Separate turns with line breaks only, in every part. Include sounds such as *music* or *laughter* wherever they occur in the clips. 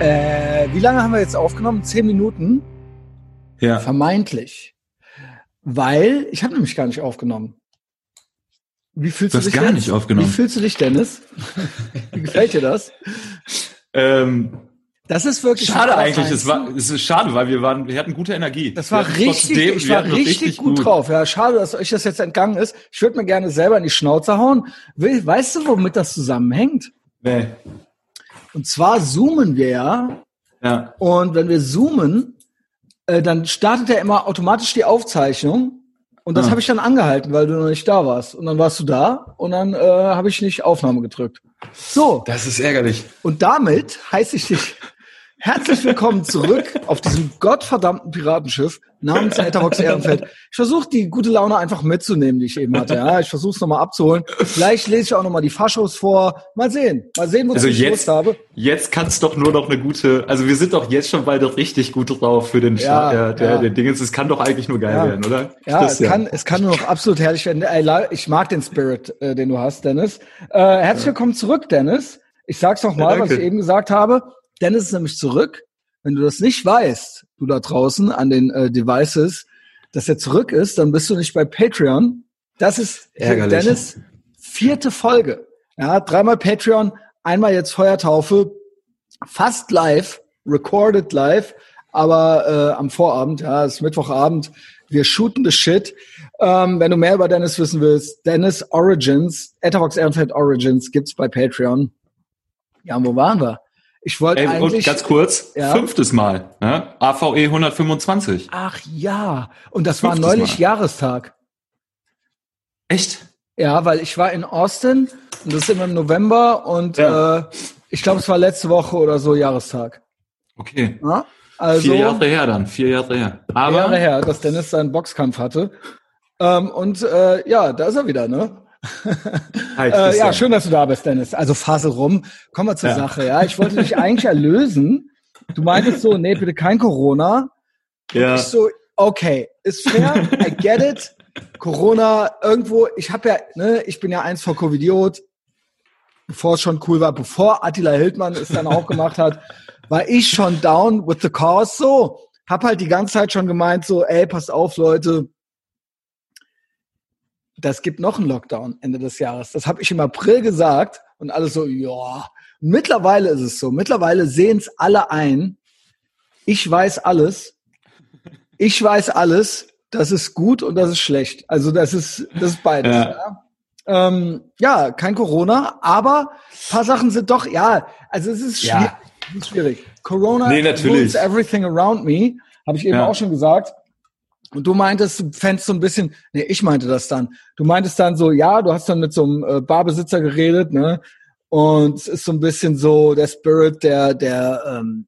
Äh, wie lange haben wir jetzt aufgenommen? Zehn Minuten?
Ja.
Vermeintlich. Weil, ich habe nämlich gar nicht aufgenommen. Wie fühlst
Du
du,
hast
dich
gar
jetzt?
nicht aufgenommen.
Wie fühlst du dich, Dennis? *laughs* Wie gefällt dir das?
Ähm,
Das ist wirklich
schade eigentlich. Es war, es ist schade, weil wir waren, wir hatten gute Energie.
Das war richtig,
trotzdem-
ich war
noch
richtig, gut, drauf. Ja, schade, dass euch das jetzt entgangen ist. Ich würde mir gerne selber in die Schnauze hauen. We- Weißt du, womit das zusammenhängt?
Nee.
Und zwar zoomen wir ja.
Ja.
Und wenn wir zoomen, äh, dann startet ja immer automatisch die Aufzeichnung. Und das
Ah.
habe ich dann angehalten, weil du noch nicht da warst. Und dann warst du da und dann äh, habe ich nicht Aufnahme gedrückt. So,
Das ist ärgerlich.
und damit heiße ich dich herzlich willkommen zurück auf diesem gottverdammten Piratenschiff namens Etherbox Ehrenfeld. Ich versuche die gute Laune einfach mitzunehmen, die ich eben hatte. Ja, ich versuche es nochmal abzuholen. Vielleicht lese ich auch nochmal die Faschos vor. Mal sehen. Mal sehen, wozu
Also
ich
jetzt-
Lust habe.
Jetzt kann es doch nur noch eine gute, also wir sind doch jetzt schon beide richtig gut drauf für den
Ja,
Start der, der,
ja.
der Dingens. Es kann doch eigentlich nur geil
Ja.
werden, oder?
Ja, es
Christian.
kann, es kann nur noch absolut herrlich werden. Ich mag den Spirit, äh, den du hast, Dennis. Äh, herzlich willkommen zurück, Dennis. Ich sag's noch mal,
Ja,
was ich eben gesagt habe. Dennis ist nämlich zurück. Wenn du das nicht weißt, du da draußen an den äh, Devices, dass er zurück ist, dann bist du nicht bei Patreon. Das ist
Ärgerlich.
Dennis vierte Folge. Ja, dreimal Patreon, einmal jetzt Feuertaufe, fast live, recorded live, aber äh, am Vorabend, ja, es ist Mittwochabend, wir shooten the shit. Ähm, wenn du mehr über Dennis wissen willst, Dennis Origins, Etherbox Ehrenfeld Origins gibt's bei Patreon. Ja, wo waren wir? Ich wollte eigentlich.
ganz kurz,
Ja.
fünftes Mal, ne? AVE 125.
Ach ja, und das war
Fünftes
neulich
Mal.
Jahrestag.
Echt?
Ja, weil ich war in Austin und das ist immer im November und
Ja.
äh, ich glaube, es war letzte Woche oder so Jahrestag.
Okay.
Ja? Also
vier Jahre her dann, vier Jahre her. Aber
Jahre her, dass Dennis seinen Boxkampf hatte. Ähm, und äh, ja, da ist er wieder, ne?
Hi,
Äh, ja, schön, dass du da bist, Dennis. Also Fassel rum. Kommen wir zur
Ja.
Sache, ja. Ich wollte dich eigentlich erlösen. Du meintest so, nee, bitte kein Corona.
Ja.
Ich so, okay, ist fair, I get it. Corona irgendwo, ich habe ja, ne, ich bin ja eins vor Covidiot, bevor es schon cool war, bevor Attila Hildmann es dann auch gemacht hat, war ich schon down with the cause so. Hab halt die ganze Zeit schon gemeint so, ey, passt auf, Leute, das gibt noch einen Lockdown Ende des Jahres. Das habe ich im April gesagt und alle so, ja. Mittlerweile ist es so. Mittlerweile sehen es alle ein. Ich weiß alles. Ich weiß alles. Das ist gut und das ist schlecht. Also das ist das ist beides.
Ja.
Ja. Ähm, ja, kein Corona, aber paar Sachen sind doch, ja, also es ist
Ja.
schwierig. Es ist schwierig. Corona
Nee,
everything around me, habe ich eben
Ja.
auch schon gesagt. Und du meintest, du fändest so ein bisschen, nee, ich meinte das dann. Du meintest dann so, ja, du hast dann mit so einem äh, Barbesitzer geredet, ne? Und es ist so ein bisschen so der Spirit, der, der, ähm,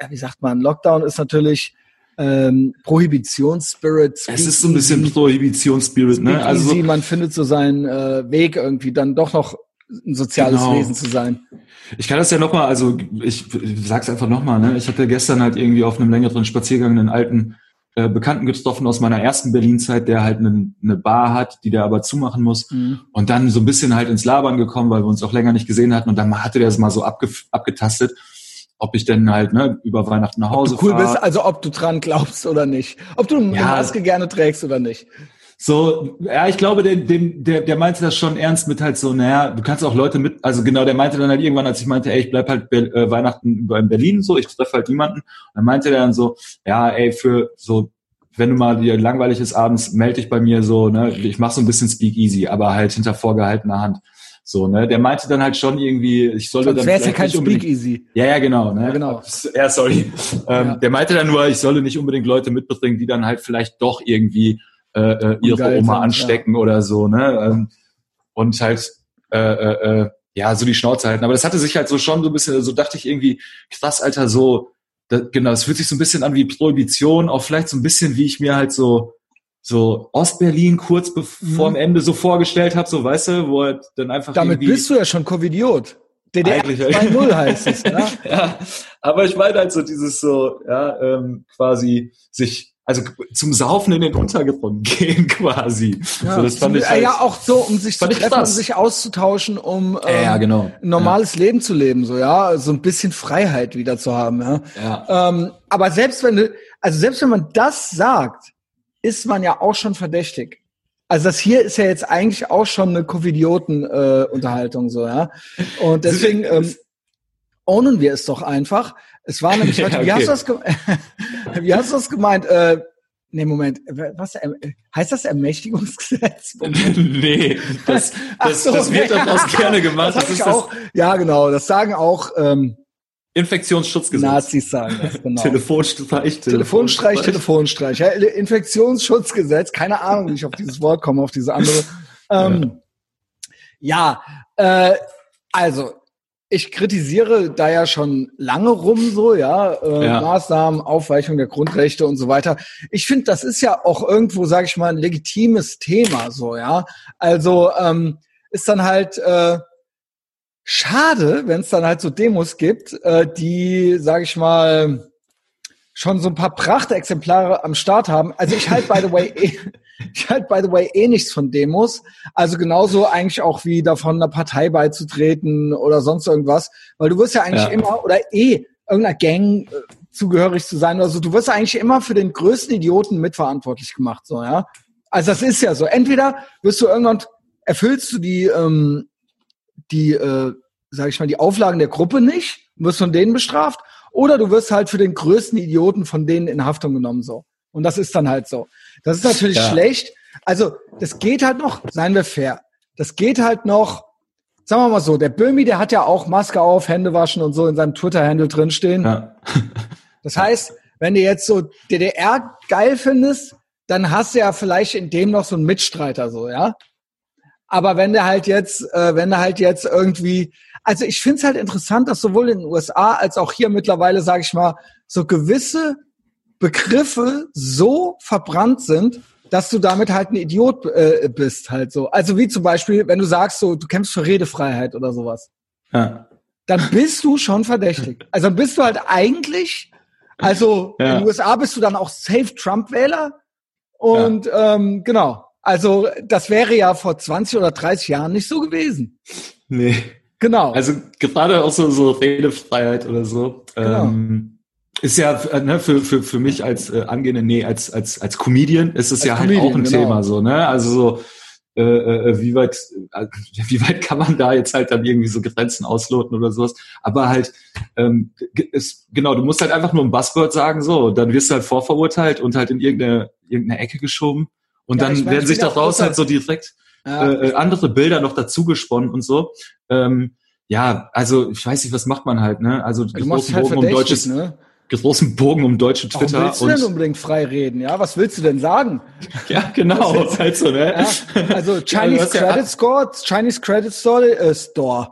ja, wie sagt man, Lockdown ist natürlich ähm, Prohibitionsspirit.
Es ist so ein bisschen Prohibitionsspirit, ne?
Also
Also
man findet so seinen äh, Weg irgendwie, dann doch noch ein soziales
Genau.
Wesen zu sein.
ich kann das ja nochmal, also ich, ich sag's einfach nochmal, ne? Ich hatte gestern halt irgendwie auf einem längeren Spaziergang einen alten äh, Bekannten getroffen aus meiner ersten Berlin-Zeit, der halt eine, eine Bar hat, die der aber zumachen muss.
Mhm.
Und dann so ein bisschen halt ins Labern gekommen, weil wir uns auch länger nicht gesehen hatten. Und dann hatte der es mal so abge abgetastet, ob ich denn halt ne, über Weihnachten nach Hause
Ob du cool
fahr.
bist, also ob du dran glaubst oder nicht. Ob du eine
Ja.
Maske gerne trägst oder nicht.
So, ja, ich glaube, der, dem, der, der meinte das schon ernst mit halt so, naja, du kannst auch Leute mit, also genau, der meinte dann halt irgendwann, als ich meinte, ey, ich bleib halt Be äh, Weihnachten über in Berlin so, ich treffe halt niemanden. dann meinte der dann so, ja, ey, für so, wenn du mal dir langweilig ist abends, melde dich bei mir so, ne, ich mach so ein bisschen Speakeasy, aber halt hinter vorgehaltener Hand. So, ne, der meinte dann halt schon irgendwie, ich solle
Sonst
dann
wäre es ja kein Speakeasy.
ja, ja, genau. Ne?
Ja, genau.
Ja, sorry. Ähm,
Ja.
Der meinte dann nur, ich solle nicht unbedingt Leute mitbringen, die dann halt vielleicht doch irgendwie äh, äh, ihre Oma anstecken oder so, ne? Ähm, und halt äh, äh, äh, ja, so die Schnauze halten. Aber das hatte sich halt so schon so ein bisschen, so dachte ich irgendwie, krass, Alter, so, da, genau, es fühlt sich so ein bisschen an wie Prohibition, auch vielleicht so ein bisschen, wie ich mir halt so so Ostberlin kurz bevor
Mhm.
dem Ende so vorgestellt habe, so weißt du, wo halt dann einfach
Damit bist du ja schon Covidiot. DDR
Eigentlich-
2.0 heißt es, *laughs* ne?
ja, aber ich meine halt so dieses so, ja, ähm, quasi sich, also zum Saufen in den Untergrund *laughs* gehen quasi.
Ja,
so, das fand
zum-
ich halt,
ja, auch so, um sich zu treffen, um sich auszutauschen, um
Ja, ja,
ähm,
genau.
ein normales Leben zu leben, so ja, so ein bisschen Freiheit wieder zu haben, ja.
Ja.
Ähm, aber selbst wenn du, also selbst wenn man das sagt, ist man ja auch schon verdächtig. Also das hier ist ja jetzt eigentlich auch schon eine Covidioten-Unterhaltung, so ja. Und *laughs* deswegen ähm, ownen wir es doch einfach. Es war nämlich *laughs* heute,
Ja,
wie, hast
okay.
du das *laughs* wie hast du das gemeint? Äh, nee, Moment, was äh, heißt das Ermächtigungsgesetz? *laughs*
nee, das, das,
so,
das wird
ja.
daraus gerne gemacht.
Das,
Das, ist
auch. Ja, genau. Das sagen auch ähm,
das Infektionsschutzgesetz.
Nazis sagen das, genau.
Telefonstreich,
Telefonstreich, Telefonstreich. Ja, Infektionsschutzgesetz, keine Ahnung, wie ich auf dieses Wort komme, auf diese andere. Ähm, ja, äh, also ich kritisiere da ja schon lange rum so, ja, äh,
Ja.
Maßnahmen, Aufweichung der Grundrechte und so weiter. Ich finde, das ist ja auch irgendwo, sage ich mal, ein legitimes Thema so, ja. Also ähm, ist dann halt äh, schade, wenn es dann halt so Demos gibt, äh, die, sage ich mal, schon so ein paar Prachtexemplare am Start haben. Also ich halte by the way *laughs* eh, ich halte by the way eh nichts von Demos. Also genauso eigentlich auch wie davon einer Partei beizutreten oder sonst irgendwas, weil du wirst ja eigentlich
Ja.
immer oder eh irgendeiner Gang äh, zugehörig zu sein oder so. Du wirst ja eigentlich immer für den größten Idioten mitverantwortlich gemacht, so ja. Also das ist ja so. Entweder wirst du irgendwann erfüllst du die ähm, die äh, sag ich mal die Auflagen der Gruppe nicht, wirst von denen bestraft oder du wirst halt für den größten Idioten von denen in Haftung genommen so. Und das ist dann halt so. Das ist natürlich
Ja.
schlecht. Also, das geht halt noch, seien wir fair. Das geht halt noch, sagen wir mal so, der Böhmi, der hat ja auch Maske auf, Hände waschen und so in seinem Twitter-Handle drinstehen.
Ja. *laughs*
Das heißt, wenn du jetzt so DDR geil findest, dann hast du ja vielleicht in dem noch so einen Mitstreiter so, ja. Aber wenn du halt jetzt, äh, wenn du halt jetzt irgendwie, also ich finde es halt interessant, dass sowohl in den USA als auch hier mittlerweile, sage ich mal, so gewisse Begriffe so verbrannt sind, dass du damit halt ein Idiot äh, bist, halt so. Also wie zum Beispiel, wenn du sagst, so du kämpfst für Redefreiheit oder sowas
Ja.
dann bist du schon verdächtig. *laughs* Also dann bist du halt eigentlich, also
Ja.
in den USA bist du dann auch safe Trump-Wähler. Und ähm, genau, also das wäre ja vor 20 oder 30 Jahren nicht so gewesen.
Nee.
Genau.
Also gerade auch so, so Redefreiheit oder so.
Genau.
Ähm, ist ja äh, ne, für, für, für mich als äh, angehende, nee, als, als, als Comedian ist es
Als
ja halt
Comedian,
auch ein
genau.
Thema so, ne? Also so, äh, äh, wie weit, äh, wie weit kann man da jetzt halt dann irgendwie so Grenzen ausloten oder sowas? Aber halt, ähm, ist, genau, du musst halt einfach nur ein Buzzword sagen, so, dann wirst du halt vorverurteilt und halt in irgendeine, irgendeine Ecke geschoben. Und
Ja,
dann
ich mein,
werden
ich
sich daraus halt so direkt
ja.
äh, äh, andere Bilder noch dazu gesponnen und so. Ähm, ja, also ich weiß nicht, was macht man halt, ne? Also
du machst
großen
halt
um deutsches,
ne?
Großen Bogen um deutsche
Warum
Twitter
willst du denn unbedingt frei reden? Ja, was willst du denn sagen? *laughs*
ja, genau, ist *laughs* halt so, ne?
Ja, also
du
Chinese
ja-
Credit Score, Chinese Credit Store, äh, Store.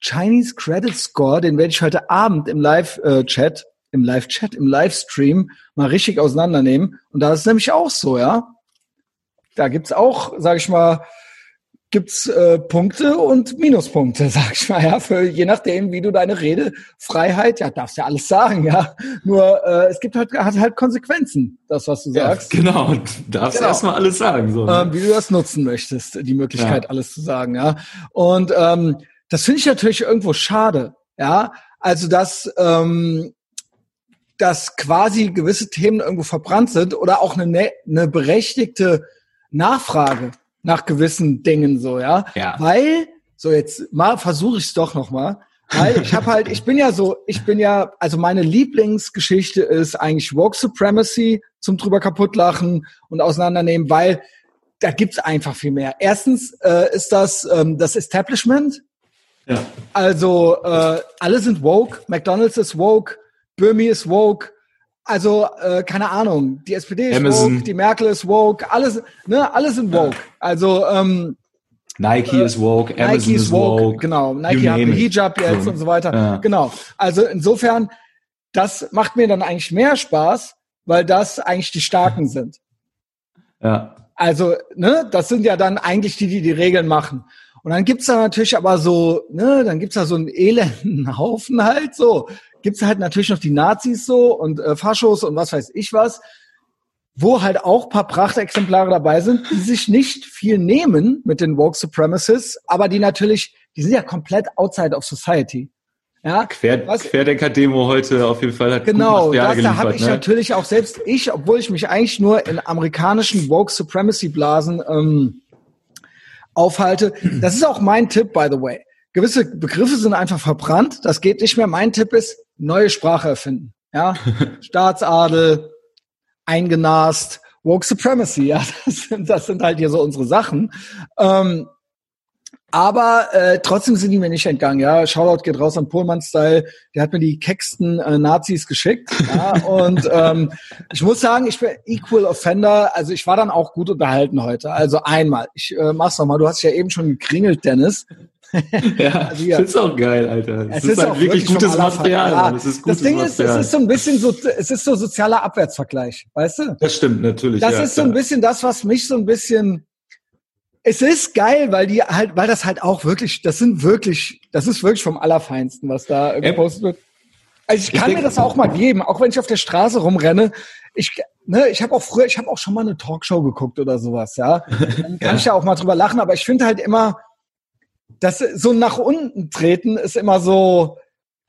Chinese Credit Score, den werde ich heute Abend im Live-Chat, im Live-Chat, im Livestream mal richtig auseinandernehmen. Und da ist es nämlich auch so, ja. Da gibt's auch, sag ich mal, gibt's äh, Punkte und Minuspunkte, *laughs* sag ich mal, ja, für je nachdem, wie du deine Redefreiheit, ja, darfst ja alles sagen, ja. Nur äh, es gibt halt, hat halt Konsequenzen, das, was du
Ja,
sagst.
genau, und darfst
Genau.
erstmal alles sagen. So, ne?
ähm, wie du das nutzen möchtest, die Möglichkeit,
Ja.
alles zu sagen, ja. Und ähm, das finde ich natürlich irgendwo schade, ja. Also dass ähm, dass quasi gewisse Themen irgendwo verbrannt sind oder auch eine, ne- eine berechtigte Nachfrage nach gewissen Dingen so, ja.
Ja.
Weil, so jetzt mal versuche ich es doch noch mal. Weil ich habe halt, ich bin ja so, ich bin ja, also meine Lieblingsgeschichte ist eigentlich Woke Supremacy zum drüber kaputtlachen und auseinandernehmen, weil da gibt's einfach viel mehr. Erstens äh, ist das ähm, das Establishment,
ja.
also äh, alle sind woke, McDonald's ist woke, Böhmi ist woke, also äh, keine Ahnung, die SPD ist
Amazon.
woke, die Merkel ist woke, alles, ne, alle sind woke. Also ähm,
Nike ist woke, Amazon
Nike ist woke, genau. Nike hat einen
it.
Hijab jetzt
So.
und so weiter.
Ja.
Genau. Also insofern, das macht mir dann eigentlich mehr Spaß, weil das eigentlich die Starken sind.
Ja.
Also, ne, das sind ja dann eigentlich die, die die Regeln machen. Und dann gibt's da natürlich aber so, ne, dann gibt's da so einen elenden *laughs* Haufen halt so. Gibt's halt natürlich noch die Nazis so und äh, Faschos und was weiß ich was, wo halt auch paar Prachtexemplare dabei sind, die sich nicht viel nehmen mit den Woke Supremacists, aber die natürlich, die sind ja komplett outside of society. Ja,
Quer,
was,
Querdenker-Demo heute auf jeden Fall hat
genau, das, da habe ich
Ne?
natürlich auch selbst ich, obwohl ich mich eigentlich nur in amerikanischen Woke Supremacy Blasen ähm, aufhalte. Das ist auch mein Tipp, by the way. Gewisse Begriffe sind einfach verbrannt. Das geht nicht mehr. Mein Tipp ist neue Sprache erfinden. Ja, *laughs* Staatsadel, eingenast, Woke Supremacy. Ja, das sind, das sind halt hier so unsere Sachen. Ähm, aber äh, trotzdem sind die mir nicht entgangen. Ja, Shoutout geht raus an Pohlmann-Style. Der hat mir die kecksten äh, Nazis geschickt. Ja, und ähm, ich muss sagen, ich bin Equal Offender. Also ich war dann auch gut unterhalten heute. Also einmal. Ich äh, mach's nochmal. Du hast dich ja eben schon gekringelt, Dennis.
Ja, *laughs*
Also
das ist auch geil, Alter. Das
Es
ist,
ist
halt
auch
wirklich
vom
gutes. Material. Mann. Das ist gutes
das Ding ist, es
Material.
ist so ein bisschen so, es ist so sozialer Abwärtsvergleich, weißt du?
das stimmt natürlich.
Das
ja,
ist so ein bisschen das, was mich so ein bisschen. Es ist geil, weil die halt, weil das halt auch wirklich, das sind wirklich, das ist wirklich vom Allerfeinsten, was da gepostet wird. Also ich
Ich
kann
denk-
mir das auch mal geben, auch wenn ich auf der Straße rumrenne. Ich, ne, ich habe auch früher, ich habe auch schon mal eine Talkshow geguckt oder sowas, ja. *laughs* Dann kann
Ja.
ich ja auch mal drüber lachen, aber ich finde halt immer, dass so nach unten treten ist immer so,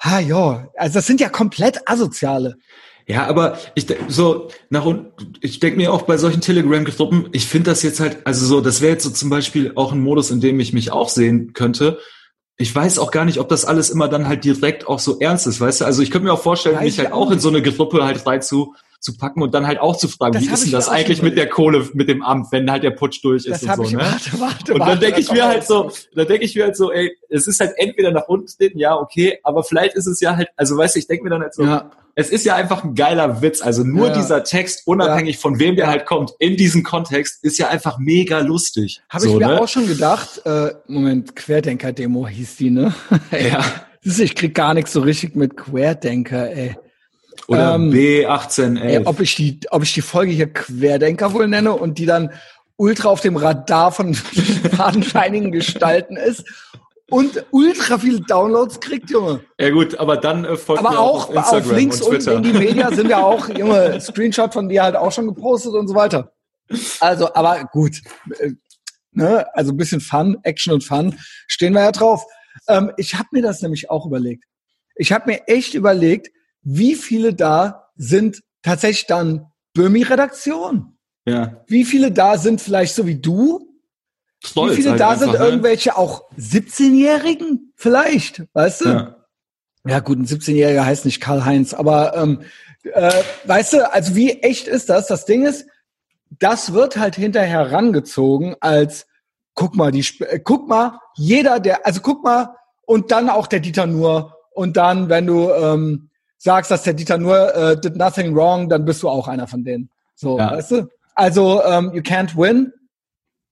ha ja, also das sind ja komplett asoziale.
Ja, aber ich so nach und ich denke mir auch bei solchen Telegram-Gruppen, ich finde das jetzt halt, also so, das wäre jetzt so zum Beispiel auch ein Modus, in dem ich mich auch sehen könnte. Ich weiß auch gar nicht, ob das alles immer dann halt direkt auch so ernst ist, weißt du? Also ich könnte mir auch vorstellen,
Weiß
mich
ich
halt
auch
in so eine Gruppe halt rein zu, packen und dann halt auch zu fragen,
Das
wie ist denn das eigentlich mit der. Kohle, mit dem Amt, wenn halt der Putsch durch ist
Das
und so,
ich,
ne?
warte, warte,
Und
warte.
dann denke ich mir halt so, dann denke ich mir halt so, ey, es ist halt entweder nach unten ja, okay, aber vielleicht ist es ja halt, also weißt du, ich denke mir dann halt so,
Ja.
es ist ja einfach ein geiler Witz. Also nur
Ja.
dieser Text, unabhängig von wem der halt kommt, in diesem Kontext, ist ja einfach mega lustig.
Habe
so,
ich mir
ne?
auch schon gedacht, äh, Moment, Querdenker-Demo hieß die, ne? *laughs*
Ja.
Ich krieg gar nichts so richtig mit Querdenker, ey.
Oder
Ähm,
B1811.
ey. Ob ich die, ob ich die Folge hier Querdenker wohl nenne und die dann ultra auf dem Radar von *laughs* fadenscheinigen Gestalten ist und ultra viele Downloads kriegt, Junge.
ja gut, aber dann äh, folgt
Aber
mir
auch
auf Instagram
auf Links
und
unten
Twitter.
in die Media sind ja auch, Junge, Screenshot von dir halt auch schon gepostet und so weiter. Also, aber gut. Äh, Ne? Also ein bisschen Fun, Action und Fun, stehen wir ja drauf. Ähm, ich habe mir das nämlich auch überlegt. Ich habe mir echt überlegt, wie viele da sind tatsächlich dann Böhmi-Redaktion?
ja.
Wie viele da sind vielleicht so wie du?
Stolz
wie viele
halt
da sind
ne?
irgendwelche auch 17-Jährigen vielleicht? Weißt du?
Ja.
Ja gut, ein 17-Jähriger heißt nicht Karl-Heinz, aber ähm, äh, weißt du, also wie echt ist das? Das Ding ist, das wird halt hinterher herangezogen als, guck mal, die, äh, guck mal, jeder, der, also guck mal, und dann auch der Dieter Nur, und dann, wenn du ähm, sagst, dass der Dieter Nur äh, did nothing wrong, dann bist du auch einer von denen. So,
Ja.
weißt du? Also, ähm, you can't win.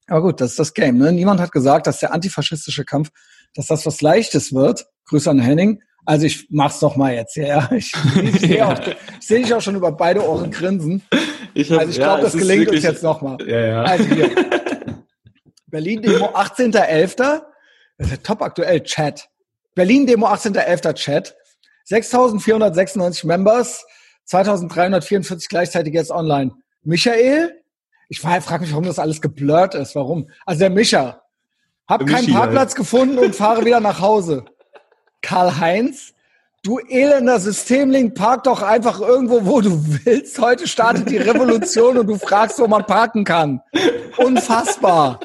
Aber gut, das ist das Game. Ne? Niemand hat gesagt, dass der antifaschistische Kampf, dass das was Leichtes wird. Grüße an Henning. Also ich mach's doch mal jetzt. Ja, *laughs* ich, ich sehe
Ja.
sehe dich auch schon über beide Ohren grinsen.
Ich hab,
Also ich
ja,
glaube,
es
das gelingt uns
wirklich-
jetzt nochmal.
Ja, ja.
Also hier. *laughs* Berlin-Demo 18.11. Das ist ja top aktuell, Chat. Berlin-Demo 18.11. Chat. 6.496 Members, 2.344 gleichzeitig jetzt online. Michael? Ich frage mich, warum das alles geblurrt ist. Warum? Also der Micha. Hab
Der
keinen
Michi
Parkplatz gefunden und fahre wieder nach Hause. Karl-Heinz? Du elender Systemling, park doch einfach irgendwo, wo du willst. Heute startet die Revolution und du fragst, wo man parken kann. Unfassbar.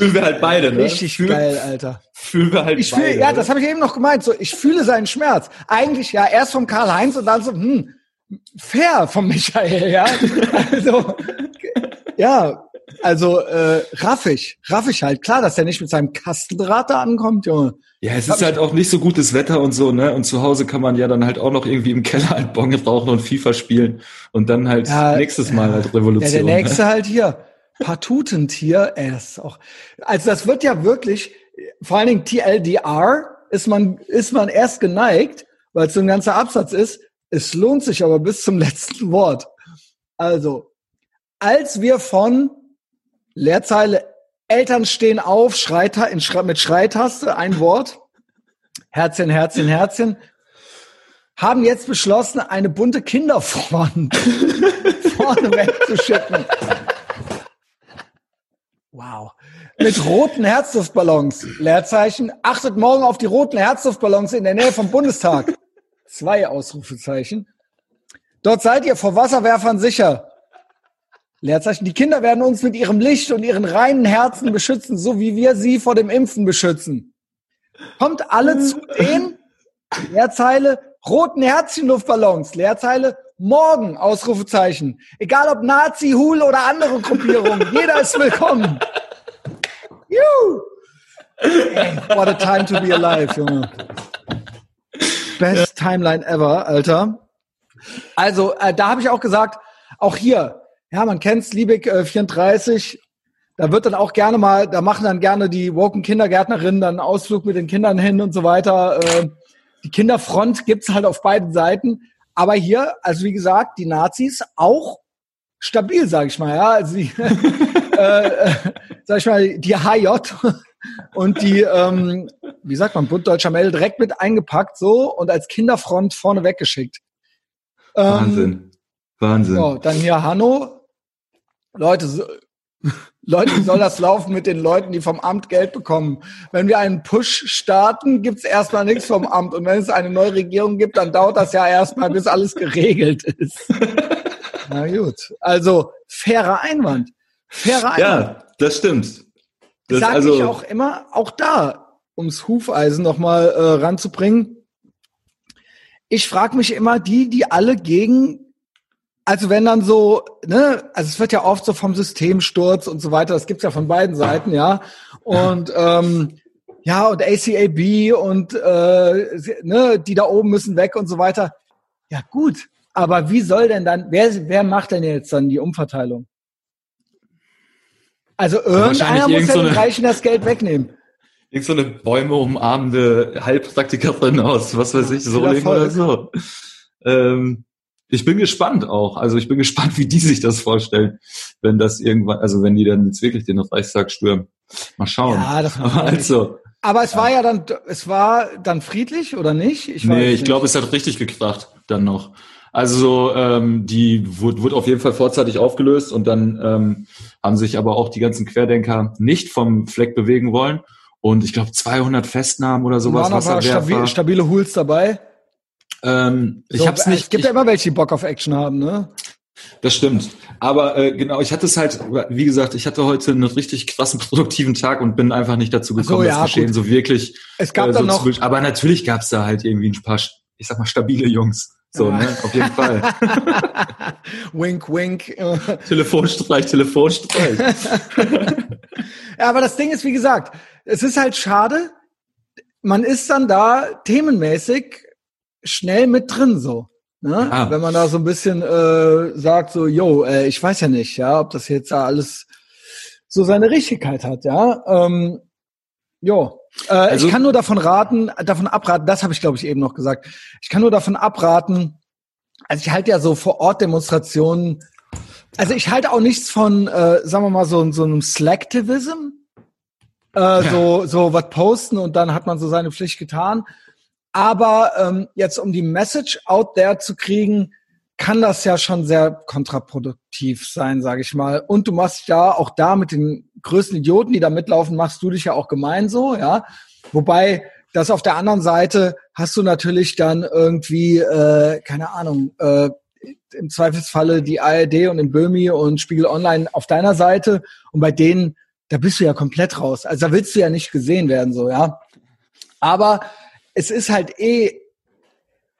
Fühlen wir halt beide, ne?
Richtig
Fühl-
geil, Alter.
Fühlen wir halt
Ich
beide.
fühle, ja,
ne?
das habe ich eben noch gemeint. So, ich fühle seinen Schmerz. Eigentlich ja erst vom Karl-Heinz und dann so, hm, fair vom Michael, ja. *laughs* Also, ja, also äh, raffig, raffig halt. Klar, dass er nicht mit seinem Kastendraht da ankommt, Junge.
Ja, es ist halt auch nicht so gutes Wetter und so, ne? Und zu Hause kann man ja dann halt auch noch irgendwie im Keller ein Bon rauchen und FIFA spielen und dann halt
Ja,
nächstes Mal halt
Ja,
Revolution.
der nächste
ne?
halt hier. Patutentier, ey, ist auch. Also das wird ja wirklich, vor allen Dingen TLDR ist man, ist man erst geneigt, weil es so ein ganzer Absatz ist. Es lohnt sich aber bis zum *laughs* letzten Wort. Also, als wir von Leerzeile Eltern stehen auf, Schreita in mit Schreitaste, ein Wort. Herzchen, Herzchen, Herzchen. Haben jetzt beschlossen, eine bunte Kinderfront *laughs* vorne wegzuschicken. Wow. Mit roten Herzduftballons. Leerzeichen. Achtet morgen auf die roten Herzduftballons in der Nähe vom Bundestag. *laughs* Zwei Ausrufezeichen. Dort seid ihr vor Wasserwerfern sicher. Leerzeichen. Die Kinder werden uns mit ihrem Licht und ihren reinen Herzen beschützen, so wie wir sie vor dem Impfen beschützen. Kommt alle zu *laughs* den Leerzeile roten Herzchenluftballons. Leerzeile morgen Ausrufezeichen. Egal ob Nazi, Hul oder andere Gruppierungen, *laughs* jeder ist willkommen. Juhu. Ey, what a time to be alive, Junge. Best Timeline ever, Alter. Also, äh, da habe ich auch gesagt, auch hier, ja, man kennt's, Liebig äh, 34, da wird dann auch gerne mal, da machen dann gerne die Woken Kindergärtnerinnen dann einen Ausflug mit den Kindern hin und so weiter. Äh, die Kinderfront gibt's halt auf beiden Seiten. Aber hier, also wie gesagt, die Nazis auch stabil, sage ich mal. Ja, also die, *laughs* äh, sag ich mal, die HJ und die, ähm, wie sagt man, Bund Deutscher Melde direkt mit eingepackt so und als Kinderfront vorne weggeschickt.
Ähm, Wahnsinn. Wahnsinn.
So, dann hier Hanno. Leute, so, Leute, wie soll das laufen mit den Leuten, die vom Amt Geld bekommen? Wenn wir einen Push starten, gibt's erstmal nichts vom Amt. Und wenn es eine neue Regierung gibt, dann dauert das ja erstmal, bis alles geregelt ist. *laughs* Na gut. Also, fairer Einwand. Fairer Einwand.
Ja, das stimmt. Das
Sag also ich auch immer, auch da, ums Hufeisen nochmal äh, ranzubringen. Ich frage mich immer, die, die alle gegen also wenn dann so, ne, also es wird ja oft so vom Systemsturz und so weiter, das gibt's ja von beiden Seiten, ja. Und ähm, ja, und ACAB und äh, ne, die da oben müssen weg und so weiter. Ja, gut. Aber wie soll denn dann, wer, wer macht denn jetzt dann die Umverteilung? Also irgendeiner muss ja den Reichen das Geld wegnehmen.
Irgend so eine Bäume umarmende Heilpraktikerin aus, was weiß ich, Soling oder so. Ähm, ich bin gespannt auch. Also ich bin *laughs* gespannt, wie die sich das vorstellen, wenn das irgendwann, also wenn die dann jetzt wirklich den Reichstag stürmen. Mal schauen. Ja, das
Aber also. Aber es war ja dann, es war dann friedlich oder nicht?
Ich nee, ich glaube, es hat richtig gekracht dann noch. Also ähm, die wurde, wurde auf jeden Fall vorzeitig aufgelöst und dann ähm, haben sich aber auch die ganzen Querdenker nicht vom Fleck bewegen wollen. Und ich glaube 200 Festnahmen oder sowas.
Waren aber stabil, stabile Hools dabei.
Ähm, so, ich hab's nicht.
Es gibt
ich,
ja immer welche, die Bock auf Action haben, ne?
Das stimmt. Aber äh, genau, ich hatte es halt, wie gesagt, ich hatte heute einen richtig krassen *laughs* produktiven Tag und bin einfach nicht dazu gekommen, so, ja, das Geschehen gut. so wirklich.
Es gab äh, so noch.
Zu, aber natürlich gab es da halt irgendwie ein paar, ich sag mal, stabile Jungs. So, ja. ne? Auf jeden Fall. *laughs*
wink, wink. *laughs*
Telefonstreich, Telefonstreich.
ja, aber das Ding ist, wie gesagt, es ist halt schade. Man ist dann da themenmäßig schnell mit drin so. Ne? Ja. Wenn man da so ein bisschen äh, sagt, so, yo, äh, ich weiß ja nicht, ja, ob das jetzt da alles so seine Richtigkeit hat, ja. Ähm, jo. Äh, also, ich kann nur davon raten, davon abraten, das habe ich, glaube ich, eben noch gesagt. Ich kann nur davon abraten, also ich halte ja so vor Ort Demonstrationen, also ich halte auch nichts von, äh, sagen wir mal, so, so einem Slacktivism. Äh, ja. so, so was posten und dann hat man so seine Pflicht getan. Aber ähm, jetzt um die Message out there zu kriegen, kann das ja schon sehr kontraproduktiv sein, sage ich mal. Und du machst ja auch da mit den größten Idioten, die da mitlaufen, machst du dich ja auch gemein so, ja. Wobei das auf der anderen Seite hast du natürlich dann irgendwie, äh, keine Ahnung, äh, im Zweifelsfalle die ARD und den Böhmi und Spiegel Online auf deiner Seite und bei denen, da bist du ja komplett raus. Also da willst du ja nicht gesehen werden, so, ja. Aber es ist halt eh,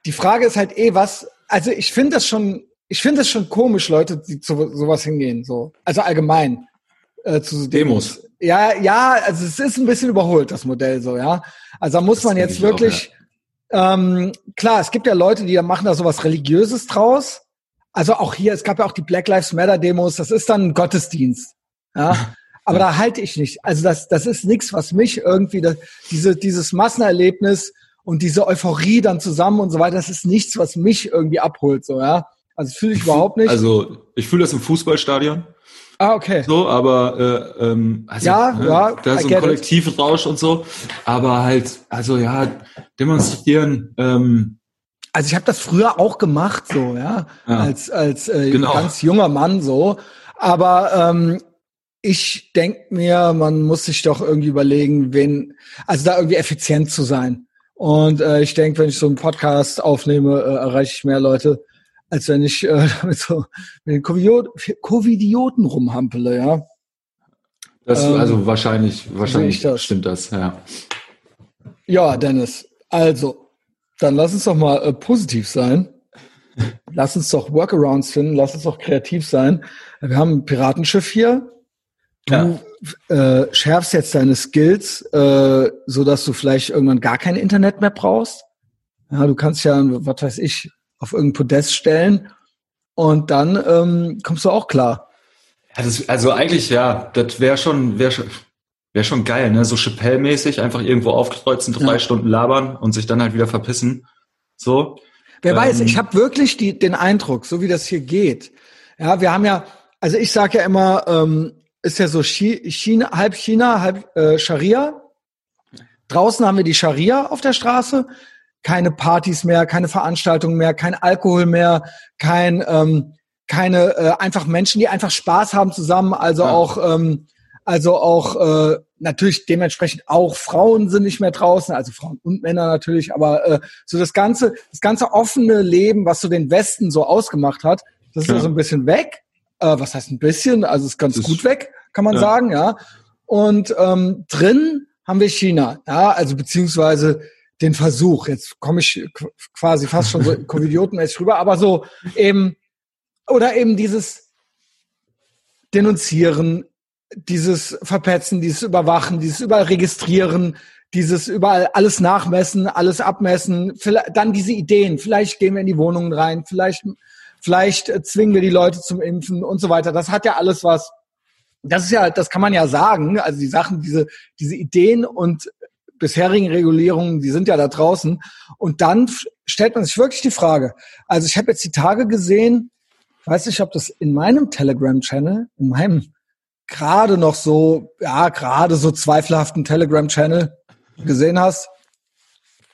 die Frage ist halt eh, was, also ich finde das schon, ich finde es schon komisch, Leute, die zu sowas hingehen, so. Also allgemein.
Äh, zu Demos. Demos.
Ja, ja, also es ist ein bisschen überholt, das Modell so, ja. Also da muss das man jetzt wirklich, auch, ja. ähm, klar, es gibt ja Leute, die da machen da sowas Religiöses draus. Also auch hier, es gab ja auch die Black Lives Matter Demos, das ist dann ein Gottesdienst. Ja. *laughs* Aber ja. da halte ich nicht. Also das, das ist nichts, was mich irgendwie, das, diese, dieses Massenerlebnis und diese Euphorie dann zusammen und so weiter, das ist nichts, was mich irgendwie abholt, so, ja. Also fühle ich überhaupt nicht.
Also ich fühle das im Fußballstadion.
Ah, okay.
So, aber äh, ähm, also,
Ja,
ne,
ja,
da ist so ein. Kollektivrausch und so. Aber halt, also ja, demonstrieren, ähm,
Also ich habe das früher auch gemacht, so ja,
Ja.
als als äh,
Genau.
ganz junger Mann so. Aber ähm, ich denk mir, man muss sich doch irgendwie überlegen, wen, also da irgendwie effizient zu sein. Und äh, ich denk, wenn ich so einen Podcast aufnehme, äh, erreiche ich mehr Leute, als wenn ich äh, *laughs* mit so mit den Covidiot- Covidioten rumhampele, ja.
das
Ähm,
also wahrscheinlich, wahrscheinlich
ich das.
stimmt das, ja.
Ja, Dennis. Also, dann lass uns doch mal äh, positiv sein. Lass uns doch Workarounds finden, lass uns doch kreativ sein. Wir haben ein Piratenschiff hier. Du äh, schärfst jetzt deine Skills, äh, so dass du vielleicht irgendwann gar kein Internet mehr brauchst. Ja, du kannst ja, was weiß ich, auf irgendein Podest stellen und dann ähm, kommst du auch klar.
Ja, das, also eigentlich, ja, das wäre schon, wäre schon, wäre schon geil, ne? So Chappelle-mäßig einfach irgendwo aufkreuzen, drei
Ja.
Stunden labern und sich dann halt wieder verpissen. So.
Wer
Ähm,
weiß, ich habe wirklich die, den Eindruck, so wie das hier geht. Ja, wir haben ja, also ich sage ja immer, ähm, ist ja so Chi- China, halb China, halb äh, Scharia. Draußen haben wir die Scharia auf der Straße. Keine Partys mehr, keine Veranstaltungen mehr, kein Alkohol mehr, kein ähm, keine äh, einfach Menschen, die einfach Spaß haben zusammen. Also
Ja.
auch ähm, also auch äh, natürlich dementsprechend auch Frauen sind nicht mehr draußen, also Frauen und Männer natürlich, aber äh, so das ganze das ganze offene Leben, was so den Westen so ausgemacht hat, das ist Ja. so ein bisschen weg. Äh, was heißt ein bisschen? Also ist ganz
Das-
gut weg, kann man
ja.
sagen, ja. Und ähm, drin haben wir China, ja, also beziehungsweise den Versuch. Jetzt komme ich qu- quasi fast schon so *laughs* Covidiotenmäßig rüber, aber so eben oder eben dieses Denunzieren, dieses Verpetzen, dieses Überwachen, dieses überall registrieren, dieses überall alles nachmessen, alles abmessen, dann diese Ideen, vielleicht gehen wir in die Wohnungen rein, vielleicht, vielleicht äh, zwingen wir die Leute zum Impfen und so weiter. Das hat ja alles was, das ist ja, das kann man ja sagen, also die Sachen, diese, diese Ideen und bisherigen Regulierungen, die sind ja da draußen. Und dann stellt man sich wirklich die Frage, also ich habe jetzt die Tage gesehen, weiß nicht, ob das in meinem Telegram-Channel, in meinem gerade noch so, ja, gerade so zweifelhaften Telegram-Channel gesehen hast.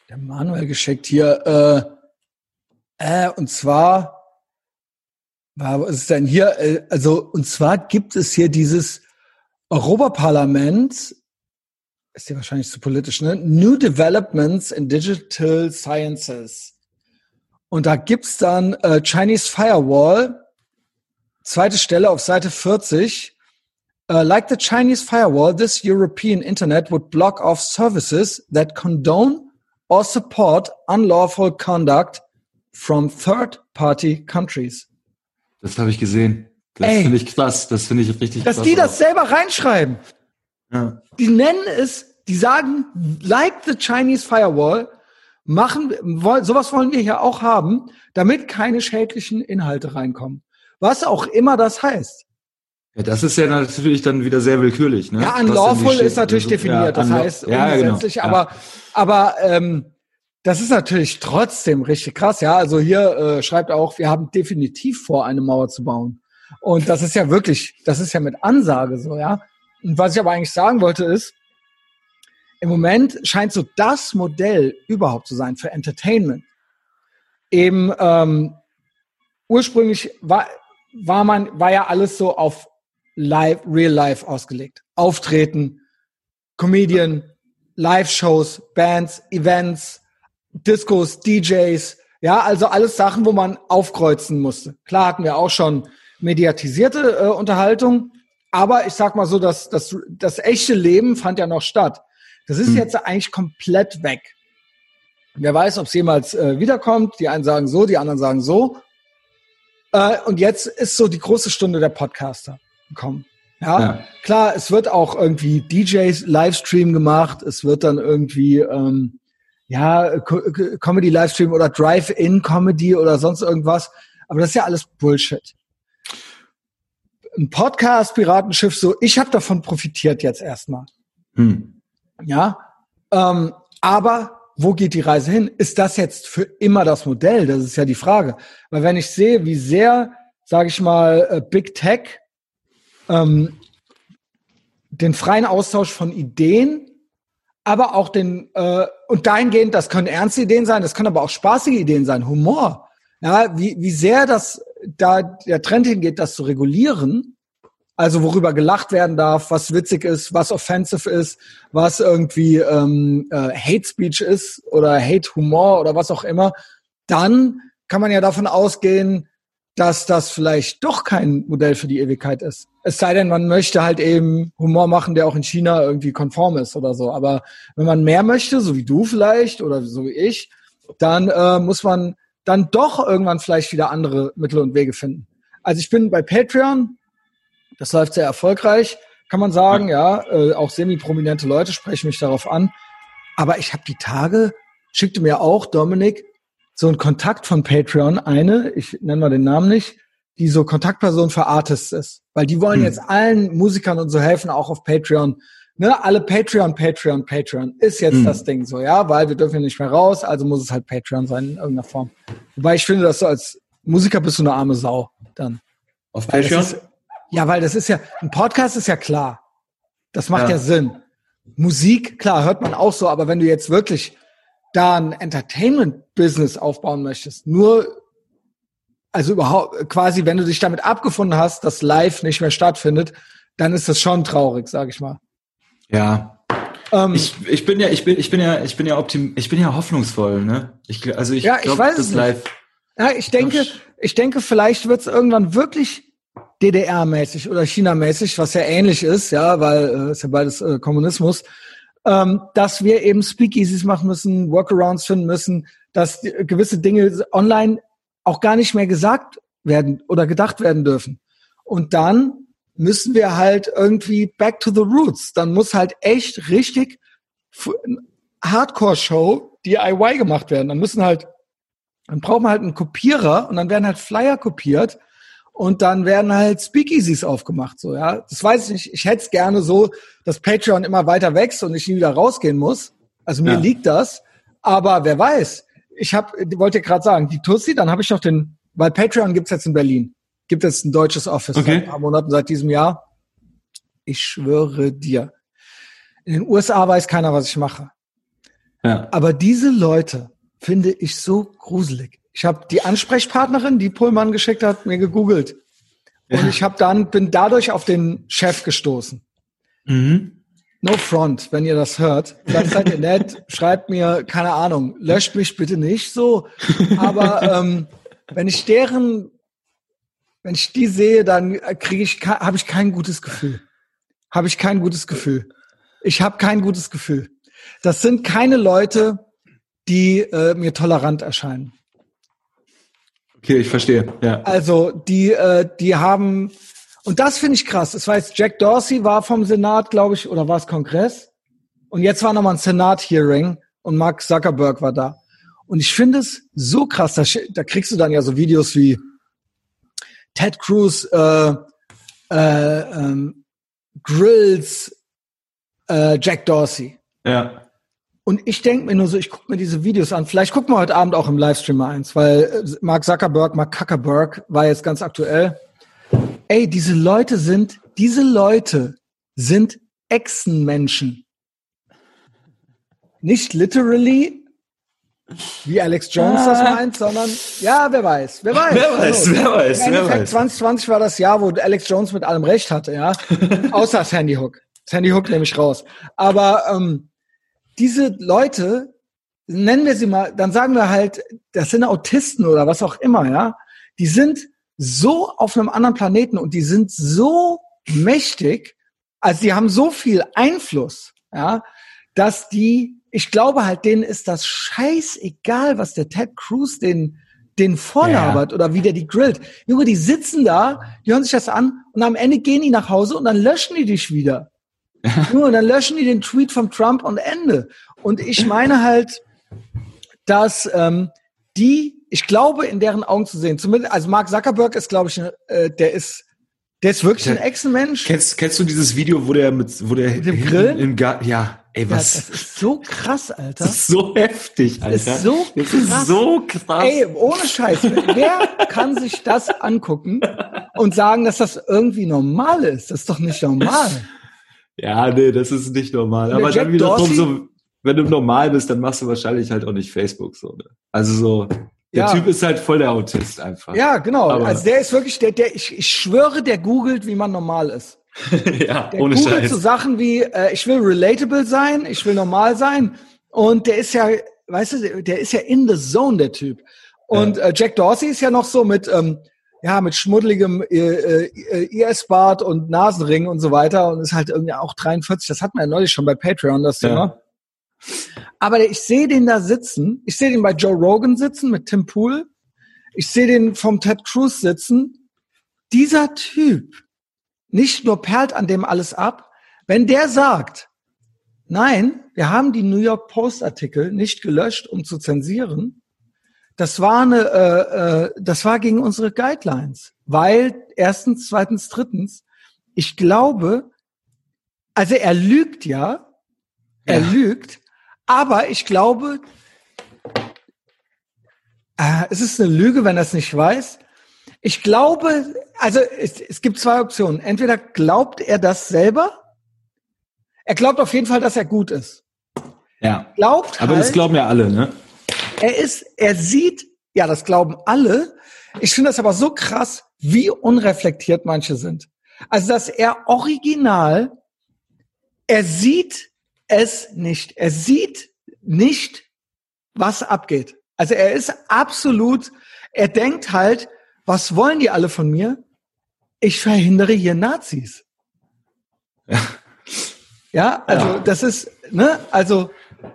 Der Manuel geschickt hier, äh, äh, und zwar, war- was ist denn hier? Äh, also, und zwar gibt es hier dieses Europaparlament, ist ja wahrscheinlich zu politisch, ne? New Developments in Digital Sciences. Und da gibt's dann äh, Chinese Firewall, zweite Stelle auf Seite 40. Uh, like the Chinese firewall, this European Internet would block off services that condone or support unlawful conduct from third-party countries.
Das habe ich gesehen. Das finde ich krass. Das finde ich richtig
Dass
krass.
die das selber reinschreiben.
Ja.
Die nennen es, die sagen, like the Chinese firewall, machen, sowas wollen wir hier auch haben, damit keine schädlichen Inhalte reinkommen. Was auch immer das heißt.
ja, das ist ja natürlich dann wieder sehr willkürlich. Ne?
Ja, unlawful ist natürlich definiert.
ja,
das heißt
ja, genau.
ungesetzlich,
Ja.
aber, aber ähm, das ist natürlich trotzdem richtig krass. Ja, also hier äh, schreibt auch, wir haben definitiv vor, eine Mauer zu bauen. Und das ist ja wirklich, das ist ja mit Ansage so, ja. Und was ich aber eigentlich sagen wollte ist, im Moment scheint so das Modell überhaupt zu sein für Entertainment. Eben ähm, ursprünglich war, war man, war ja alles so auf live, real life ausgelegt. Auftreten, Comedian, Live-Shows, Bands, Events, Discos, DJs, ja, also alles Sachen, wo man aufkreuzen musste. Klar hatten wir auch schon mediatisierte äh, Unterhaltung, aber ich sag mal so, dass das, das echte Leben fand ja noch statt. Das ist
Hm.
jetzt eigentlich komplett weg. Wer weiß, ob es jemals äh, wiederkommt. Die einen sagen so, die anderen sagen so. Äh, und jetzt ist so die große Stunde der Podcaster gekommen. Ja,
Ja.
klar, es wird auch irgendwie DJs Livestream gemacht. Es wird dann irgendwie ähm, ja Co Co- Comedy Livestream oder Drive-in Comedy oder sonst irgendwas. Aber das ist ja alles Bullshit. Ein Podcast Piratenschiff so, ich habe davon profitiert jetzt erstmal.
Hm.
Ja, ähm, aber wo geht die Reise hin? Ist das jetzt für immer das Modell? Das ist ja die Frage. Weil wenn ich sehe, wie sehr, sage ich mal, äh, Big Tech ähm, den freien Austausch von Ideen, aber auch den äh, und dahingehend, das können ernste Ideen sein, das können aber auch spaßige Ideen sein, Humor. Ja, wie, wie sehr das da der Trend hingeht, das zu regulieren, also worüber gelacht werden darf, was witzig ist, was offensive ist, was irgendwie ähm, äh, Hate Speech ist oder Hate Humor oder was auch immer, dann kann man ja davon ausgehen, dass das vielleicht doch kein Modell für die Ewigkeit ist. Es sei denn, man möchte halt eben Humor machen, der auch in China irgendwie konform ist oder so. Aber wenn man mehr möchte, so wie du vielleicht oder so wie ich, dann äh, muss man dann doch irgendwann vielleicht wieder andere Mittel und Wege finden. Also ich bin bei Patreon, das läuft sehr erfolgreich, kann man sagen, ja, äh, auch semi-prominente Leute sprechen mich darauf an. Aber ich habe die Tage, schickte mir auch Dominik so ein Kontakt von Patreon, eine, ich nenne mal den Namen nicht, die so Kontaktperson für Artists ist. Weil die wollen hm. jetzt allen Musikern und so helfen, auch auf Patreon, ne, alle Patreon, Patreon, Patreon ist jetzt mhm. das Ding so, ja, weil wir dürfen ja nicht mehr raus, also muss es halt Patreon sein in irgendeiner Form. Wobei ich finde, dass du als Musiker bist du eine arme Sau dann.
Auf Patreon?
Ist, ja, weil das ist ja, ein Podcast ist ja klar. Das macht ja. ja Sinn. Musik, klar, hört man auch so, aber wenn du jetzt wirklich da ein Entertainment-Business aufbauen möchtest, nur also überhaupt quasi, wenn du dich damit abgefunden hast, dass live nicht mehr stattfindet, dann ist das schon traurig, sag ich mal.
Ja. Ähm, ich, ich bin ja, ich bin, ich bin ja, ich bin ja optim, ich bin ja hoffnungsvoll, ne? Ich, also ich,
ja, ich weiß das live. Ja, ich denke, ich denke, vielleicht wird es irgendwann wirklich DDR-mäßig oder China-mäßig, was ja ähnlich ist, ja, weil äh, ist ja beides äh, Kommunismus, ähm, dass wir eben Speakeasies machen müssen, Workarounds finden müssen, dass gewisse Dinge online auch gar nicht mehr gesagt werden oder gedacht werden dürfen. Und dann müssen wir halt irgendwie back to the roots. Dann muss halt echt richtig Hardcore-Show DIY gemacht werden. Dann müssen halt, dann brauchen wir halt einen Kopierer und dann werden halt Flyer kopiert und dann werden halt Speakeasies aufgemacht. So, ja. Das weiß ich nicht. Ich hätte es gerne so, dass Patreon immer weiter wächst und ich nie wieder rausgehen muss. Also mir ja. liegt das. Aber wer weiß. Ich hab, wollte gerade sagen, die Tussi, dann habe ich noch den, weil Patreon gibt's jetzt in Berlin gibt es ein deutsches Office okay. seit ein paar Monaten, seit diesem Jahr. Ich schwöre dir. In den USA weiß keiner, was ich mache. Ja. Aber diese Leute finde ich so gruselig. Ich habe die Ansprechpartnerin, die Pullmann geschickt hat, mir gegoogelt. Und ja. ich habe dann bin dadurch auf den Chef gestoßen. Mhm. No front, wenn ihr das hört. Dann seid ihr nett, schreibt mir, keine Ahnung, löscht mich bitte nicht so. Aber ähm, wenn ich deren wenn ich die sehe, dann kriege ich, habe ich kein gutes Gefühl. Habe ich kein gutes Gefühl. Ich habe kein gutes Gefühl. Das sind keine Leute, die äh, mir tolerant erscheinen.
Okay, ich verstehe. Ja.
Also die, äh, die haben und das finde ich krass. Das war jetzt Jack Dorsey war vom Senat, glaube ich, oder war es Kongress? Und jetzt war nochmal ein Senat-Hearing und Mark Zuckerberg war da. Und ich finde es so krass, da, da kriegst du dann ja so Videos wie Ted Cruz äh, äh, ähm, Grills äh, Jack Dorsey.
Ja.
Und ich denke mir nur so, ich gucke mir diese Videos an. Vielleicht gucken wir heute Abend auch im Livestream mal eins, weil äh, Mark Zuckerberg, Mark Zuckerberg war jetzt ganz aktuell. Ey, diese Leute sind, diese Leute sind Echsenmenschen. Nicht literally, wie Alex Jones das ah. meint, sondern ja, wer weiß, wer weiß.
Wer weiß, also, wer weiß, wer weiß.
2020 war das Jahr, wo Alex Jones mit allem Recht hatte, ja. *laughs* Außer Sandy Hook. Sandy Hook nehme ich raus. Aber ähm, diese Leute, nennen wir sie mal, dann sagen wir halt, das sind Autisten oder was auch immer, ja. Die sind so auf einem anderen Planeten und die sind so mächtig, also die haben so viel Einfluss, ja, dass die ich glaube halt, denen ist das scheißegal, was der Ted Cruz den, den vorlabert ja. oder wie der die grillt. Junge, die sitzen da, die hören sich das an und am Ende gehen die nach Hause und dann löschen die dich wieder. *laughs* Und dann löschen die den Tweet von Trump und Ende. Und ich meine halt, dass ähm, die, ich glaube, in deren Augen zu sehen, zumindest, also Mark Zuckerberg ist, glaube ich, äh, der ist der ist wirklich ein Echsenmensch.
Kennst, kennst du dieses Video, wo der mit, wo der
mit dem Grill?
Im Garten, ja, Ey,
Ja,
was?
das ist so krass, Alter.
Das ist so heftig, Alter.
ist so
Das ist
krass.
so krass.
Ey, ohne Scheiß. Wer kann sich das angucken und sagen, dass das irgendwie normal ist? Das ist doch nicht normal.
Ja, nee, das ist nicht normal. Aber
Jack
dann wiederum so, wenn du normal bist, dann machst du wahrscheinlich halt auch nicht Facebook so. Ne? Also so, der
Ja.
Typ ist halt voll der Autist einfach.
Ja, genau.
Aber-
also der ist wirklich, der, der, ich, ich schwöre, der googelt, wie man normal ist. *laughs*
ja
Der
ohne
googelt
Scheiß.
so Sachen wie, äh, ich will relatable sein, ich will normal sein. Und der ist ja, weißt du, der ist ja in the zone, der Typ. Und äh, Jack Dorsey ist ja noch so mit, ähm, ja, mit schmuddeligem äh, äh, IS-Bart und Nasenring und so weiter und ist halt irgendwie auch 43. Das hatten wir ja neulich schon bei Patreon, das
Ja.
Thema. Aber ich sehe den da sitzen. Ich sehe den bei Joe Rogan sitzen mit Tim Pool. Ich sehe den vom Ted Cruz sitzen. Dieser Typ, nicht nur perlt an dem alles ab, wenn der sagt, nein, wir haben die New York Post Artikel nicht gelöscht, um zu zensieren. Das war eine, äh, äh, das war gegen unsere Guidelines, weil erstens, zweitens, drittens, ich glaube, also er lügt ja, er
Ja.
lügt, aber ich glaube, äh, es ist eine Lüge, wenn er es nicht weiß. Ich glaube, also es, es gibt zwei Optionen. Entweder glaubt er das selber, er glaubt auf jeden Fall, dass er gut ist.
Ja.
Glaubt
Aber
halt,
das glauben ja alle, ne?
Er ist, er sieht, ja, das glauben alle. Ich finde das aber so krass, wie unreflektiert manche sind. Also, dass er original, er sieht es nicht. Er sieht nicht, was abgeht. Also er ist absolut, er denkt halt, was wollen die alle von mir? Ich verhindere hier Nazis.
Ja.
Ja, also
Ja.
das ist, ne, also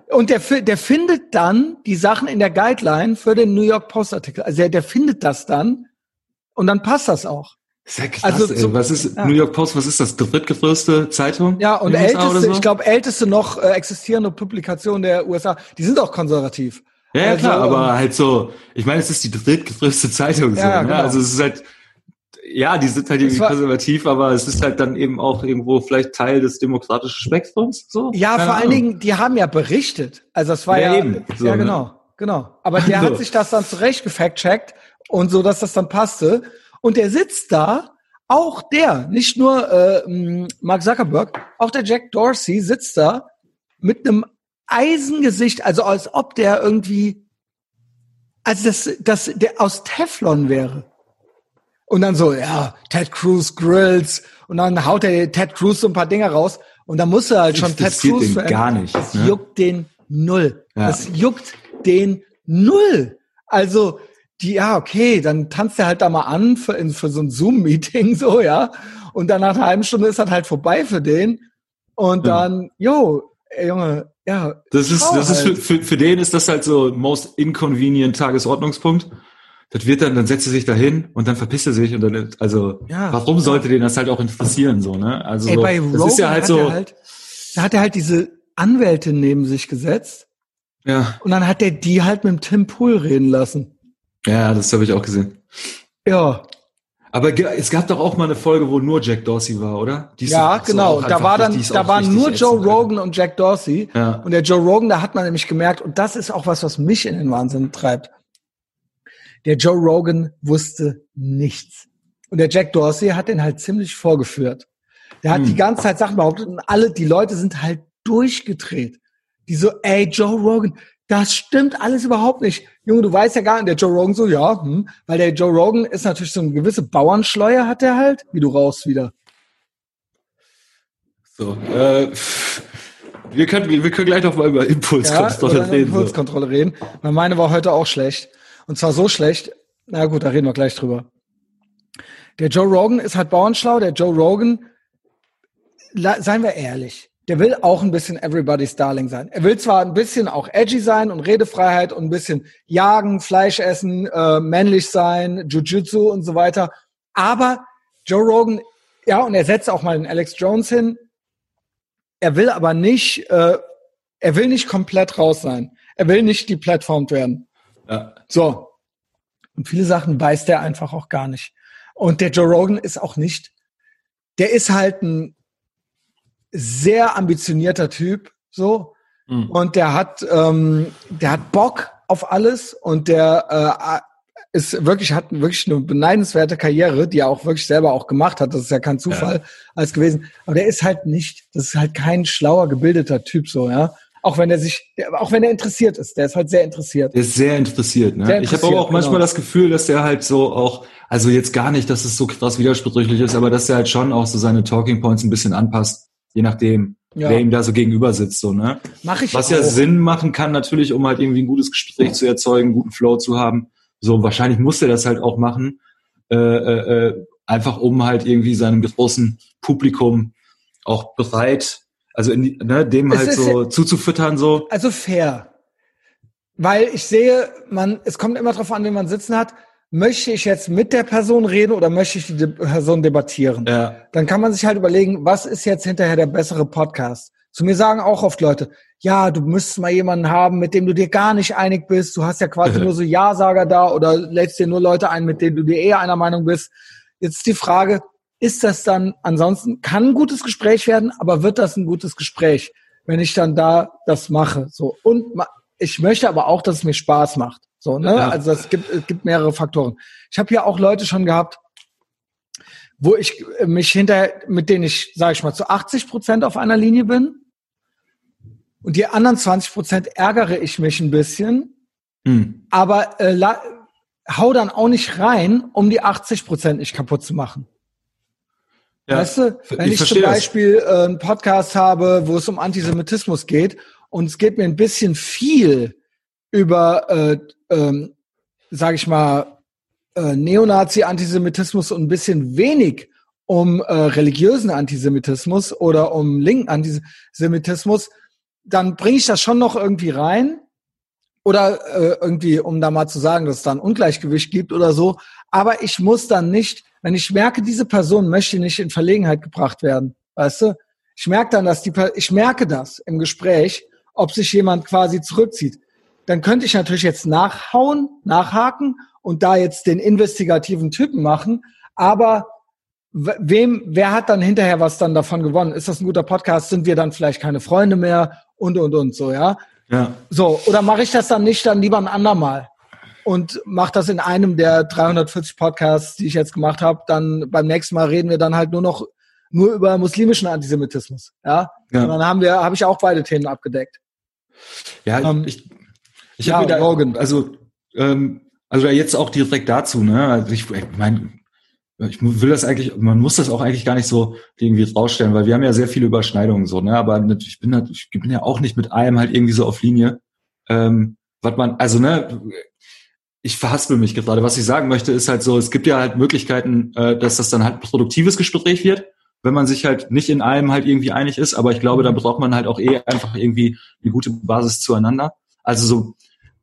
und der, der findet dann die Sachen in der Guideline für den New York Post Artikel. Also der, der findet das dann und dann passt das auch.
Ja krass,
Also so-
was ist
ja.
New York Post, was ist das? Drittgrößte Zeitung?
Ja, und älteste,
so?
ich glaube, älteste noch äh, existierende Publikation der USA, die sind auch konservativ.
Ja, ja
Also,
klar, aber
ähm,
halt so, ich meine, es ist die drittgrößte *laughs* Zeitung. So,
Ja,
ne?
genau.
Also es ist halt, ja, die sind halt irgendwie konservativ, aber es ist halt dann eben auch irgendwo vielleicht Teil des demokratischen Spektrums. So?
Ja,
Keine
vor allen
Ahnung.
Dingen, die haben ja berichtet. Also das war
Ja,
ja,
eben. So,
ja
ne?
genau, genau. Aber der
So.
hat sich das dann zurecht gefact-checkt und so, dass das dann passte. Und der sitzt da, auch der, nicht nur äh, Mark Zuckerberg, auch der Jack Dorsey sitzt da mit einem Eisengesicht, also als ob der irgendwie, also das, das, der aus Teflon wäre. Und dann so, ja, Ted Cruz Grills. Und dann haut er Ted Cruz so ein paar Dinge raus. Und dann muss er halt schon Ted Cruz.
den gar nicht,
Das
ne?
juckt den null.
Ja.
Das juckt den null. Also, die, ja, okay, dann tanzt er halt da mal an für, in, für so ein Zoom-Meeting, *laughs* so, ja. Und dann nach einer halben Stunde ist das halt vorbei für den. Und dann, jo, ey, Junge, ja.
Das ist, das ist
halt.
für, für, für den ist das halt so most inconvenient Tagesordnungspunkt. Das wird dann, dann setzt er sich da hin und dann verpisst er sich und dann, also,
Ja.
warum sollte den das halt auch interessieren, so, ne? Also,
Ey,
so,
bei
das ist ja halt so,
halt, da hat er halt diese Anwältin neben sich gesetzt.
ja,
Und dann hat er die halt mit dem Tim Pool reden lassen.
ja, das habe ich auch gesehen.
Ja,
Aber es gab doch auch mal eine Folge, wo nur Jack Dorsey war, oder? Die
ja, genau. Da war dann, da waren nur Joe
ätzend,
Rogan und Jack Dorsey.
Ja.
Und der Joe Rogan, da hat man nämlich gemerkt, und das ist auch was, was mich in den Wahnsinn treibt. Der Joe Rogan wusste nichts. Und der Jack Dorsey hat den halt ziemlich vorgeführt. Der hat
Hm.
die ganze Zeit Sachen behauptet und alle, die Leute sind halt durchgedreht. Die so, ey, Joe Rogan, das stimmt alles überhaupt nicht. Junge, du weißt ja gar nicht. Der Joe Rogan so, ja, hm, weil der Joe Rogan ist natürlich so eine gewisse Bauernschleue hat er halt, wie du raus wieder.
So, äh, wir können, wir können gleich noch mal über
Ja,
Impulskontrolle
eine
reden. So.
Impulskontrolle reden. Weil meine war heute auch schlecht. Und zwar so schlecht. Na gut, da reden wir gleich drüber. Der Joe Rogan ist halt bauernschlau. Der Joe Rogan, seien wir ehrlich, der will auch ein bisschen Everybody's Darling sein. Er will zwar ein bisschen auch edgy sein und Redefreiheit und ein bisschen jagen, Fleisch essen, äh, männlich sein, Jiu-Jitsu und so weiter. Aber Joe Rogan, ja, und er setzt auch mal den Alex Jones hin. Er will aber nicht, äh, er will nicht komplett raus sein. Er will nicht deplatformt werden.
Ja.
So. Und viele Sachen weiß der einfach auch gar nicht. Und der Joe Rogan ist auch nicht, der ist halt ein sehr ambitionierter Typ, so. Mhm. Und der hat, ähm, der hat Bock auf alles und der äh, ist wirklich, hat wirklich eine beneidenswerte Karriere, die er auch wirklich selber auch gemacht hat. Das ist ja kein Zufall ja. als gewesen. Aber der ist halt nicht, das ist halt kein schlauer, gebildeter Typ so, ja. Auch wenn er sich, auch wenn er interessiert ist, der ist halt sehr interessiert.
Der ist sehr interessiert, ne? Sehr interessiert, ich habe aber auch genau. manchmal das Gefühl, dass der halt so auch, also jetzt gar nicht, dass es so krass widersprüchlich ist, aber dass er halt schon auch so seine Talking Points ein bisschen anpasst, je nachdem, ja. wer ihm da so gegenüber sitzt, so, ne?
Mach ich
Was auch. ja Sinn machen kann, natürlich, um halt irgendwie ein gutes Gespräch zu erzeugen, einen guten Flow zu haben. So, wahrscheinlich muss er das halt auch machen, äh, äh, äh, einfach um halt irgendwie seinem großen Publikum auch bereit also in ne, dem halt so zuzufüttern so.
Also fair. Weil ich sehe, man, es kommt immer darauf an, wen man sitzen hat. Möchte ich jetzt mit der Person reden oder möchte ich die Person debattieren? Ja. Dann kann man sich halt überlegen, was ist jetzt hinterher der bessere Podcast? Zu mir sagen auch oft Leute, ja, du müsstest mal jemanden haben, mit dem du dir gar nicht einig bist. Du hast ja quasi *laughs* nur so Ja-Sager da oder lädst dir nur Leute ein, mit denen du dir eher einer Meinung bist. Jetzt ist die Frage, ist das dann ansonsten, kann ein gutes Gespräch werden, aber wird das ein gutes Gespräch, wenn ich dann da das mache? So. Und ich möchte aber auch, dass es mir Spaß macht. So, ne? Ja. Also es gibt, es gibt mehrere Faktoren. Ich habe ja auch Leute schon gehabt, wo ich mich hinter, mit denen ich, sage ich mal, zu 80 Prozent auf einer Linie bin. Und die anderen 20 Prozent ärgere ich mich ein bisschen. Hm. Aber äh, hau dann auch nicht rein, um die 80 Prozent nicht kaputt zu machen. Ja, weißt du, wenn ich, ich zum Beispiel äh, einen Podcast habe, wo es um Antisemitismus geht und es geht mir ein bisschen viel über, äh, ähm, sage ich mal, äh, Neonazi-Antisemitismus und ein bisschen wenig um äh, religiösen Antisemitismus oder um linken Antisemitismus, dann bringe ich das schon noch irgendwie rein. Oder äh, irgendwie, um da mal zu sagen, dass es da ein Ungleichgewicht gibt oder so. Aber ich muss dann nicht wenn ich merke, diese Person möchte nicht in Verlegenheit gebracht werden, weißt du? Ich merke dann, dass die, ich merke das im Gespräch, ob sich jemand quasi zurückzieht. Dann könnte ich natürlich jetzt nachhauen, nachhaken und da jetzt den investigativen Typen machen. Aber wem, wer hat dann hinterher was dann davon gewonnen? Ist das ein guter Podcast? Sind wir dann vielleicht keine Freunde mehr? Und, und, und, so, ja? Ja. So, oder mache ich das dann nicht dann lieber ein andermal? Und mache das in einem der 340 Podcasts, die ich jetzt gemacht habe. Dann beim nächsten Mal reden wir dann halt nur noch nur über muslimischen Antisemitismus. Ja, ja. und dann haben wir, habe ich auch beide Themen abgedeckt.
Ja, ähm, ich, ich ja, habe wieder, also ähm, also jetzt auch direkt dazu, ne? Also ich, ich meine, ich will das eigentlich, man muss das auch eigentlich gar nicht so irgendwie rausstellen, weil wir haben ja sehr viele Überschneidungen so, ne? Aber ich bin, halt, ich bin ja auch nicht mit allem halt irgendwie so auf Linie. Ähm, was man, also ne, ich verhaspel mich gerade. Was ich sagen möchte, ist halt so, es gibt ja halt Möglichkeiten, äh, dass das dann halt ein produktives Gespräch wird, wenn man sich halt nicht in allem halt irgendwie einig ist. Aber ich glaube, da braucht man halt auch eh einfach irgendwie eine gute Basis zueinander. Also so,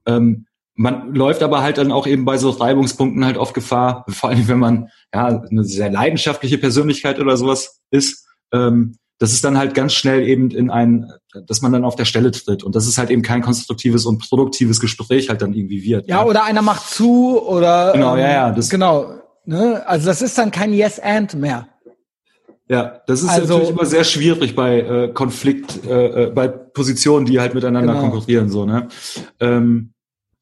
ähm, man läuft aber halt dann auch eben bei so Reibungspunkten halt auf Gefahr, *laughs* vor allem wenn man ja eine sehr leidenschaftliche Persönlichkeit oder sowas ist, ähm, das ist dann halt ganz schnell eben in ein, dass man dann auf der Stelle tritt und das ist halt eben kein konstruktives und produktives Gespräch halt dann irgendwie wird.
Ja, ja. oder einer macht zu oder
genau, ähm, ja, ja,
das, genau. Ne? Also das ist dann kein Yes and mehr.
Ja, das ist also, natürlich immer sehr schwierig bei äh, Konflikt, äh, äh, bei Positionen, die halt miteinander genau. konkurrieren so ne. Ähm,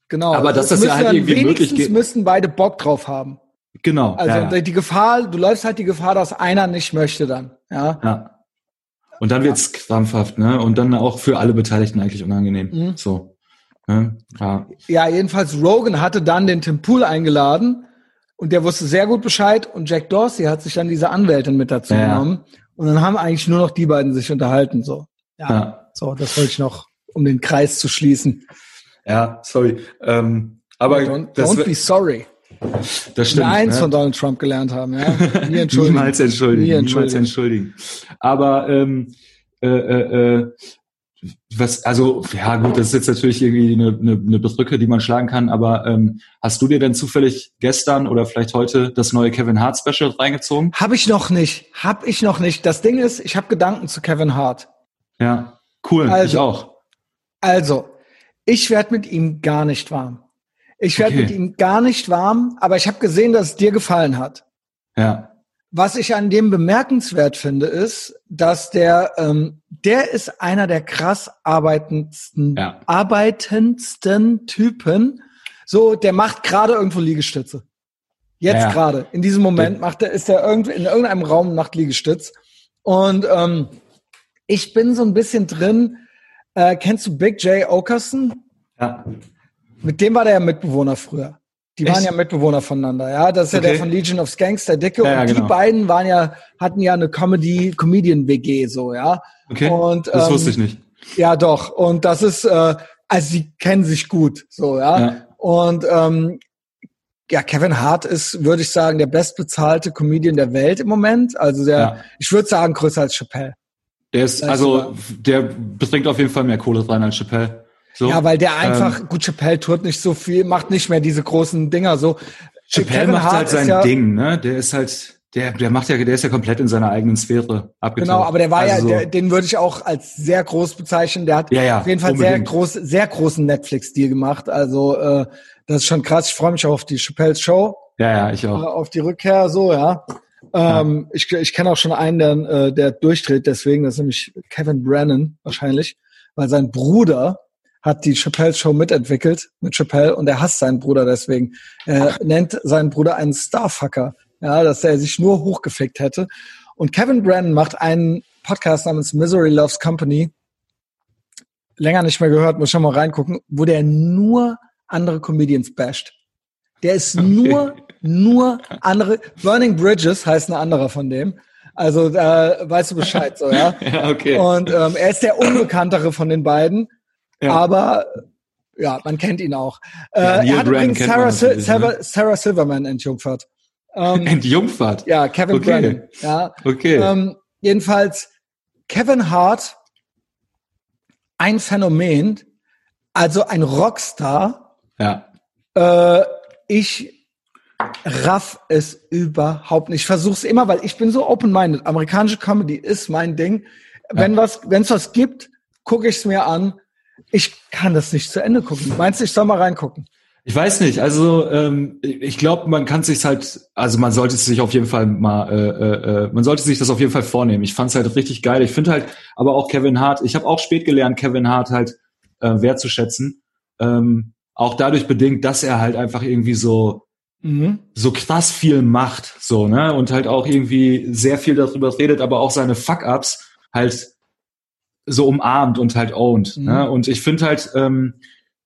genau.
Aber dass das ja halt irgendwie möglich
geht. müssen beide Bock drauf haben.
Genau.
Also ja, ja. die Gefahr, du läufst halt die Gefahr, dass einer nicht möchte dann. Ja.
ja. Und dann wird's krampfhaft, ne? Und dann auch für alle Beteiligten eigentlich unangenehm. Mhm. So.
Ne? Ja. ja, jedenfalls Rogan hatte dann den Tim Pool eingeladen und der wusste sehr gut Bescheid und Jack Dorsey hat sich dann diese Anwältin mit dazu ja. genommen. Und dann haben eigentlich nur noch die beiden sich unterhalten. So. Ja. ja. So, das wollte ich noch, um den Kreis zu schließen.
Ja, sorry. Ähm, aber
don't, don't be sorry.
Das stimmt.
eins ne? von Donald Trump gelernt haben, ja. *laughs*
Nie entschuldigen. niemals entschuldigen. Nie entschuldigen. Niemals entschuldigen. Aber ähm, äh, äh, äh, was, also ja gut, das ist jetzt natürlich irgendwie eine, eine, eine Brücke, die man schlagen kann. Aber ähm, hast du dir denn zufällig gestern oder vielleicht heute das neue Kevin Hart Special reingezogen?
Habe ich noch nicht. Hab ich noch nicht. Das Ding ist, ich habe Gedanken zu Kevin Hart.
Ja, cool. Also, ich auch.
Also, ich werde mit ihm gar nicht warm. Ich werde okay. mit ihm gar nicht warm, aber ich habe gesehen, dass es dir gefallen hat.
Ja.
was ich an dem bemerkenswert finde, ist, dass der, ähm, der ist einer der krass arbeitendsten,
Ja.
arbeitendsten Typen. So, der macht gerade irgendwo Liegestütze. Jetzt
Ja,
gerade, in diesem Moment macht er, ist er irgendwie in irgendeinem Raum macht Liegestütz. Und ähm, ich bin so ein bisschen drin. Äh, kennst du Big J Okerson?
Ja.
Mit dem war der ja Mitbewohner früher. Die waren
Echt?
ja Mitbewohner voneinander, ja. Das ist ja
Okay.
der von Legion of Skanks, der Dicke.
Ja, ja,
und die
genau.
beiden waren ja, hatten ja eine Comedy, Comedian-WG, so, ja.
Okay.
Und,
das
ähm,
wusste ich nicht.
Ja, doch. Und das ist, äh, also sie kennen sich gut, so, ja.
Ja.
Und ähm, ja, Kevin Hart ist, würde ich sagen, der bestbezahlte Comedian der Welt im Moment. Also der,
Ja.
ich würde sagen, größer als Chappelle.
Der ist, also, der bringt auf jeden Fall mehr Kohle rein als Chappelle. So.
Ja, weil der einfach,
Ähm,
gut, Chappelle tut nicht so viel, macht nicht mehr diese großen Dinger so.
Chappelle
Kevin
macht
Hart
halt sein
ja,
Ding, ne? Der ist halt, der, der macht ja, der ist ja komplett in seiner eigenen Sphäre abgetaucht.
Genau, aber der war
also,
ja, der, den würde ich auch als sehr groß bezeichnen. Der hat
Ja, ja,
auf jeden Fall sehr
unbedingt.
groß, sehr großen Netflix-Deal gemacht. Also äh, das ist schon krass. Ich freue mich auch auf die Chappelle Show,
Ja, ja, ich
äh,
auch.
auf die Rückkehr, so ja. Ähm, Ich, ich kenne auch schon einen, der, äh, der durchdreht, deswegen, das ist nämlich Kevin Brennan wahrscheinlich, weil sein Bruder hat die Chappelle Show mitentwickelt mit Chappelle und er hasst seinen Bruder deswegen. Er nennt seinen Bruder einen Starfucker, ja, dass er sich nur hochgefickt hätte. Und Kevin Brennan macht einen Podcast namens Misery Loves Company. Länger nicht mehr gehört, muss schon mal reingucken, wo der nur andere Comedians basht. Der ist nur, nur andere. Burning Bridges heißt ein anderer von dem. Also da weißt du Bescheid, so ja. *laughs*
Ja, okay.
Und ähm, er ist der unbekanntere von den beiden,
Ja.
aber ja, man kennt ihn auch. Äh,
Ja,
er hat
Brennan
übrigens Sarah, Sil Sarah,
ne?
Sarah Silverman entjungfert. Ähm, *laughs*
Entjungfert.
ja, Kevin
Okay.
Brennan. Ja.
Okay.
Ähm, jedenfalls Kevin Hart, ein Phänomen, also ein Rockstar.
ja.
Äh, ich raff es überhaupt nicht. Ich versuche es immer, weil ich bin so open-minded. Amerikanische Comedy ist mein Ding. Wenn was, wenn es was gibt, gucke ich es mir an. Ich kann das nicht zu Ende gucken. Meinst du, ich soll mal reingucken?
Ich weiß nicht, also ähm, ich glaube, man kann sich halt, also man sollte sich auf jeden Fall mal, äh, äh, äh, man sollte sich das auf jeden Fall vornehmen. Ich fand es halt richtig geil. Ich finde halt, aber auch Kevin Hart, ich habe auch spät gelernt, Kevin Hart halt äh, wertzuschätzen. Ähm, auch dadurch bedingt, dass er halt einfach irgendwie so
Mhm.
so krass viel macht, so, ne? Und halt auch irgendwie sehr viel darüber redet, aber auch seine Fuck-Ups halt so umarmt und halt owned.
Mhm.
Ne? Und ich finde halt, ähm,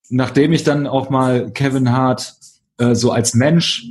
nachdem ich dann auch mal Kevin Hart äh, so als Mensch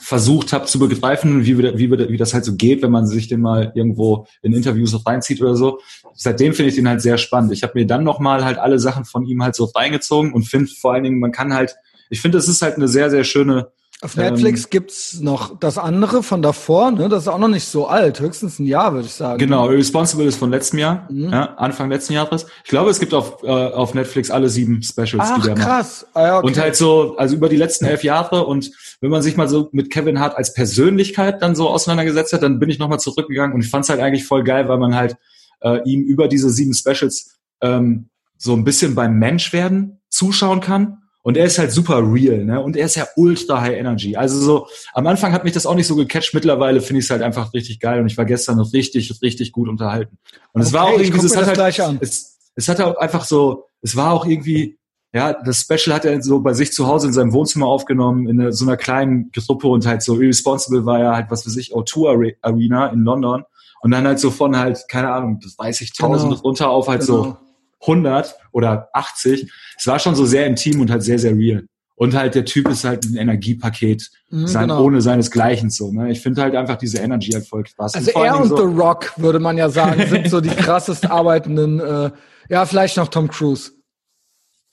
versucht habe zu begreifen, wie, wie, wie das halt so geht, wenn man sich den mal irgendwo in Interviews reinzieht oder so. Seitdem finde ich den halt sehr spannend. Ich habe mir dann nochmal halt alle Sachen von ihm halt so reingezogen und finde vor allen Dingen, man kann halt, ich finde, es ist halt eine sehr, sehr schöne
Auf Netflix gibt's noch das andere von davor, ne? Das ist auch noch nicht so alt, höchstens ein Jahr, würde ich sagen.
Genau, Irresponsible ist von letztem Jahr,
Mhm.
ja, Anfang letzten Jahres. Ich glaube, es gibt auf, äh, auf Netflix alle sieben Specials,
Ach,
die der macht.
krass. Ah, ja, okay.
Und halt so, also über die letzten elf Jahre und wenn man sich mal so mit Kevin Hart als Persönlichkeit dann so auseinandergesetzt hat, dann bin ich nochmal zurückgegangen und ich fand es halt eigentlich voll geil, weil man halt äh, ihm über diese sieben Specials ähm, so ein bisschen beim Menschwerden zuschauen kann. Und er ist halt super real, ne? Und er ist ja ultra high energy. Also so, am Anfang hat mich das auch nicht so gecatcht. Mittlerweile finde ich es halt einfach richtig geil und ich war gestern richtig, richtig gut unterhalten. Und es war
Okay,
auch irgendwie, es hat halt, es, es hat auch einfach so, es war auch irgendwie, ja, das Special hat er so bei sich zu Hause in seinem Wohnzimmer aufgenommen, in eine, so einer kleinen Gruppe und halt so Irresponsible war ja halt, was für sich, O2 Are- Arena in London. Und dann halt so von halt, keine Ahnung, das weiß ich, tausend
Genau.
runter auf halt
Genau.
so 100 oder 80. Es war schon so sehr intim und halt sehr, sehr real. Und halt der Typ ist halt ein Energiepaket,
Mhm,
sein,
genau.
ohne seinesgleichen so. Ne? Ich finde halt einfach diese Energy halt voll krass.
Also
vor
er und
so,
The Rock, würde man ja sagen, *laughs* sind so die krassest arbeitenden, äh, ja, vielleicht noch Tom Cruise.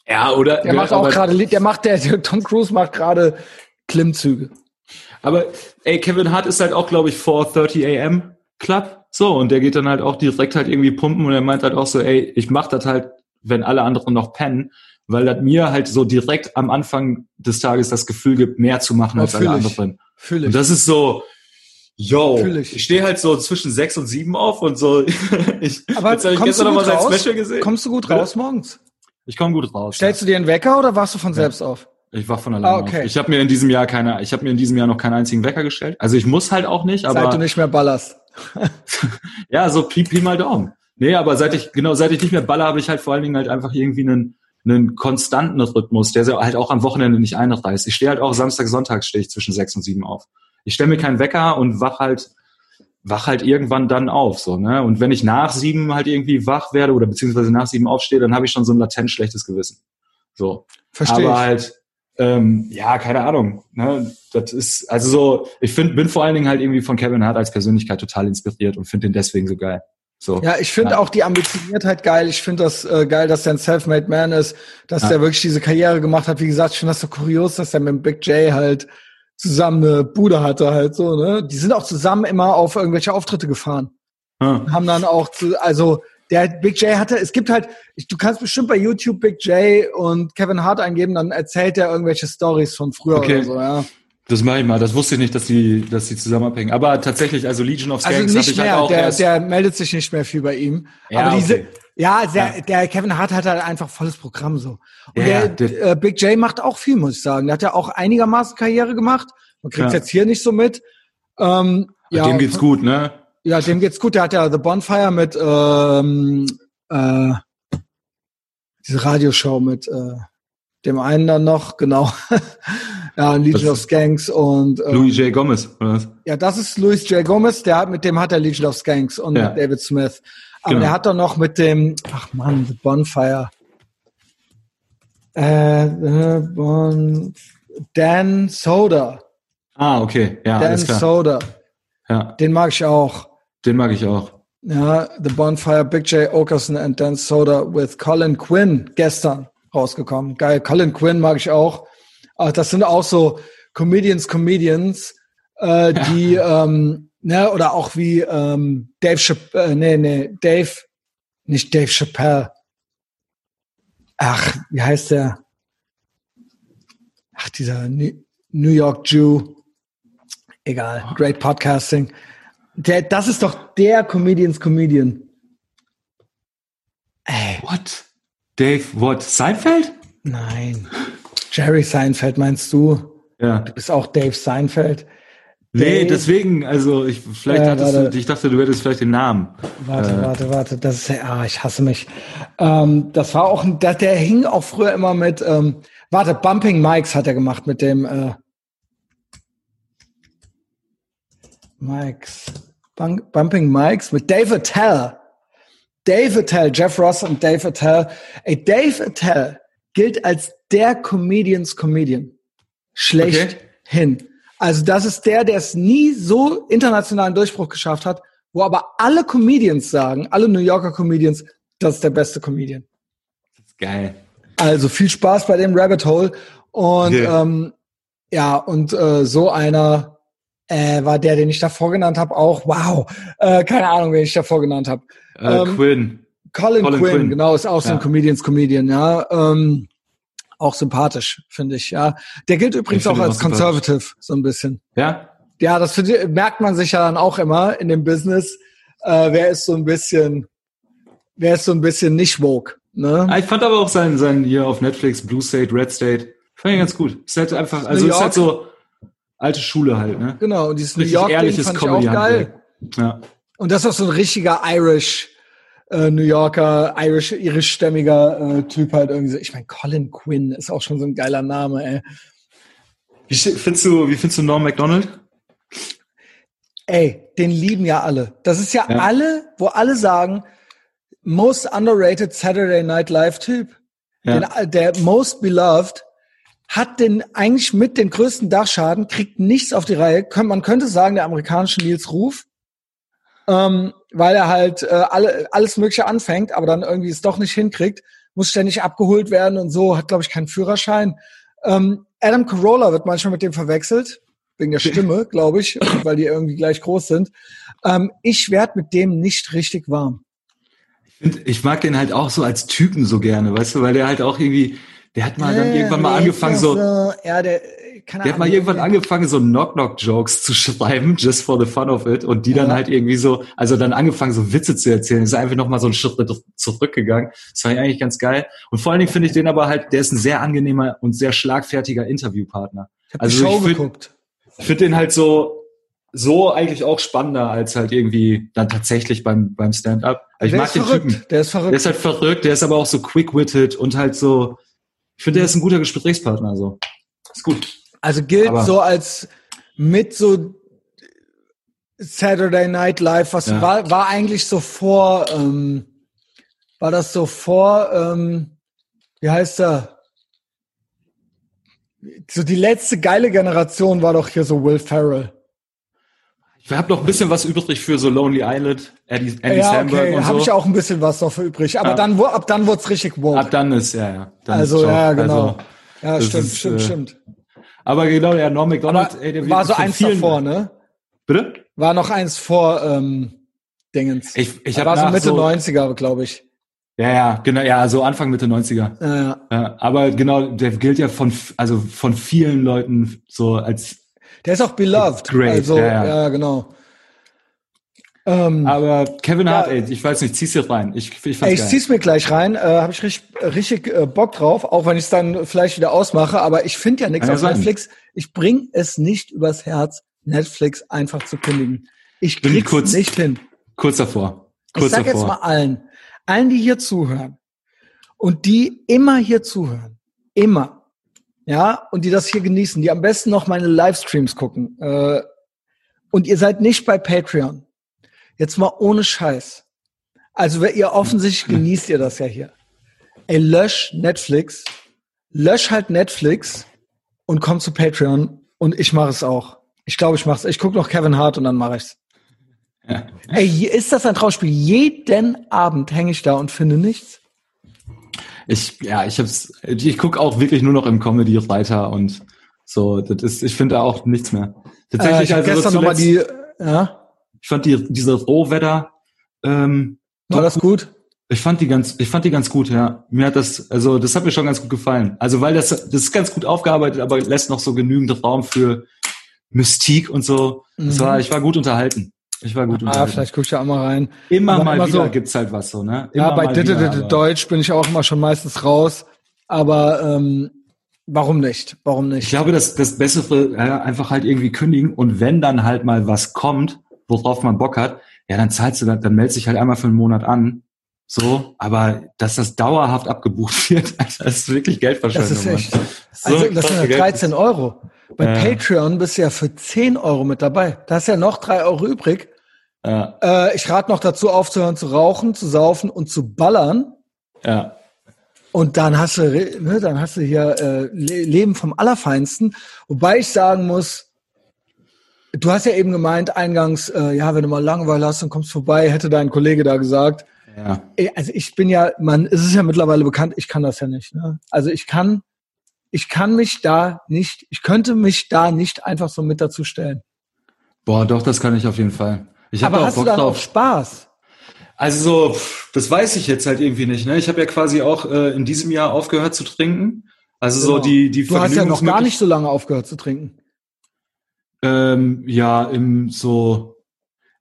ja, oder
Der macht auch gerade, der macht, der, der *laughs* Tom Cruise macht gerade Klimmzüge.
Aber ey, Kevin Hart ist halt auch, glaube ich, 4:30 AM Club. So, und der geht dann halt auch direkt halt irgendwie pumpen und er meint halt auch so, ey, ich mach das halt, wenn alle anderen noch pennen, weil das mir halt so direkt am Anfang des Tages das Gefühl gibt, mehr zu machen
Ja,
als alle
fühl ich.
anderen.
Fühle
Und
ich.
das ist so, yo,
Fühl ich.
ich, stehe halt so zwischen sechs und sieben auf und so. *laughs* ich,
Aber
jetzt habe ich
kommst
gestern
du
noch mal
gut
sein
raus?
Special gesehen.
Kommst du gut raus morgens?
Ich komme gut raus.
Stellst du dir einen Wecker oder warst du von
Ja.
selbst auf?
Ich wach von alleine
Ah, okay.
auf. Ich habe mir in diesem Jahr keine, ich habe mir in diesem Jahr noch keinen einzigen Wecker gestellt. Also ich muss halt auch nicht, aber
Seit du nicht mehr ballerst. *laughs*
ja, so Pi, Pi mal Daumen. Nee, aber seit ich, genau, seit ich nicht mehr baller, habe ich halt vor allen Dingen halt einfach irgendwie einen, einen konstanten Rhythmus, der halt auch am Wochenende nicht einreißt. Ich stehe halt auch Samstag, Sonntag stehe ich zwischen sechs und sieben auf. Ich stelle mir keinen Wecker und wach halt, wach halt irgendwann dann auf, so, ne? Und wenn ich nach sieben halt irgendwie wach werde oder beziehungsweise nach sieben aufstehe, dann habe ich schon so ein latent schlechtes Gewissen. So.
Verstehe
aber
ich.
halt, ähm, ja, keine Ahnung. Ne? Das ist, also so, ich find, bin vor allen Dingen halt irgendwie von Kevin Hart als Persönlichkeit total inspiriert und finde den deswegen so geil. So.
Ja, ich finde
Ja.
auch die Ambitioniertheit geil. Ich finde das äh, geil, dass der ein Self-Made Man ist, dass
Ja.
der wirklich diese Karriere gemacht hat. Wie gesagt, ich finde das so kurios, dass er mit Big J halt zusammen eine Bude hatte halt so, ne? Die sind auch zusammen immer auf irgendwelche Auftritte gefahren.
Hm.
Haben dann auch zu, also der Big J hatte, es gibt halt, du kannst bestimmt bei YouTube Big J und Kevin Hart eingeben, dann erzählt er irgendwelche Stories von früher
Okay.
oder so, ja.
Das mache ich mal. Das wusste ich nicht, dass die, dass die zusammen abhängen. Aber tatsächlich, also Legion of
Also
Skanks habe
nicht
ich
mehr,
halt auch
der, der meldet sich nicht mehr viel bei ihm.
Ja,
Aber diese,
okay.
ja, der,
Ja.
der Kevin Hart hat halt einfach volles Programm so. Und
ja,
der,
der-
äh, Big J macht auch viel, muss ich sagen. Der hat ja auch einigermaßen Karriere gemacht. Man kriegt
Ja.
jetzt hier nicht so mit. Ähm, ja,
dem geht's gut, ne?
Ja, dem geht's gut. Der hat ja The Bonfire mit ähm, äh, diese Radioshow mit äh, dem einen dann noch, genau. *laughs* ja, Legion
Das-
of Skanks und ähm,
Louis J. Gomez, oder was?
ja, das ist Luis J. Gomez, der hat mit dem hat er Legion of Skanks und
Ja.
David Smith. Aber
Genau.
der hat doch noch mit dem, ach man, The Bonfire. Äh, äh, bon, Dan Soda.
Ah, okay. Ja,
Dan
alles klar.
Soda.
Ja,
Den mag ich auch.
Den mag ich auch.
Ja, The Bonfire, Big J. Okerson and Dan Soda with Colin Quinn gestern rausgekommen. Geil. Colin Quinn mag ich auch. Ach, das sind auch so Comedians, Comedians, äh, die, ähm, ne, oder auch wie ähm, Dave Chappelle, äh, nee, nee, Dave, nicht Dave Chappelle. Ach, wie heißt der? Ach, dieser New York Jew. Egal. Great Podcasting. Der, das ist doch der Comedians Comedian. Ey,
What? Dave, what? Seinfeld?
nein. Jerry Seinfeld meinst du?
Ja.
Du bist auch Dave Seinfeld.
Nee,
Dave-
deswegen, also ich, vielleicht
Ja,
hattest
warte.
du, ich dachte, du hättest vielleicht den Namen.
Warte,
Äh.
warte, warte. Das ist ja, ah, ich hasse mich. Ähm, das war auch, der, der hing auch früher immer mit, ähm, warte, Bumping Mikes hat er gemacht mit dem, äh, Mikes, Bumping Mikes mit Dave Attell. Dave Attell, Jeff Ross und Dave Attell. Ey, Dave Attell gilt als der Comedians Comedian. Schlechthin. Also das ist der, der es nie so internationalen Durchbruch geschafft hat, wo aber alle Comedians sagen, alle New Yorker Comedians, das ist der beste Comedian.
Geil.
Also viel Spaß bei dem Rabbit Hole. Und
Okay.
ähm, ja, und äh, so einer äh, war der, den ich davor genannt habe, auch. Wow. Äh, keine Ahnung, wen ich davor genannt habe.
Äh,
Ähm,
Quinn.
Colin,
Colin
Quinn,
Quinn.
genau, ist auch so ein
Ja.
Comedians Comedian, ja. Ähm, auch sympathisch, finde ich, ja. Der gilt übrigens auch als. Conservative, so ein bisschen.
Ja?
Ja, das find- merkt man sich ja dann auch immer in dem Business. Äh, wer ist so ein bisschen, wer ist so ein bisschen nicht woke, ne?
Ah, Ich fand aber auch sein, sein hier auf Netflix, Blue State, Red State, fand ich ganz gut. Ist halt einfach, also ist halt so alte Schule halt, ne?
Genau, und dieses New York
ehrliches
fand ich auch geil.
Ja.
Und das ist auch so ein richtiger Irish, äh, New Yorker, Irish, irischstämmiger äh, Typ halt irgendwie. so. Ich meine, Colin Quinn ist auch schon so ein geiler Name, ey.
Wie findest du, wie findest du Norm MacDonald?
Ey, den lieben ja alle. Das ist ja,
Ja.
alle, wo alle sagen, most underrated Saturday Night Live Typ,
Ja.
den, der most beloved, hat den eigentlich mit den größten Dachschaden, kriegt nichts auf die Reihe. Man könnte sagen, der amerikanische Nils Ruf, ähm, weil er halt äh, alle, alles Mögliche anfängt, aber dann irgendwie es doch nicht hinkriegt, muss ständig abgeholt werden und so, hat, glaube ich, keinen Führerschein. Ähm, Adam Carolla wird manchmal mit dem verwechselt, wegen der Stimme, *laughs* glaube ich, weil die irgendwie gleich groß sind. Ähm, ich werde mit dem nicht richtig warm.
Und ich mag den halt auch so als Typen so gerne, weißt du, weil der halt auch irgendwie, der hat mal dann irgendwann mal angefangen so,
Ja, der, keine
Der hat mal irgendwann angefangen, so Knock-Knock-Jokes zu *laughs* schreiben, just for the fun of it, und die dann halt irgendwie so, also dann angefangen, so Witze zu erzählen. Ist einfach nochmal so einen Schritt zurückgegangen. Das fand ich eigentlich ganz geil. Und vor allen Dingen finde ich den aber halt, der ist ein sehr angenehmer und sehr schlagfertiger Interviewpartner.
Ich habe
also
die Show
ich find-
geguckt.
Ich finde den halt so, so eigentlich auch spannender als halt irgendwie dann tatsächlich beim, beim Stand-up. Ich
der
mag
ist
den
verrückt.
Typen.
Der ist verrückt.
Der ist halt verrückt, der ist aber auch so quick-witted und halt so, ich finde, der ist ein guter Gesprächspartner, so. Ist gut.
Also gilt
Aber-
so als mit so Saturday Night Live, was
Ja.
war, war eigentlich so vor, ähm, war das so vor, ähm, wie heißt er? So die letzte geile Generation war doch hier so Will Ferrell.
Ich habe noch ein bisschen was übrig für so Lonely Island, Eddie, Andy
ja,
Samberg
okay,
und
habe
so.
ich auch ein bisschen was noch für übrig. Aber
Ja.
dann, ab dann wurde es richtig woke.
Ab dann ist, ja, ja. Dann
also, ja, genau.
Also,
ja, stimmt,
ist,
stimmt,
äh,
stimmt.
aber genau, der Norm
Aber
McDonald, ey, der
war so eins
vielen-
davor, ne?
Bitte?
War noch eins vor ähm, Dingens.
Ich, ich
war
habe
so Mitte
so,
90er, glaube ich.
Ja, ja, genau, ja, so Anfang Mitte 90er.
Ja, ja.
Ja, aber genau, der gilt ja von, also von vielen Leuten so als,
Der ist auch beloved.
Great,
also,
ja,
ja,
ja.
genau. Ähm,
aber Kevin
Ja.
Hart, ey, ich weiß nicht, zieh's dir rein. Ich, ich
ey, ich
geil.
zieh's mir gleich rein. Äh, Habe ich richtig, richtig äh, Bock drauf, auch wenn ich es dann vielleicht wieder ausmache. Aber ich finde ja nichts
ja
auf
sein.
Netflix. Ich bring es nicht übers Herz, Netflix einfach zu kündigen. Ich
Bin
krieg's
kurz-
nicht hin.
Kurz davor.
Ich
Kurz
sag jetzt
davor.
mal allen, allen, die hier zuhören und die immer hier zuhören, immer, ja, und die das hier genießen, die am besten noch meine Livestreams gucken, äh, und ihr seid nicht bei Patreon, jetzt mal ohne Scheiß. Also wer- ihr offensichtlich *laughs* genießt ihr das ja hier. Ey, lösch Netflix, lösch halt Netflix und komm zu Patreon und ich mache es auch. Ich glaube, ich mache es. Ich gucke noch Kevin Hart und dann mache ich's.
Ja.
Ey, ist das ein Trauspiel? Jeden Abend hänge ich da und finde nichts.
Ich, ja, ich hab's, ich guck auch wirklich nur noch im Comedy-Reiter und so, das ist, ich finde da auch nichts mehr.
Äh,
Tatsächlich,
ich habe
also
gestern nochmal die, ja,
ich fand die, diese Rohwetter, ähm,
war das gut?
ich fand die ganz, ich fand die ganz gut, ja. Mir hat das, also das hat mir schon ganz gut gefallen. Also weil das, das ist ganz gut aufgearbeitet, aber lässt noch so genügend Raum für Mystik und so. Das
Mhm.
war, ich war gut unterhalten. Ich war gut
Ah, vielleicht gucke ich da auch mal rein.
Immer
aber
mal
immer
wieder
so-
gibt's halt was so, ne?
Ja,
Immer
bei
mal
Ditte
wieder,
Deutsch bin ich auch immer schon meistens raus. Aber ähm, warum nicht? Warum nicht?
Ich glaube, das, das Bessere, ja, einfach halt irgendwie kündigen und wenn dann halt mal was kommt, worauf man Bock hat, ja, dann zahlst du das, dann meldest dich halt einmal für einen Monat an. So, aber dass das dauerhaft abgebucht *laughs* wird, das ist wirklich Geldverschwendung.
Das ist echt-.
So
also das sind ja
Geld-
13 Euro. Bei
Ja.
Patreon bist du ja für 10 Euro mit dabei. Da hast ja noch 3 Euro übrig.
Ja,
Äh, ich rate noch dazu, aufzuhören zu rauchen, zu saufen und zu ballern.
ja.
Und dann hast du, ne, dann hast du hier äh, Le Leben vom Allerfeinsten. Wobei ich sagen muss, du hast ja eben gemeint eingangs, äh, ja, wenn du mal Langeweile hast, dann kommst vorbei, hätte dein Kollege da gesagt.
ja.
Ey, Also ich bin ja, man, es ist ja mittlerweile bekannt, ich kann das ja nicht. Ne? Also ich kann, ich kann mich da nicht, ich könnte mich da nicht einfach so mit dazu stellen.
Boah, doch, das kann ich auf jeden Fall. Ich habe
Aber
auch
hast du
Bock
dann auch
drauf.
Spaß?
Also so, das weiß ich jetzt halt irgendwie nicht. Ne? Ich habe ja quasi auch äh, in diesem Jahr aufgehört zu trinken. Also so
Genau.
die die
Du hast ja noch gar nicht so lange aufgehört zu trinken.
Ähm, ja, im so.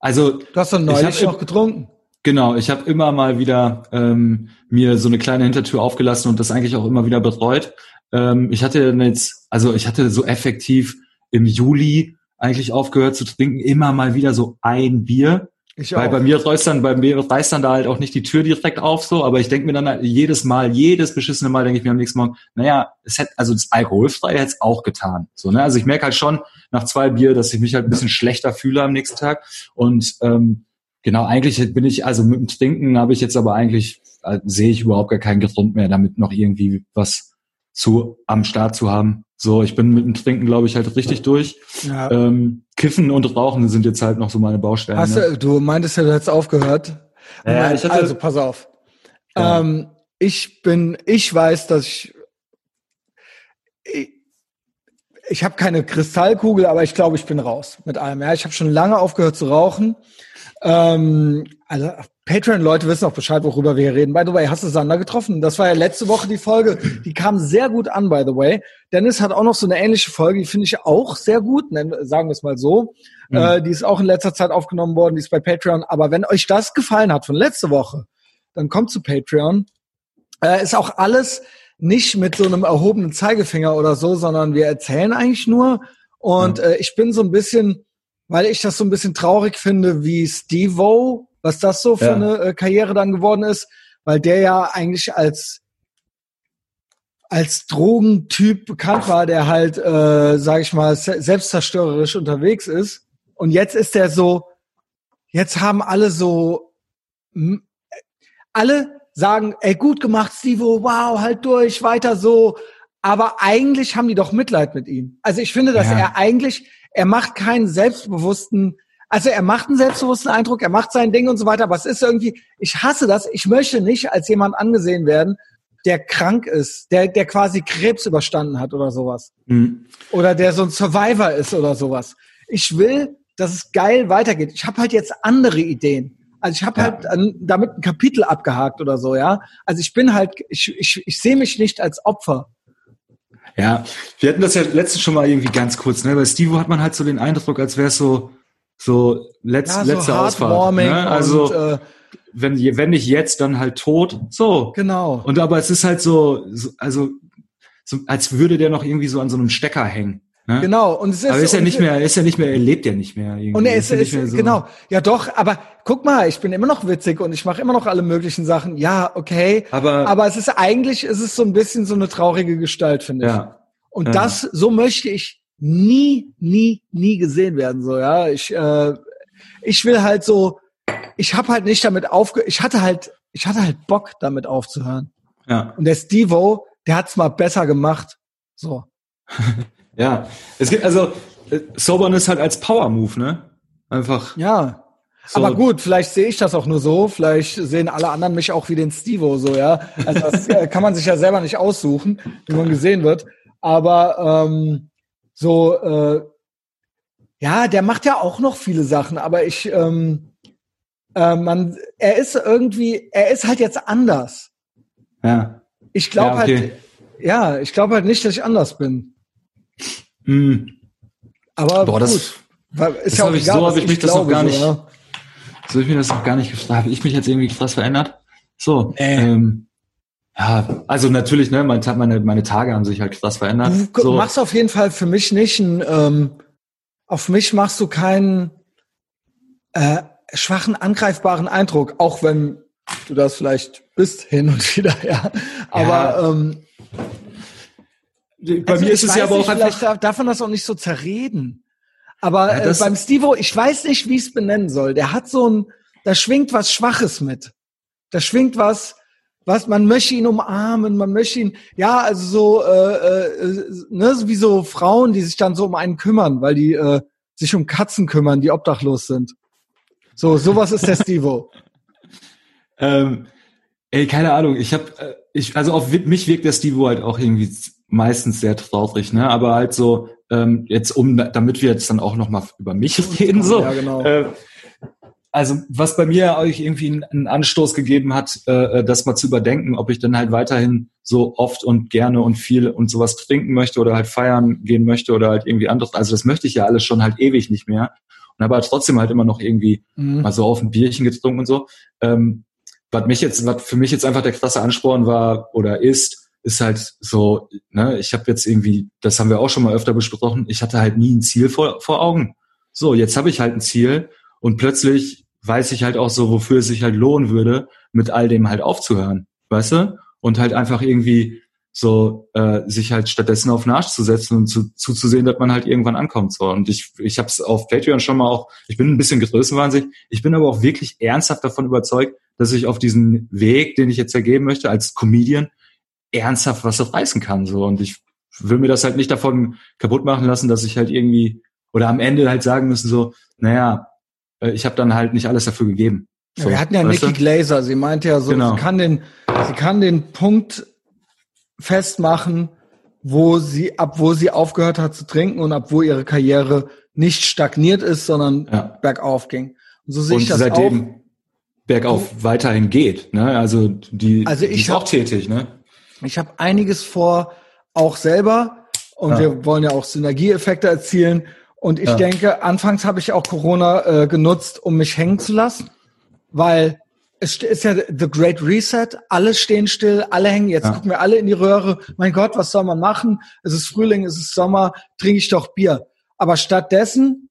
Also
Du hast
Ich
neulich noch getrunken.
Genau, ich habe immer mal wieder ähm, mir so eine kleine Hintertür aufgelassen und das eigentlich auch immer wieder betreut. Ähm, ich hatte dann jetzt, also ich hatte so effektiv im Juli eigentlich aufgehört zu trinken, immer mal wieder so ein Bier.
Ich
Weil
auch.
bei mir reißt dann, bei mir reißt dann da halt auch nicht die Tür direkt auf so, aber ich denke mir dann halt jedes Mal, jedes beschissene Mal denke ich mir am nächsten Morgen, naja, es hätte, also das Alkoholfreie hätte es auch getan. So, ne? Also ich merke halt schon nach zwei Bier, dass ich mich halt ein bisschen schlechter fühle am nächsten Tag. Und ähm, genau, eigentlich bin ich, also mit dem Trinken habe ich jetzt aber eigentlich, äh, sehe ich überhaupt gar keinen Grund mehr, damit noch irgendwie was zu am Start zu haben. So, ich bin mit dem Trinken, glaube ich, halt richtig durch.
Ja.
Ähm, Kiffen und Rauchen sind jetzt halt noch so meine Baustellen.
Hast
ne?
du, du meintest ja, du hättest aufgehört.
Ja,
Nein,
ich hatte-
also pass auf.
Ja.
Ähm, ich bin, ich weiß, dass ich, ich ich habe keine Kristallkugel, aber ich glaube, ich bin raus mit allem. Ja, ich habe schon lange aufgehört zu rauchen. Ähm, also Patreon-Leute wissen auch Bescheid, worüber wir hier reden. By the way, hast du Sander getroffen? Das war ja letzte Woche die Folge. Die kam sehr gut an, by the way. Dennis hat auch noch so eine ähnliche Folge, die finde ich auch sehr gut, sagen wir es mal so. Mhm. Äh, die ist auch in letzter Zeit aufgenommen worden, die ist bei Patreon. Aber wenn euch das gefallen hat von letzte Woche, dann kommt zu Patreon. Äh, ist auch alles nicht mit so einem erhobenen Zeigefinger oder so, sondern wir erzählen eigentlich nur. Und mhm. äh, ich bin so ein bisschen, weil ich das so ein bisschen traurig finde, wie Steve-O was das so für ja. eine äh, Karriere dann geworden ist, weil der ja eigentlich als als Drogentyp bekannt war, der halt, äh, sag ich mal, selbstzerstörerisch unterwegs ist. Und jetzt ist der so, jetzt haben alle so, alle sagen, ey, gut gemacht, Steve, wow, halt durch, weiter so. Aber eigentlich haben die doch Mitleid mit ihm. Also ich finde, dass ja. er eigentlich, er macht keinen selbstbewussten also er macht einen selbstbewussten Eindruck, er macht sein Ding und so weiter, aber es ist irgendwie, ich hasse das, ich möchte nicht als jemand angesehen werden, der krank ist, der, der quasi Krebs überstanden hat oder sowas. Mhm. Oder der so ein Survivor ist oder sowas. Ich will, dass es geil weitergeht. Ich habe halt jetzt andere Ideen. Also ich habe ja. halt an, damit ein Kapitel abgehakt oder so, ja. Also ich bin halt, ich, ich, ich sehe mich nicht als Opfer.
Ja, wir hatten das ja letztens schon mal irgendwie ganz kurz, ne? Bei Steve hat man halt so den Eindruck, als wäre es so, so, letz, ja, so letzte Ausfahrt. Ne? Also und, äh, wenn, wenn nicht jetzt, dann halt tot. So.
Genau.
Und aber es ist halt so, so also so, als würde der noch irgendwie so an so einem Stecker hängen. Ne?
Genau. Und es
ist, aber ist ja nicht mehr, ist ja nicht mehr, er lebt ja nicht mehr.
Irgendwie. Und er ist, ist, ist so. genau. Ja doch, aber guck mal, ich bin immer noch witzig und ich mache immer noch alle möglichen Sachen. Ja, okay. Aber, aber es ist eigentlich, es ist so ein bisschen so eine traurige Gestalt, finde ich. Ja. Und ja. das, so möchte ich nie, nie, nie gesehen werden. So, ja, ich, äh, ich will halt so, ich habe halt nicht damit aufge, ich hatte halt, ich hatte halt Bock damit aufzuhören. Ja. Und der Stevo, der hat's mal besser gemacht. So. *laughs*
ja, es gibt also äh, Soberness halt als Power Move, ne? Einfach.
Ja. So. Aber gut, vielleicht sehe ich das auch nur so. Vielleicht sehen alle anderen mich auch wie den Stevo, so ja. Also das äh, kann man sich ja selber nicht aussuchen, wie man gesehen wird. Aber ähm, so, äh, ja, der macht ja auch noch viele Sachen, aber ich, ähm, äh, man, er ist irgendwie, er ist halt jetzt anders.
Ja.
Ich glaube ja, okay. halt, ja, ich glaube halt nicht, dass ich anders bin.
Mhm.
Aber
Boah, das,
ist
das ja auch ich, egal, so habe ich mich das noch gar nicht, so, habe ich mir das noch gar nicht gefragt. Habe ich mich jetzt irgendwie krass verändert? So, nee. ähm, ja, also natürlich, ne, meine, meine Tage haben sich halt krass verändert.
Du
so.
machst auf jeden Fall für mich nicht ein, ähm, auf mich machst du keinen äh, schwachen, angreifbaren Eindruck, auch wenn du das vielleicht bist hin und *laughs* wieder, ja. Aber ja. Ähm,
bei also mir ist es ja aber auch
nicht, einfach. Vielleicht darf man das auch nicht so zerreden. Aber ja, äh, beim Stevo, ich weiß nicht, wie ich es benennen soll. Der hat so ein, da schwingt was Schwaches mit. Da schwingt was, was, man möchte ihn umarmen, man möchte ihn, ja, also so, äh, äh, ne, wie so Frauen, die sich dann so um einen kümmern, weil die äh, sich um Katzen kümmern, die obdachlos sind. So, sowas ist der *laughs* Stevo.
ähm, ey, keine Ahnung, ich habe, äh, ich, also auf mich wirkt der Stevo halt auch irgendwie meistens sehr traurig, ne, aber halt so, ähm, jetzt um, damit wir jetzt dann auch noch mal über mich reden, so. Ja, genau. Äh, also was bei mir euch irgendwie einen Anstoß gegeben hat, äh, äh, das mal zu überdenken, ob ich dann halt weiterhin so oft und gerne und viel und sowas trinken möchte oder halt feiern gehen möchte oder halt irgendwie anderes. Also das möchte ich ja alles schon halt ewig nicht mehr. Und habe halt trotzdem halt immer noch irgendwie mhm. mal so auf ein Bierchen getrunken und so. Ähm, was mich jetzt, was für mich jetzt einfach der krasse Ansporn war oder ist, ist halt so, ne, ich habe jetzt irgendwie, das haben wir auch schon mal öfter besprochen, ich hatte halt nie ein Ziel vor, vor Augen. So, jetzt habe ich halt ein Ziel und plötzlich weiß ich halt auch so, wofür es sich halt lohnen würde, mit all dem halt aufzuhören, weißt du? Und halt einfach irgendwie so äh, sich halt stattdessen auf den Arsch zu setzen und zu, zuzusehen, dass man halt irgendwann ankommt. So. Und ich, ich habe es auf Patreon schon mal auch, ich bin ein bisschen größenwahnsinnig, ich bin aber auch wirklich ernsthaft davon überzeugt, dass ich auf diesen Weg, den ich jetzt ergeben möchte, als Comedian, ernsthaft was reißen kann. So. Und ich will mir das halt nicht davon kaputt machen lassen, dass ich halt irgendwie, oder am Ende halt sagen müssen, so, naja, äh, ich habe dann halt nicht alles dafür gegeben.
So, ja, wir hatten ja Nikki Glaser, sie meinte ja so, genau. sie kann den, sie kann den Punkt festmachen, wo sie, ab wo sie aufgehört hat zu trinken und ab wo ihre Karriere nicht stagniert ist, sondern ja. bergauf ging.
Und so sehe und ich das seitdem auch. bergauf weiterhin geht. Ne? Also die,
also ich
die ist
hab,
auch tätig. Ne?
Ich habe einiges vor, auch selber. Und ja. wir wollen ja auch Synergieeffekte erzielen. Und ich ja. denke, anfangs habe ich auch Corona äh, genutzt, um mich hängen zu lassen, weil es ist ja the Great Reset. Alle stehen still, alle hängen. Jetzt ja. gucken wir alle in die Röhre. Mein Gott, was soll man machen? Es ist Frühling, es ist Sommer, trinke ich doch Bier. Aber stattdessen,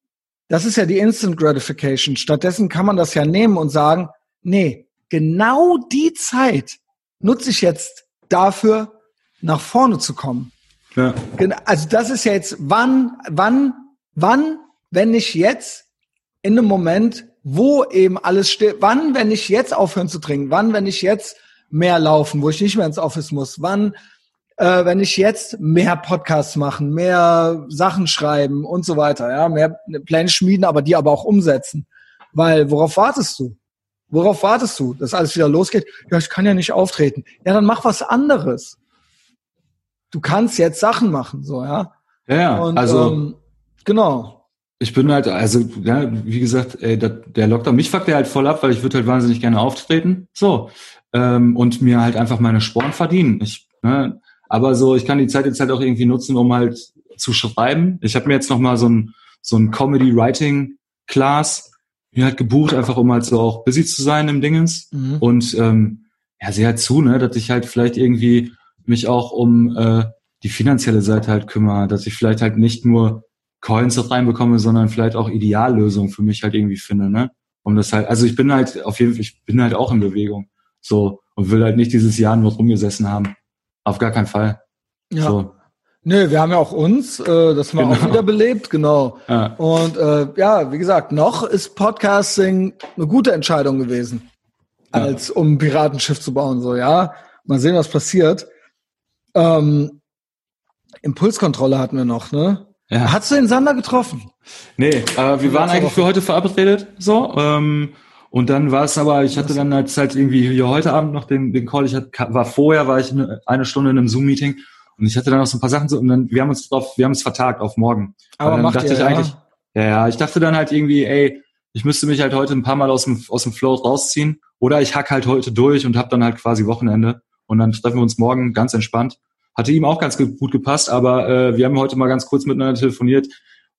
das ist ja die Instant Gratification. Stattdessen kann man das ja nehmen und sagen, nee, genau die Zeit nutze ich jetzt dafür, nach vorne zu kommen. Ja. Also das ist ja jetzt, wann, wann Wann, wenn nicht jetzt, in einem Moment, wo eben alles steht, wann, wenn ich jetzt aufhören zu trinken, wann, wenn ich jetzt mehr laufen, wo ich nicht mehr ins Office muss, wann, äh, wenn ich jetzt mehr Podcasts machen, mehr Sachen schreiben und so weiter, ja, mehr Pläne schmieden, aber die aber auch umsetzen. Weil, worauf wartest du? Worauf wartest du, dass alles wieder losgeht? Ja, ich kann ja nicht auftreten. Ja, dann mach was anderes. Du kannst jetzt Sachen machen, so, ja.
Ja, ja. Und, also, ähm,
Genau.
Ich bin halt, also, ja, wie gesagt, ey, der, der Lockdown, mich fuckt der halt voll ab, weil ich würde halt wahnsinnig gerne auftreten. So. Ähm, und mir halt einfach meine Sporen verdienen. Ich, ne, aber so, ich kann die Zeit jetzt halt auch irgendwie nutzen, um halt zu schreiben. Ich habe mir jetzt noch mal so ein, so ein Comedy-Writing-Class mir halt gebucht, einfach um halt so auch busy zu sein im Dingens. Mhm. Und ähm, ja, sehe halt zu, ne, dass ich halt vielleicht irgendwie mich auch um äh, die finanzielle Seite halt kümmere, dass ich vielleicht halt nicht nur Coins reinbekomme, sondern vielleicht auch Ideallösungen für mich halt irgendwie finde, ne? Um das halt, also ich bin halt auf jeden Fall, ich bin halt auch in Bewegung. So, und will halt nicht dieses Jahr nur rumgesessen haben. Auf gar keinen Fall.
Ja. So. Nö, wir haben ja auch uns, äh, das mal genau. auch wieder belebt, genau. Ja. Und äh, ja, wie gesagt, noch ist Podcasting eine gute Entscheidung gewesen, als ja. um ein Piratenschiff zu bauen. So, ja, mal sehen, was passiert. Ähm, Impulskontrolle hatten wir noch, ne?
Ja.
Hast du den Sander getroffen?
Nee, äh, wir waren eigentlich für heute verabredet, so. Ähm, und dann war es aber, ich hatte dann halt, halt irgendwie hier heute Abend noch den, den Call. Ich hatte, war vorher, war ich eine, eine Stunde in einem Zoom-Meeting und ich hatte dann noch so ein paar Sachen so und dann, wir haben uns drauf, wir haben es vertagt auf morgen.
Aber
dann
macht
dachte
ihr,
ich eigentlich, ja, ja, ich dachte dann halt irgendwie, ey, ich müsste mich halt heute ein paar Mal aus dem, aus dem Flow rausziehen oder ich hack halt heute durch und habe dann halt quasi Wochenende und dann treffen wir uns morgen ganz entspannt hatte ihm auch ganz gut gepasst, aber äh, wir haben heute mal ganz kurz miteinander telefoniert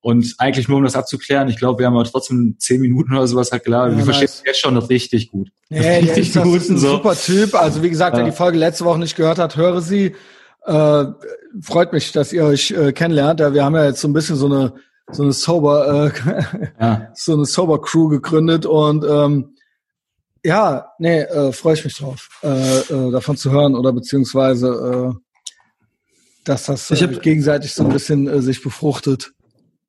und eigentlich nur um das abzuklären. Ich glaube, wir haben aber trotzdem zehn Minuten oder sowas halt klar. Ja, wir nice. verstehen jetzt schon das richtig gut.
Ja, *laughs* richtig ist, gut. ist ein so. super Typ. Also wie gesagt, ja. wer die Folge letzte Woche nicht gehört hat, höre sie. Äh, freut mich, dass ihr euch äh, kennenlernt. Ja, wir haben ja jetzt so ein bisschen so eine so eine sober äh, *laughs* ja. so eine sober Crew gegründet und ähm, ja, nee, äh, freue ich mich drauf, äh, äh, davon zu hören oder beziehungsweise äh, dass das äh, gegenseitig so ein bisschen äh, sich befruchtet.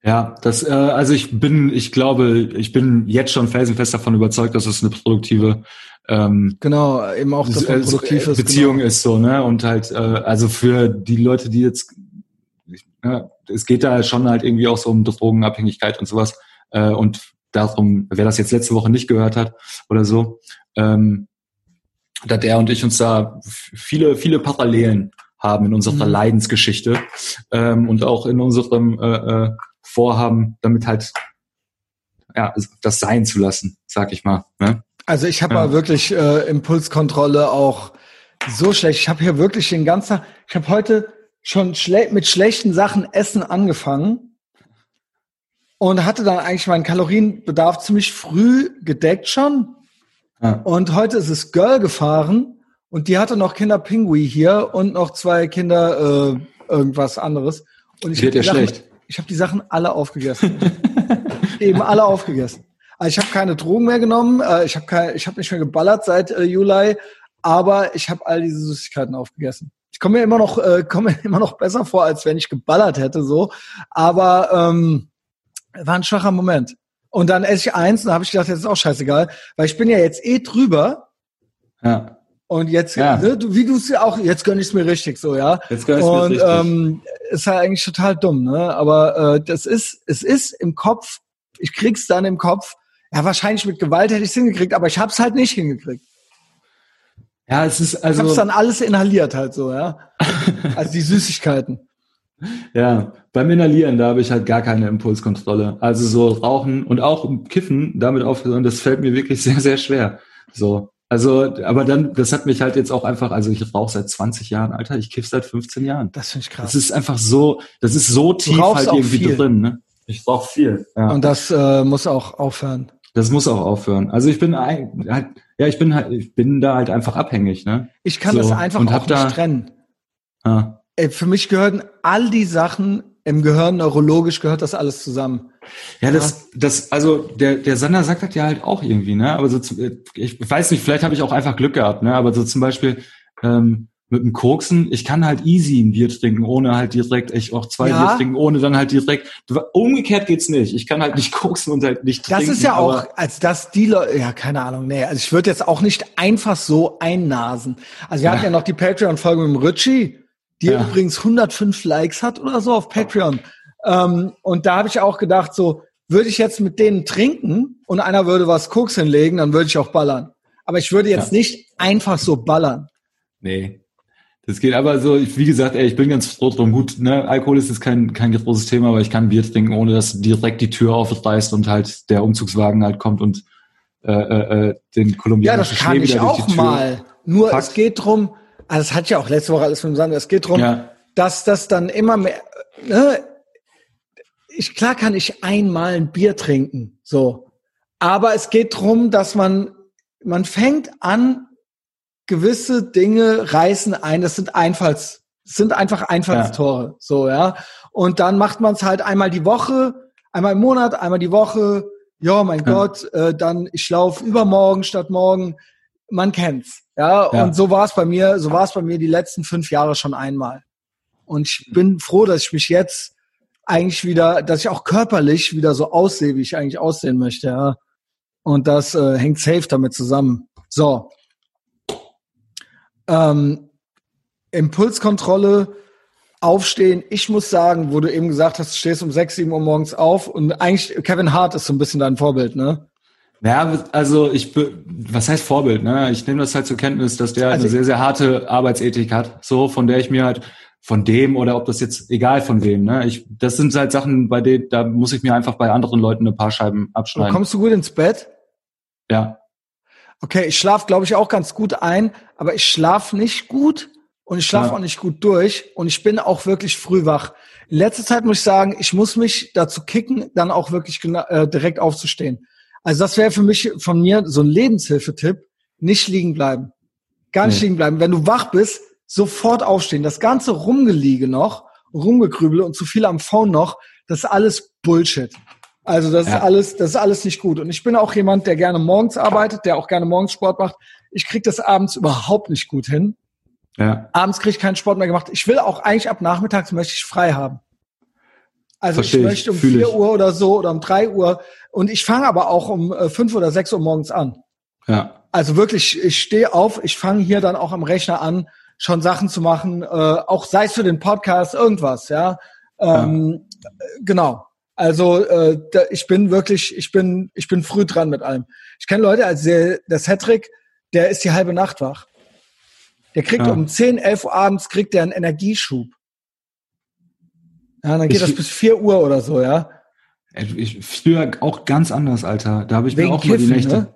Ja, das, äh, also ich bin, ich glaube, ich bin jetzt schon felsenfest davon überzeugt, dass es eine produktive
ähm, genau eben auch dass
man produktiv ist, Beziehung genau. ist so ne und halt äh, also für die Leute, die jetzt ja, es geht da schon halt irgendwie auch so um Drogenabhängigkeit und sowas äh, und darum, wer das jetzt letzte Woche nicht gehört hat oder so, ähm, dass er und ich uns da viele viele Parallelen haben in unserer mhm. Leidensgeschichte ähm, und auch in unserem äh, äh, Vorhaben, damit halt ja das sein zu lassen, sag ich mal. Ne?
Also ich habe ja. mal wirklich äh, Impulskontrolle auch so schlecht. Ich habe hier wirklich den ganzen, ich habe heute schon schle mit schlechten Sachen Essen angefangen und hatte dann eigentlich meinen Kalorienbedarf ziemlich früh gedeckt schon. Ja. Und heute ist es Girl gefahren und die hatte noch Kinder Pingui hier und noch zwei Kinder äh, irgendwas anderes. Und
ich habe
die,
Sachen,
ich hab die Sachen alle aufgegessen. *laughs* Eben alle aufgegessen. Also ich habe keine Drogen mehr genommen, äh, ich habe habe nicht mehr geballert seit äh, Juli, aber ich habe all diese Süßigkeiten aufgegessen. Ich komme mir immer noch, äh, komme mir *laughs* immer noch besser vor, als wenn ich geballert hätte, so. Aber ähm, war ein schwacher Moment. Und dann esse ich eins und habe ich gedacht, jetzt ist auch scheißegal, weil ich bin ja jetzt eh drüber.
Ja.
Und jetzt, ja. ne, du, wie du es ja auch, jetzt gönn ich es mir richtig so, ja.
Jetzt gönn ich
mir
richtig.
Ähm, ist halt eigentlich total dumm, ne? Aber äh, das ist, es ist im Kopf, ich krieg's dann im Kopf, ja, wahrscheinlich mit Gewalt hätte ich es hingekriegt, aber ich hab's halt nicht hingekriegt.
Ja, es ist also.
Ich hab's dann alles inhaliert halt so, ja. *laughs* also die Süßigkeiten.
Ja, beim Inhalieren, da habe ich halt gar keine Impulskontrolle. Also so Rauchen und auch Kiffen damit aufgehören, das fällt mir wirklich *laughs* sehr, sehr schwer. So. Also, aber dann, das hat mich halt jetzt auch einfach, also ich rauche seit 20 Jahren, Alter, ich kiff seit 15 Jahren.
Das finde ich krass.
Das ist einfach so, das ist so tief halt irgendwie viel. drin, ne? Ich rauche viel.
Ja. Und das äh, muss auch aufhören.
Das muss auch aufhören. Also ich bin halt, ja, ich bin halt, ich bin da halt einfach abhängig, ne?
Ich kann so, das einfach auch nicht da, trennen. Ah. Für mich gehören all die Sachen im Gehirn, neurologisch gehört das alles zusammen.
Ja, das, das, also der, der Sander sagt das ja halt auch irgendwie, ne? Aber so, ich weiß nicht, vielleicht habe ich auch einfach Glück gehabt, ne? Aber so zum Beispiel ähm, mit dem Koksen, ich kann halt easy ein Bier trinken, ohne halt direkt, ich auch zwei ja. Bier trinken, ohne dann halt direkt. Umgekehrt geht's nicht. Ich kann halt nicht *laughs* koksen und halt nicht
trinken. Das ist ja auch, als das die Leute, ja, keine Ahnung, nee, also ich würde jetzt auch nicht einfach so einnasen. Also wir ja. hatten ja noch die Patreon-Folge mit dem Ritchie die ja. übrigens 105 Likes hat oder so auf Patreon. Ähm, und da habe ich auch gedacht, so, würde ich jetzt mit denen trinken und einer würde was Koks hinlegen, dann würde ich auch ballern. Aber ich würde jetzt ja. nicht einfach so ballern.
Nee. Das geht aber so, wie gesagt, ey, ich bin ganz froh drum. Gut, ne, Alkohol ist jetzt kein, kein großes Thema, aber ich kann Bier trinken, ohne dass direkt die Tür aufreißt und halt der Umzugswagen halt kommt und äh, äh, äh den kolumbianischen
Ja, das kann ich auch mal. Nur packt. es geht drum, also es hat ja auch letzte Woche alles mit dem Sand. Es geht darum, ja. dass das dann immer mehr, ne, ich, klar kann ich einmal ein Bier trinken, so. Aber es geht darum, dass man, man fängt an, gewisse Dinge reißen ein. Das sind Einfalls, das sind einfach Einfallstore, ja. so, ja. Und dann macht man es halt einmal die Woche, einmal im Monat, einmal die Woche. Ja, mein ja. Gott, äh, dann ich laufe übermorgen statt morgen. Man kennt's. Ja, ja. und so war es bei mir, so war es bei mir die letzten fünf Jahre schon einmal. Und ich bin froh, dass ich mich jetzt eigentlich wieder, dass ich auch körperlich wieder so aussehe, wie ich eigentlich aussehen möchte. Ja. Und das äh, hängt safe damit zusammen. So. Ähm, Impulskontrolle, aufstehen. Ich muss sagen, wo du eben gesagt hast, du stehst um sechs, sieben Uhr morgens auf und eigentlich Kevin Hart ist so ein bisschen dein Vorbild, ne?
Ja, also ich, was heißt Vorbild? Ne? Ich nehme das halt zur Kenntnis, dass der also eine sehr, sehr harte Arbeitsethik hat, so von der ich mir halt von dem oder ob das jetzt egal von wem. Ne? Ich, das sind halt Sachen, bei denen da muss ich mir einfach bei anderen Leuten ein paar Scheiben abschneiden.
kommst du gut ins Bett?
Ja.
Okay, ich schlafe, glaube ich, auch ganz gut ein, aber ich schlafe nicht gut und ich schlafe ja. auch nicht gut durch und ich bin auch wirklich früh wach. In letzter Zeit muss ich sagen, ich muss mich dazu kicken, dann auch wirklich äh, direkt aufzustehen. Also das wäre für mich von mir so ein Lebenshilfetipp. Nicht liegen bleiben. Gar nicht nee. liegen bleiben. Wenn du wach bist, sofort aufstehen. Das ganze Rumgeliege noch, Rumgekrübel und zu viel am Phone noch, das ist alles Bullshit. Also das ja. ist alles, das ist alles nicht gut. Und ich bin auch jemand, der gerne morgens arbeitet, der auch gerne morgens Sport macht. Ich krieg das abends überhaupt nicht gut hin. Ja. Abends krieg ich keinen Sport mehr gemacht. Ich will auch eigentlich ab nachmittags möchte ich frei haben. Also Versteh ich möchte um vier Uhr oder so oder um drei Uhr und ich fange aber auch um äh, fünf oder sechs Uhr morgens an. Ja. Also wirklich, ich stehe auf, ich fange hier dann auch am Rechner an, schon Sachen zu machen, äh, auch sei es für den Podcast, irgendwas, ja. Ähm, ja. Genau. Also äh, da, ich bin wirklich, ich bin, ich bin früh dran mit allem. Ich kenne Leute, als der, der Cedric, der ist die halbe Nacht wach. Der kriegt ja. um 10, 11 Uhr abends kriegt der einen Energieschub. Ja, dann geht ich, das bis vier Uhr oder so, ja.
Ich, früher auch ganz anders, Alter. Da habe ich Wegen mir auch Kiffen, mal die Nächte.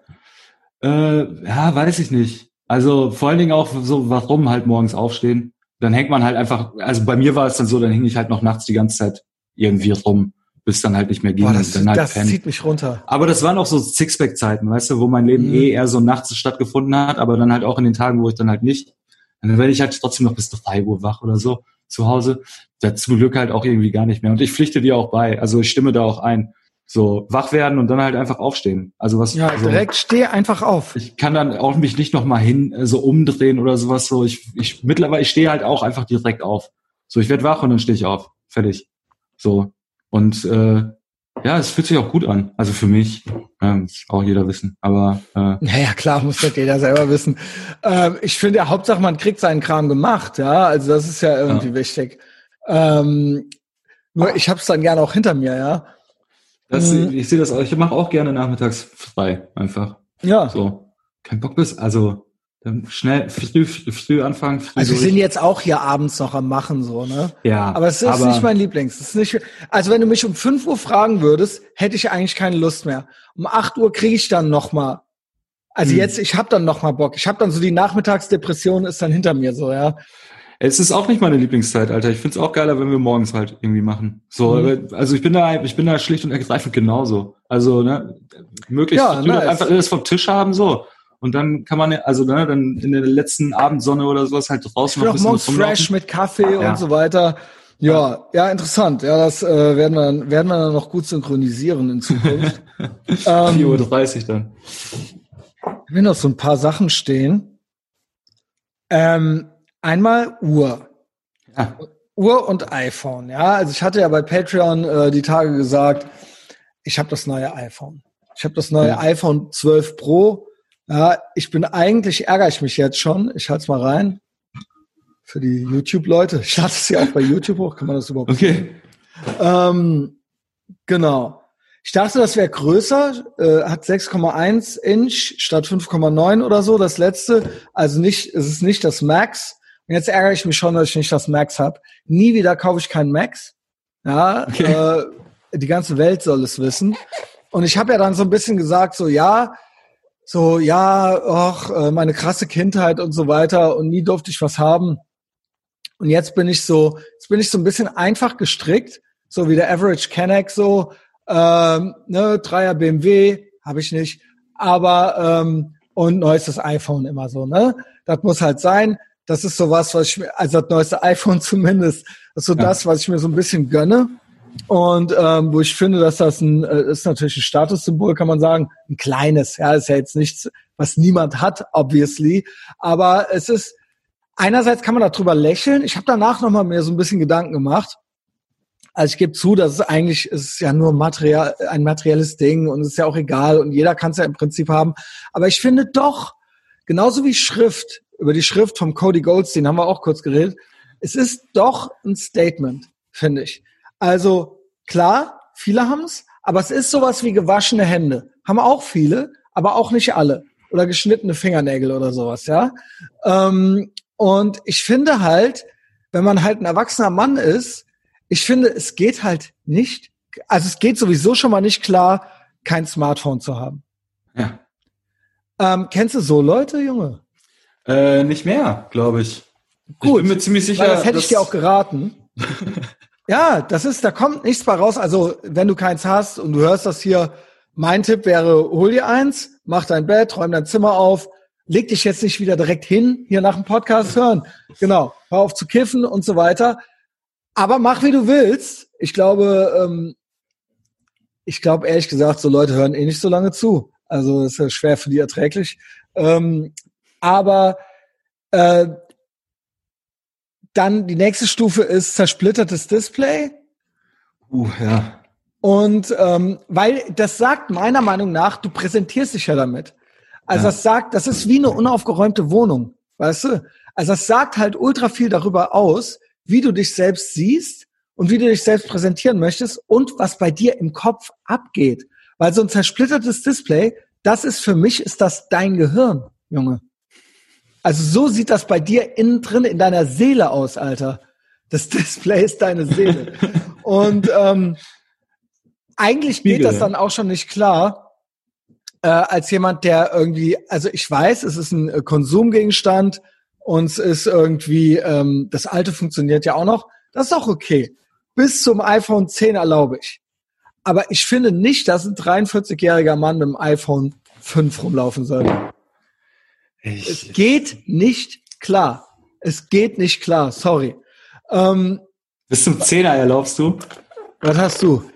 Ne? Äh, ja, weiß ich nicht. Also vor allen Dingen auch so, warum halt morgens aufstehen. Dann hängt man halt einfach, also bei mir war es dann so, dann hing ich halt noch nachts die ganze Zeit irgendwie rum, bis dann halt nicht mehr ging.
Boah, das,
dann halt
das zieht mich runter.
Aber das waren auch so Sixpack-Zeiten, weißt du, wo mein Leben mhm. eh eher so nachts stattgefunden hat, aber dann halt auch in den Tagen, wo ich dann halt nicht. Dann werde ich halt trotzdem noch bis drei Uhr wach oder so zu Hause. Da zum Glück halt auch irgendwie gar nicht mehr. Und ich pflichte dir auch bei. Also ich stimme da auch ein. So wach werden und dann halt einfach aufstehen. Also was?
Ja,
also,
direkt steh einfach auf.
Ich kann dann auch mich nicht noch mal hin äh, so umdrehen oder sowas. So ich, ich mittlerweile ich stehe halt auch einfach direkt auf. So ich werde wach und dann stehe ich auf. Fertig. So und äh, ja, es fühlt sich auch gut an. Also für mich, ähm, auch jeder wissen. Aber
äh, naja, klar, muss das jeder selber wissen. Ähm, ich finde ja, Hauptsache, man kriegt seinen Kram gemacht, ja. Also das ist ja irgendwie ja. wichtig. Ähm, nur ich habe es dann gerne auch hinter mir, ja.
Das, mhm. Ich sehe das auch. Ich mache auch gerne nachmittags frei, einfach. Ja. So. Kein Bock bis. Also Dann schnell, früh, früh, anfangen. Früh
also wir sind jetzt auch hier abends noch am Machen, so, ne?
Ja.
Aber es ist aber nicht mein Lieblings. Es ist nicht, also wenn du mich um 5 Uhr fragen würdest, hätte ich eigentlich keine Lust mehr. Um 8 Uhr kriege ich dann noch mal. Also hm. jetzt, ich habe dann noch mal Bock. Ich habe dann so die Nachmittagsdepression ist dann hinter mir so, ja.
Es ist auch nicht meine Lieblingszeit, Alter. Ich find's auch geiler, wenn wir morgens halt irgendwie machen. So, mhm. also ich bin da, ich bin da schlicht und ergreifend genauso. Also, ne, möglichst
ja, nice.
einfach alles vom Tisch haben, so. Und dann kann man, also ne, dann in der letzten Abendsonne oder sowas halt draußen
ich noch ein bisschen morgens fresh mit Kaffee ja. und so weiter. Ja, ja, interessant. Ja, das äh, werden wir dann, werden wir dann noch gut synchronisieren in Zukunft. *laughs*
ähm, 4.30 Uhr dann.
Ich will noch so ein paar Sachen stehen. Ähm, einmal Uhr. Ja. Uhr und iPhone, ja. Also ich hatte ja bei Patreon äh, die Tage gesagt, ich habe das neue iPhone. Ich habe das neue ja. iPhone 12 Pro ja, ich bin eigentlich, ärgere ich mich jetzt schon. Ich halte es mal rein. Für die YouTube-Leute. Ich lade es ja auch bei YouTube hoch. Kann man das überhaupt
Okay.
Ähm, genau. Ich dachte, das wäre größer, äh, hat 6,1 Inch statt 5,9 oder so, das letzte. Also nicht, es ist nicht das Max. Und jetzt ärgere ich mich schon, dass ich nicht das Max habe. Nie wieder kaufe ich keinen Max. Ja, okay. äh, die ganze Welt soll es wissen. Und ich habe ja dann so ein bisschen gesagt, so ja, so, ja, ach, äh, meine krasse Kindheit und so weiter und nie durfte ich was haben. Und jetzt bin ich so, jetzt bin ich so ein bisschen einfach gestrickt, so wie der Average Kenneck so, ähm, ne, Dreier BMW habe ich nicht, aber ähm, und neuestes iPhone immer so, ne? Das muss halt sein. Das ist so was, was ich mir, also das neueste iPhone *laughs* zumindest, ist so ja. das, was ich mir so ein bisschen gönne. Und ähm, wo ich finde, dass das ein äh, ist natürlich ein Statussymbol, kann man sagen, ein kleines. Ja, ist ja jetzt nichts, was niemand hat, obviously. Aber es ist einerseits kann man darüber lächeln. Ich habe danach noch mal mir so ein bisschen Gedanken gemacht. Also ich gebe zu, dass es eigentlich es ist ja nur Material, ein materielles Ding und es ist ja auch egal und jeder kann es ja im Prinzip haben. Aber ich finde doch, genauso wie Schrift, über die Schrift vom Cody Goldstein haben wir auch kurz geredet, es ist doch ein Statement, finde ich. Also klar, viele haben's, aber es ist sowas wie gewaschene Hände. Haben auch viele, aber auch nicht alle. Oder geschnittene Fingernägel oder sowas, ja. Ähm, und ich finde halt, wenn man halt ein erwachsener Mann ist, ich finde, es geht halt nicht, also es geht sowieso schon mal nicht klar, kein Smartphone zu haben.
Ja.
Ähm, kennst du so Leute, Junge?
Äh, nicht mehr, glaube ich.
Gut, ich bin mir ziemlich sicher. das hätte ich dir auch geraten. *laughs* Ja, das ist, da kommt nichts bei raus. Also, wenn du keins hast und du hörst das hier, mein Tipp wäre, hol dir eins, mach dein Bett, räum dein Zimmer auf, leg dich jetzt nicht wieder direkt hin, hier nach dem Podcast hören. Genau, hör auf zu kiffen und so weiter. Aber mach, wie du willst. Ich glaube, ähm, ich glaube ehrlich gesagt, so Leute hören eh nicht so lange zu. Also ist ja schwer für die erträglich. Ähm, aber äh, dann die nächste Stufe ist zersplittertes Display.
Uh, ja.
Und ähm, weil das sagt meiner Meinung nach, du präsentierst dich ja damit. Also ja. das sagt, das ist wie eine unaufgeräumte Wohnung, weißt du? Also das sagt halt ultra viel darüber aus, wie du dich selbst siehst und wie du dich selbst präsentieren möchtest und was bei dir im Kopf abgeht. Weil so ein zersplittertes Display, das ist für mich, ist das dein Gehirn, Junge. Also so sieht das bei dir innen drin in deiner Seele aus, Alter. Das *laughs* Display ist deine Seele. Und ähm, eigentlich Spiegel. geht das dann auch schon nicht klar, äh, als jemand, der irgendwie, also ich weiß, es ist ein äh, Konsumgegenstand und es ist irgendwie, ähm, das alte funktioniert ja auch noch. Das ist auch okay. Bis zum iPhone 10 erlaube ich. Aber ich finde nicht, dass ein 43-jähriger Mann mit dem iPhone 5 rumlaufen sollte. Ich, es geht nicht klar. Es geht nicht klar, sorry. Ähm,
Bis zum Zehner erlaubst du?
Was hast du?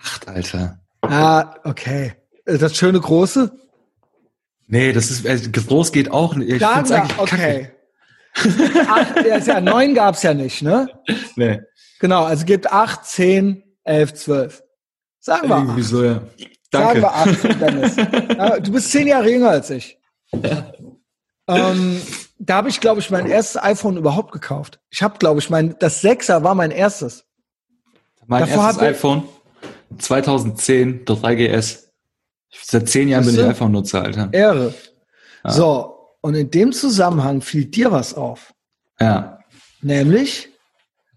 Acht, Alter.
Ah, okay. Das schöne große?
Nee, das ist, äh, groß geht auch nicht. Ich
Dann, ja, okay. acht, ja, neun gab's ja nicht, ne?
Nee.
Genau, also gibt acht, zehn, elf, zwölf. Sagen wir
Irgendwie so, ja.
Danke. Sagen wir acht, Dennis. *laughs* du bist zehn Jahre jünger als ich. *laughs* Ähm, da habe ich, glaube ich, mein erstes iPhone überhaupt gekauft. Ich habe, glaube ich, mein das Sechser war mein erstes.
Mein Davor erstes iPhone 2010, das 3GS. Seit zehn Jahren bin ich iPhone-Nutzer, Alter.
Ehre. Ja. So, Und in dem Zusammenhang fiel dir was auf.
Ja.
Nämlich,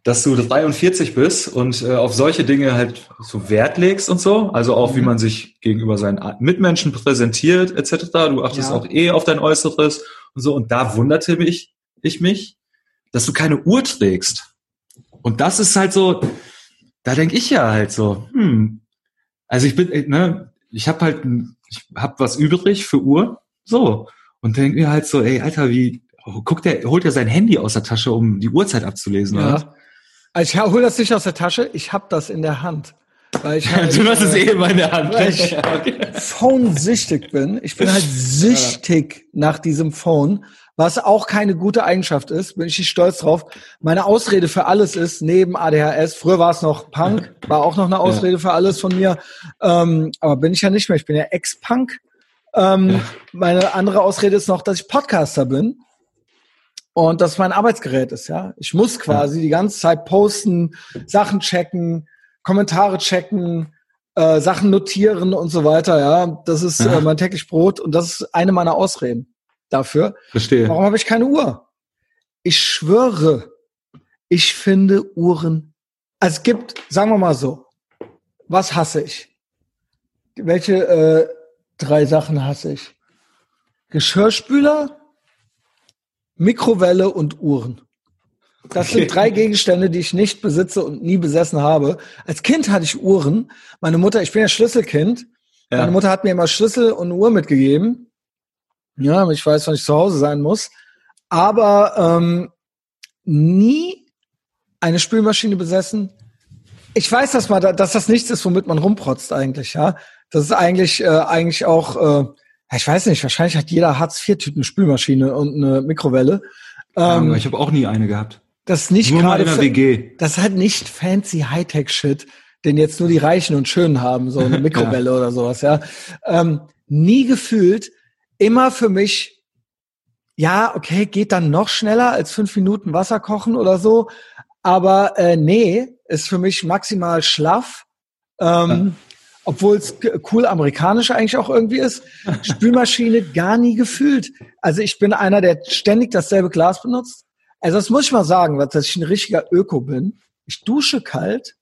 dass du 43 bist und äh, auf solche Dinge halt so Wert legst und so, also auch wie
Mhm.
man sich gegenüber seinen Mitmenschen präsentiert etc. Du achtest
Ja.
auch eh auf dein Äußeres und so und da wunderte mich ich mich, dass du keine Uhr trägst. Und das ist halt so, da denke ich ja halt so, hm, also ich bin, äh, ne, ich habe halt, ich habe was übrig für Uhr, so und denke mir halt so, ey Alter, wie guckt der, holt er sein Handy aus der Tasche, um die Uhrzeit abzulesen? oder
ja. Also ich hole das nicht aus der Tasche, ich habe das in der Hand. Weil ich halt, *laughs*
Du hast es
äh,
eh in meiner Hand.
weil ich-
Ja, okay.
Phone-süchtig bin. Ich bin halt *laughs* süchtig nach diesem Phone, was auch keine gute Eigenschaft ist, bin ich nicht stolz drauf. Meine Ausrede für alles ist, neben ADHS, früher war es noch Punk, *laughs* war auch noch eine Ausrede für alles von mir, ähm, aber bin ich ja nicht mehr, ich bin ja Ex-Punk. Ähm,
Ja.
Meine andere Ausrede ist noch, dass ich Podcaster bin und das mein Arbeitsgerät ist, ja. Ich muss quasi die ganze Zeit posten, Sachen checken, Kommentare checken, äh, Sachen notieren und so weiter, ja. Das ist äh, mein täglich Brot und das ist eine meiner Ausreden dafür.
Verstehe.
Warum habe ich keine Uhr? Ich schwöre, ich finde Uhren. Also es gibt, sagen wir mal so, was hasse ich? Welche äh, drei Sachen hasse ich? Geschirrspüler, Mikrowelle und Uhren. Das sind drei Gegenstände, die ich nicht besitze und nie besessen habe. Als Kind hatte ich Uhren. Meine Mutter, ich bin ja Schlüsselkind.
Ja.
Meine Mutter hat mir immer Schlüssel und Uhr mitgegeben. Ja, ich weiß, wann ich zu Hause sein muss. Aber ähm, nie eine Spülmaschine besessen. Ich weiß, dass man, da, dass das nichts ist, womit man rumprotzt eigentlich. Ja, das ist eigentlich äh, eigentlich auch. Äh, ich weiß nicht. Wahrscheinlich hat jeder Hartz IV Typ eine Spülmaschine und eine Mikrowelle.
Ähm,
Ähm,
ich habe auch nie eine gehabt.
das ist nicht
Nur
gerade
in der WG.
das ist halt nicht fancy Hightech-Shit, den jetzt nur die Reichen und Schönen haben, so eine *laughs* Mikrowelle oder sowas, ja. Ähm, nie gefühlt, immer für mich, ja, okay, geht dann noch schneller als fünf Minuten Wasser kochen oder so, aber äh, nee, ist für mich maximal schlaff. Ähm, Obwohl es cool amerikanisch eigentlich auch irgendwie ist. *laughs* Spülmaschine gar nie gefühlt. Also ich bin einer, der ständig dasselbe Glas benutzt. Also das muss ich mal sagen, dass ich ein richtiger Öko bin. Ich dusche kalt.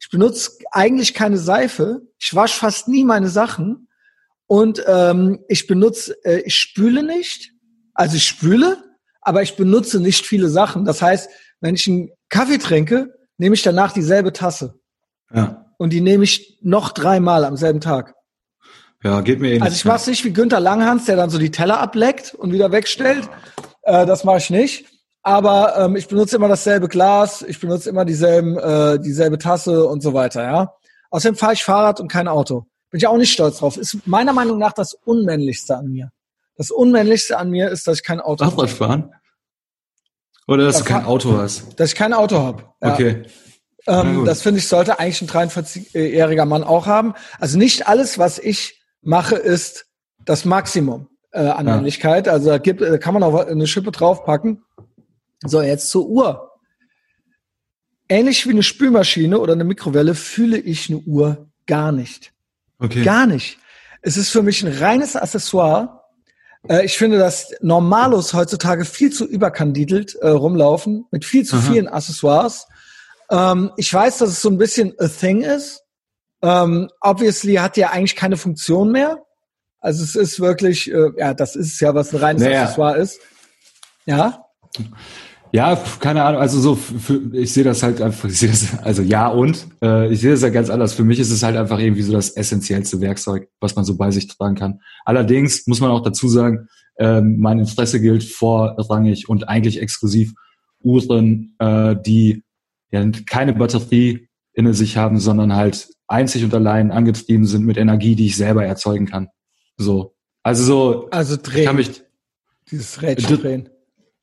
Ich benutze eigentlich keine Seife. Ich wasche fast nie meine Sachen. Und ähm, ich benutze, äh, ich spüle nicht. Also ich spüle, aber ich benutze nicht viele Sachen. Das heißt, wenn ich einen Kaffee trinke, nehme ich danach dieselbe Tasse.
Ja.
Und die nehme ich noch dreimal am selben Tag.
Ja, geht mir ähnlich.
Also ich mache es nicht wie Günther Langhans, der dann so die Teller ableckt und wieder wegstellt. Äh, das mache ich nicht. Aber ähm, ich benutze immer dasselbe Glas, ich benutze immer dieselben, äh, dieselbe Tasse und so weiter, ja. Außerdem fahre ich Fahrrad und kein Auto. Bin ich auch nicht stolz drauf. Ist meiner Meinung nach das Unmännlichste an mir. Das Unmännlichste an mir ist, dass ich kein Auto habe.
Fahrradfahren? Oder dass
Ja,
du kein Auto hast?
Dass ich kein Auto habe. Ja.
Okay.
Ähm, das finde ich, sollte eigentlich ein 43-jähriger Mann auch haben. Also nicht alles, was ich mache, ist das Maximum äh, an
Ja.
Männlichkeit. Also da gibt, da kann man auch eine Schippe draufpacken. So, jetzt zur Uhr. Ähnlich wie eine Spülmaschine oder eine Mikrowelle fühle ich eine Uhr gar nicht.
Okay.
Gar nicht. Es ist für mich ein reines Accessoire. Äh, ich finde, dass Normalos heutzutage viel zu überkandidelt äh, rumlaufen mit viel zu
Aha.
vielen Accessoires. Ähm, ich weiß, dass es so ein bisschen a thing ist. Ähm, obviously hat ja eigentlich keine Funktion mehr. Also es ist wirklich, äh, ja, das ist ja, was ein reines
Naja.
Accessoire ist. Ja,
Ja, keine Ahnung. Also so, für, ich sehe das halt einfach. Ich sehe das, also ja und äh, ich sehe das ja ganz anders. Für mich ist es halt einfach irgendwie so das essentiellste Werkzeug, was man so bei sich tragen kann. Allerdings muss man auch dazu sagen, ähm, mein Interesse gilt vorrangig und eigentlich exklusiv Uhren, äh, die ja keine Batterie in sich haben, sondern halt einzig und allein angetrieben sind mit Energie, die ich selber erzeugen kann. So, also so
also
ich
drehen,
kann mich
dieses Rädchen drehen.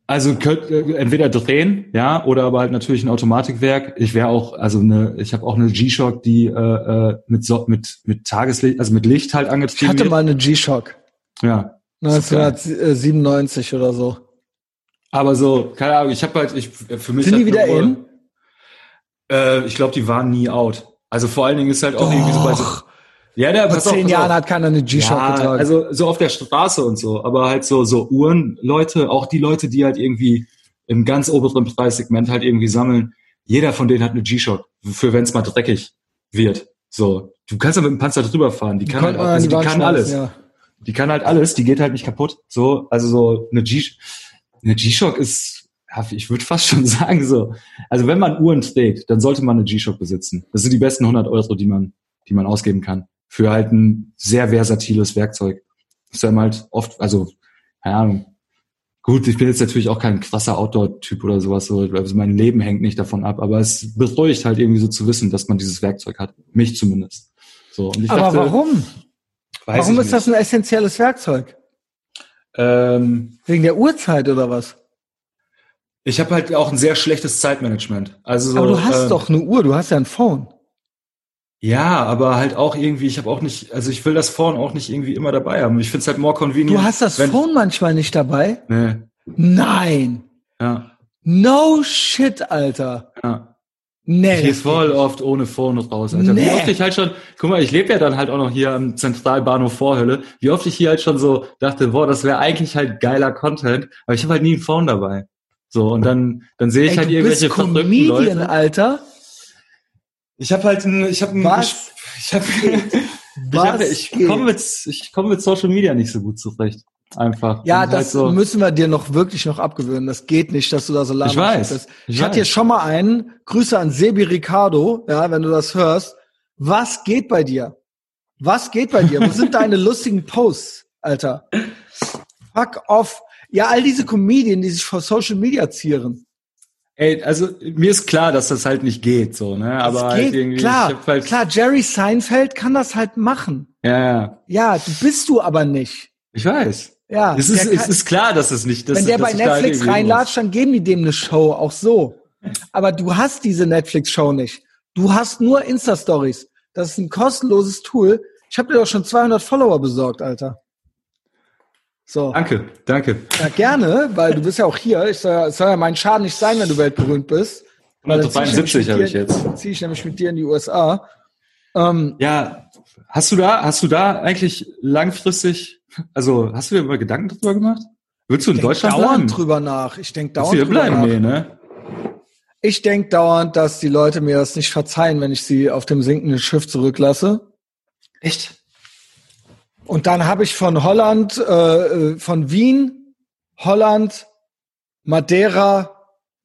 also könnt, entweder drehen, ja, oder aber halt natürlich ein Automatikwerk. Ich wäre auch, also eine, ich habe auch eine G-Shock, die äh, äh, mit mit mit Tageslicht, also mit Licht halt
Ich
angetrieben
hatte
wird.
mal eine G-Shock,
Ja,
1997 oder so.
aber so, keine Ahnung. Ich habe halt, ich für mich
Sind die wieder in?
Äh, ich glaube, die waren nie out. Also vor allen Dingen ist halt auch irgendwie so bei so,
Doch.
Ja, der
Vor
pass auf,
zehn
pass
Jahren
auf.
hat keiner eine G-Shock
ja,
getragen.
also so auf der Straße und so, aber halt so so Uhrenleute, auch die Leute, die halt irgendwie im ganz oberen Preissegment halt irgendwie sammeln. Jeder von denen hat eine G-Shock, für wenn es mal dreckig wird. So, du kannst ja mit dem Panzer drüber fahren. Die kann halt,
an
also die kann alles.
Ja.
Die kann halt alles. Die geht halt nicht kaputt. So, also so eine G, eine G-Shock ist, ich würde fast schon *laughs* sagen so. Also wenn man Uhren trägt, dann sollte man eine G-Shock besitzen. Das sind die besten 100 Euro, die man, die man ausgeben kann für halt ein sehr versatiles Werkzeug. Das ist dann halt oft, also keine Ahnung. Gut, ich bin jetzt natürlich auch kein krasser Outdoor-Typ oder sowas, so, also mein Leben hängt nicht davon ab, aber es beruhigt halt irgendwie so zu wissen, dass man dieses Werkzeug hat. Mich zumindest. So,
Aber
dachte,
warum?
Weiß
Warum ist das ein essentielles Werkzeug?
Ähm,
Wegen der Uhrzeit oder was?
Ich habe halt auch ein sehr schlechtes Zeitmanagement. Also so,
Aber du hast
ähm,
doch eine Uhr, du hast ja ein Phone.
Ja, aber halt auch irgendwie, ich habe auch nicht, also ich will das Phone auch nicht irgendwie immer dabei haben. Ich find's halt more convenient.
Du hast das Phone manchmal nicht dabei?
Nee,
Nein.
ja,
No shit, Alter.
ja.
Nee.
Ich gehe voll oft ohne Phone raus, Alter.
Nee.
Wie oft ich halt schon, guck mal, ich lebe ja dann halt auch noch hier am Zentralbahnhof Vorhölle, wie oft ich hier halt schon so dachte, boah, das wäre eigentlich halt geiler Content, aber ich habe halt nie ein Phone dabei. So, und dann, dann sehe ich
Ey,
halt irgendwelche
bist
verrückten
Comedian,
Leute.
Alter.
Ich habe halt ein, ich habe ein,
Was?
ich habe, ich, hab, *laughs* ich komme mit, ich komme mit Social Media nicht so gut zurecht. Einfach.
Ja,
Und
das
halt so,
müssen wir dir noch wirklich noch abgewöhnen. Das geht nicht, dass du da so laberst.
Ich weiß,
Das-
ich
Ich hatte hier schon mal einen. Grüße an Sebi Ricardo, ja, wenn du das hörst. Was geht bei dir? Was geht bei dir? Wo sind *laughs* deine lustigen Posts, Alter? Fuck off. Ja, all diese Comedien, die sich vor Social Media zieren.
Ey, also mir ist klar, dass das halt nicht geht, so, ne? Aber halt
geht,
irgendwie,
klar,
halt,
klar, Jerry Seinfeld kann das halt machen.
ja, ja,
Ja, du bist du aber nicht.
ich weiß.
Ja,
es ist,
der
es
kann-
ist klar, dass es nicht. Dass,
wenn der bei
da halt
Netflix
irgendwie
reinlatscht, dann geben die dem eine Show, auch so. Aber du hast diese Netflix-Show nicht. Du hast nur Insta-Stories. Das ist ein kostenloses Tool. Ich habe dir doch schon 200 Follower besorgt, Alter. So,
Danke, danke.
ja, gerne, weil du bist ja auch hier. Ich soll, ja- es soll ja mein Schaden nicht sein, wenn du weltberühmt bist. Weil dann zieh
172
nämlich
habe ich jetzt.
Ziehe ich nämlich mit dir in die USA. Ähm,
Ja, hast du da, hast du da eigentlich langfristig, also hast du dir mal Gedanken drüber gemacht? Willst du in
ich denk
Deutschland
dauernd
bleiben?
drüber nach. Ich denke dauernd drüber
bleiben?
nach.
Nee, ne?
Ich denke dauernd, dass die Leute mir das nicht verzeihen, wenn ich sie auf dem sinkenden Schiff zurücklasse.
Echt?
Und dann habe ich von Holland, äh, äh, von Wien, Holland, Madeira,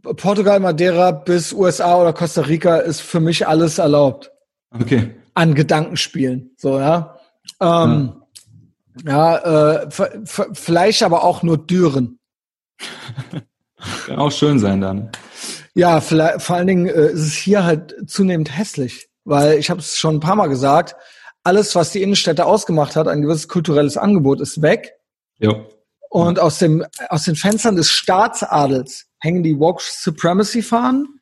Portugal, Madeira bis USA oder Costa Rica ist für mich alles erlaubt
Okay.
an Gedankenspielen. So, ja. Ähm, ja, äh, v- v- vielleicht aber auch nur Düren.
Kann auch schön sein dann.
Ja, vor allen Dingen äh, ist es hier halt zunehmend hässlich, weil ich habe es schon ein paar Mal gesagt, alles, was die Innenstädte ausgemacht hat, ein gewisses kulturelles Angebot, ist weg.
Jo.
Und aus dem aus den Fenstern des Staatsadels hängen die Woke Supremacy Fahnen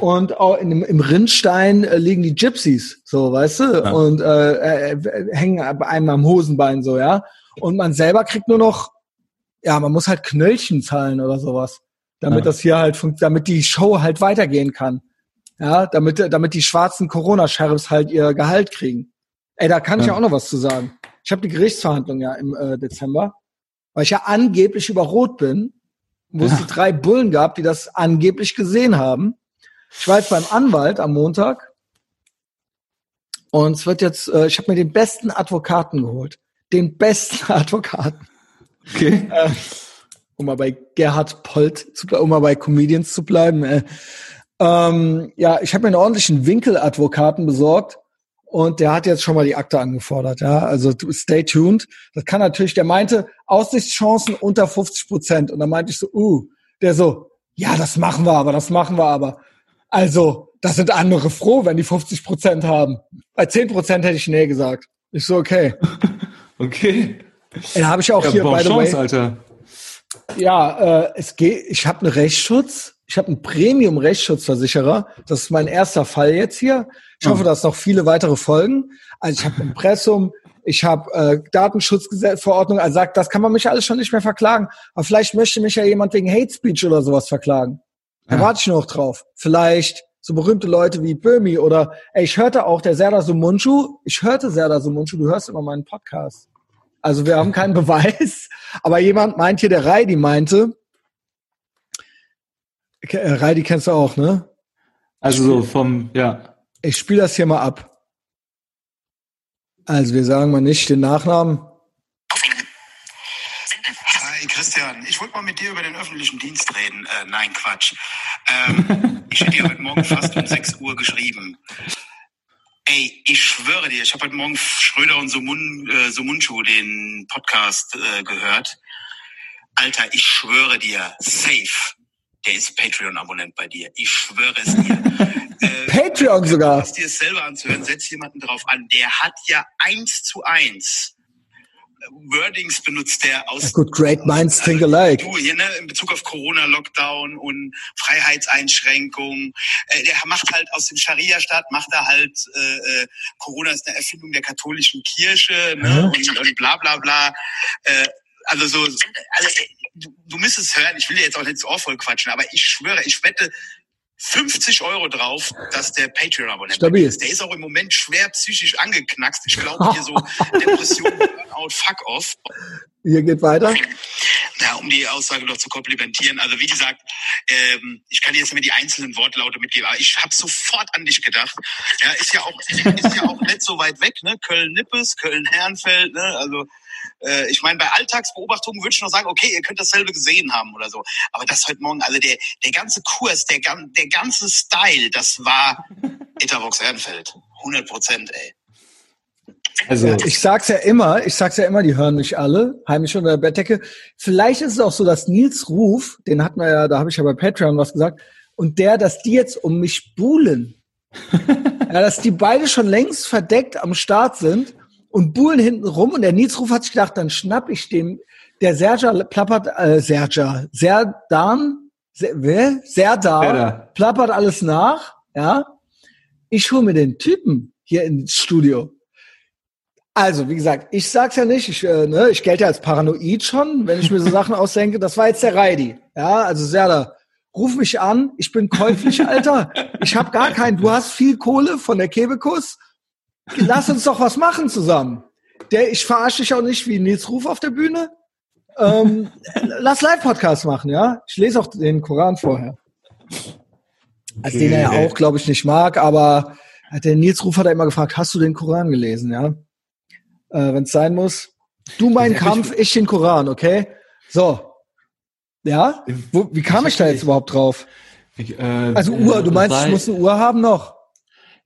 und auch in im Rinnstein äh, liegen die Gypsies, so weißt du,
Ja.
und äh, äh, hängen bei einem am Hosenbein so, ja. Und man selber kriegt nur noch, ja, man muss halt Knöllchen zahlen oder sowas, damit
Ja.
das hier halt funkt, damit die Show halt weitergehen kann, ja, damit damit die schwarzen Corona-Sheriffs halt ihr Gehalt kriegen. Ey, da kann ich
Ja.
ja auch noch was zu sagen. Ich habe die Gerichtsverhandlung ja im äh, Dezember weil ich ja angeblich über Rot bin, wo es
Ja.
die drei Bullen gab, die das angeblich gesehen haben. Ich war jetzt beim Anwalt am Montag und es wird jetzt, äh, ich habe mir den besten Advokaten geholt. Den besten *laughs* Advokaten.
Okay.
Äh, um mal bei Gerhard Polt zu ble- um mal bei Comedians zu bleiben. Äh. Ähm, ja, ich habe mir einen ordentlichen Winkeladvokaten besorgt und der hat jetzt schon mal die Akte angefordert. Ja, also stay tuned. Das kann natürlich, der meinte Aussichtschancen unter 50 Prozent und dann meinte ich so, uh, der so, ja, das machen wir aber, das machen wir aber. Also, das sind andere froh, wenn die 50 Prozent haben. Bei 10 Prozent hätte ich nee gesagt. Ich so, okay. *laughs*
Okay.
Ey, Da habe ich auch
Ja,
hier, by the way,
Alter.
ja, äh, es geht. Ich habe einen Rechtsschutz. Ich habe einen Premium-Rechtsschutzversicherer. Das ist mein erster Fall jetzt hier. Ich hoffe, dass noch viele weitere folgen. Also ich habe Impressum, ich habe äh, Datenschutzverordnung. Also sagt, das kann man mich alles schon nicht mehr verklagen. Aber vielleicht möchte mich ja jemand wegen Hate Speech oder sowas verklagen. Da
Ja.
warte ich noch drauf. Vielleicht so berühmte Leute wie Böhmi oder ey, ich hörte auch der Serdar Sumunchu, ich hörte Serdar Sumunchu, du hörst immer meinen Podcast. Also wir haben keinen *laughs* Beweis, aber jemand meint hier, der Reidi meinte, äh, Reidi kennst du auch, ne?
Also so vom, ja.
Ich spiele das hier mal ab. Also wir sagen mal nicht den Nachnamen.
Hi Christian, ich wollte mal mit dir über den öffentlichen Dienst reden. Äh, nein, Quatsch. Ähm, ich hätte dir heute Morgen fast um 6 Uhr geschrieben. Ey, ich schwöre dir, ich habe heute Morgen Schröder und Sumun, äh, Sumunchu den Podcast äh, gehört. Alter, ich schwöre dir, safe, der ist Patreon-Abonnent bei dir. Ich schwöre es dir. *laughs*
äh, Patreon sogar.
Um dir es selber anzuhören, setz jemanden drauf an. Der hat ja eins zu eins Wordings benutzt der aus.
Ja, gut, great minds think alike.
Du hier, ne, in Bezug auf Corona-Lockdown und Freiheitseinschränkungen. Äh, der macht halt aus dem Scharia-Staat, macht er halt, äh, äh, Corona ist eine Erfindung der katholischen Kirche, ne,
Ja.
und, und bla, bla, bla. Äh, also so, also, du, du müsstest hören, ich will dir jetzt auch nicht ins Ohr voll quatschen, aber ich schwöre, ich wette 50 Euro drauf, dass der Patreon-Abonnent
Stabil.
ist. Der ist auch im Moment schwer psychisch angeknackst. Ich glaube *laughs* hier so Depression, Burnout, fuck off.
Hier geht weiter.
Ja, um die Aussage noch zu komplimentieren. Also wie gesagt, ähm, ich kann dir jetzt nicht mehr die einzelnen Wortlaute mitgeben, aber ich habe sofort an dich gedacht. Ja, ist ja auch ist ja auch nicht so weit weg, ne? Köln-Nippes, Köln-Herrenfeld, ne? Also äh, ich meine, bei Alltagsbeobachtungen würde ich noch sagen, okay, ihr könnt dasselbe gesehen haben oder so. Aber das heute Morgen, also der, der ganze Kurs, der, der ganze Style, das war *laughs* Etavox Ehrenfeld. 100 Prozent, ey.
Also,
ich sag's ja immer, ich sag's ja immer, die hören mich alle, heimisch unter der Bettdecke. Vielleicht ist es auch so, dass Nils Ruf, den hatten wir ja, da habe ich ja bei Patreon was gesagt, und der, dass die jetzt um mich buhlen. *laughs* ja, dass die beide schon längst verdeckt am Start sind und buhlen hinten rum und der Nils Ruf hat sich gedacht, dann schnapp ich dem, der Serja plappert, äh, Serja, Serdan, Ser, wer? Serdar. plappert alles nach, ja. Ich hole mir den Typen hier ins Studio. Also, wie gesagt, ich sag's ja nicht, ich, äh, ne, ich gelte ja als paranoid schon, wenn ich mir so Sachen *laughs* ausdenke. Das war jetzt der Reidi. Ja, also Serda, ruf mich an, ich bin käuflich, Alter. Ich habe gar keinen, du hast viel Kohle von der Kebekus. Lass uns doch was machen zusammen. Der, ich verarsche dich auch nicht wie Nils Ruf auf der Bühne. Ähm, lass Live-Podcast machen, ja. Ich lese auch den Koran vorher. Also den er ja auch, glaube ich, nicht mag, aber der Nils Ruf hat er immer gefragt, hast du den Koran gelesen, ja? Äh, Wenn es sein muss. Du mein
Ich
Kampf, ich den Koran, okay? So. Ja? Wo, wie kam ich da jetzt überhaupt drauf?
ich, äh,
Also Uhr, du meinst, ich muss eine Uhr haben noch?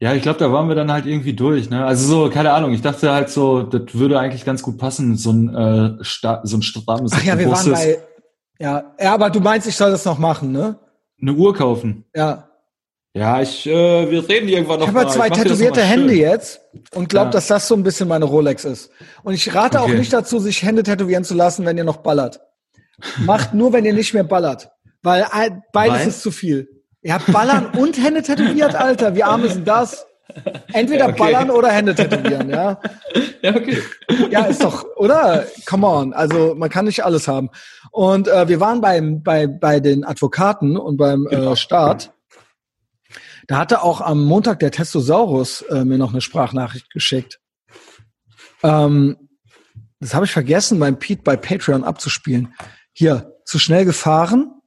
Ja, ich glaube, da waren wir dann halt irgendwie durch. Ne? Also so, keine Ahnung. Ich dachte halt so, das würde eigentlich ganz gut passen, so ein äh, Sta so ein strammes,
Ach ja, wir waren bei, ja, ja, aber du meinst, ich soll das noch machen, ne?
eine Uhr kaufen.
Ja.
Ja, ich, äh, wir reden irgendwann noch
Ich habe ja zwei tätowierte Hände jetzt und glaube,
Ja.
dass das so ein bisschen meine Rolex ist. Und ich rate auch
Okay.
nicht dazu, sich Hände tätowieren zu lassen, wenn ihr noch ballert. Macht nur, wenn ihr nicht mehr ballert. Weil beides
Weil?
ist zu viel. Ihr habt Ballern und Hände tätowiert, Alter. Wie arm ist denn das? Entweder
Ja, okay.
ballern oder Hände tätowieren, ja. *laughs*
Ja, okay.
Ja, ist doch, oder? Come on. Also man kann nicht alles haben. Und äh, wir waren beim, bei, bei den Advokaten und beim
Genau.
äh, Staat. Da hatte auch am Montag der Testosaurus äh, mir noch eine Sprachnachricht geschickt. Ähm, das habe ich vergessen, beim Pete bei Patreon abzuspielen. Hier, zu schnell gefahren.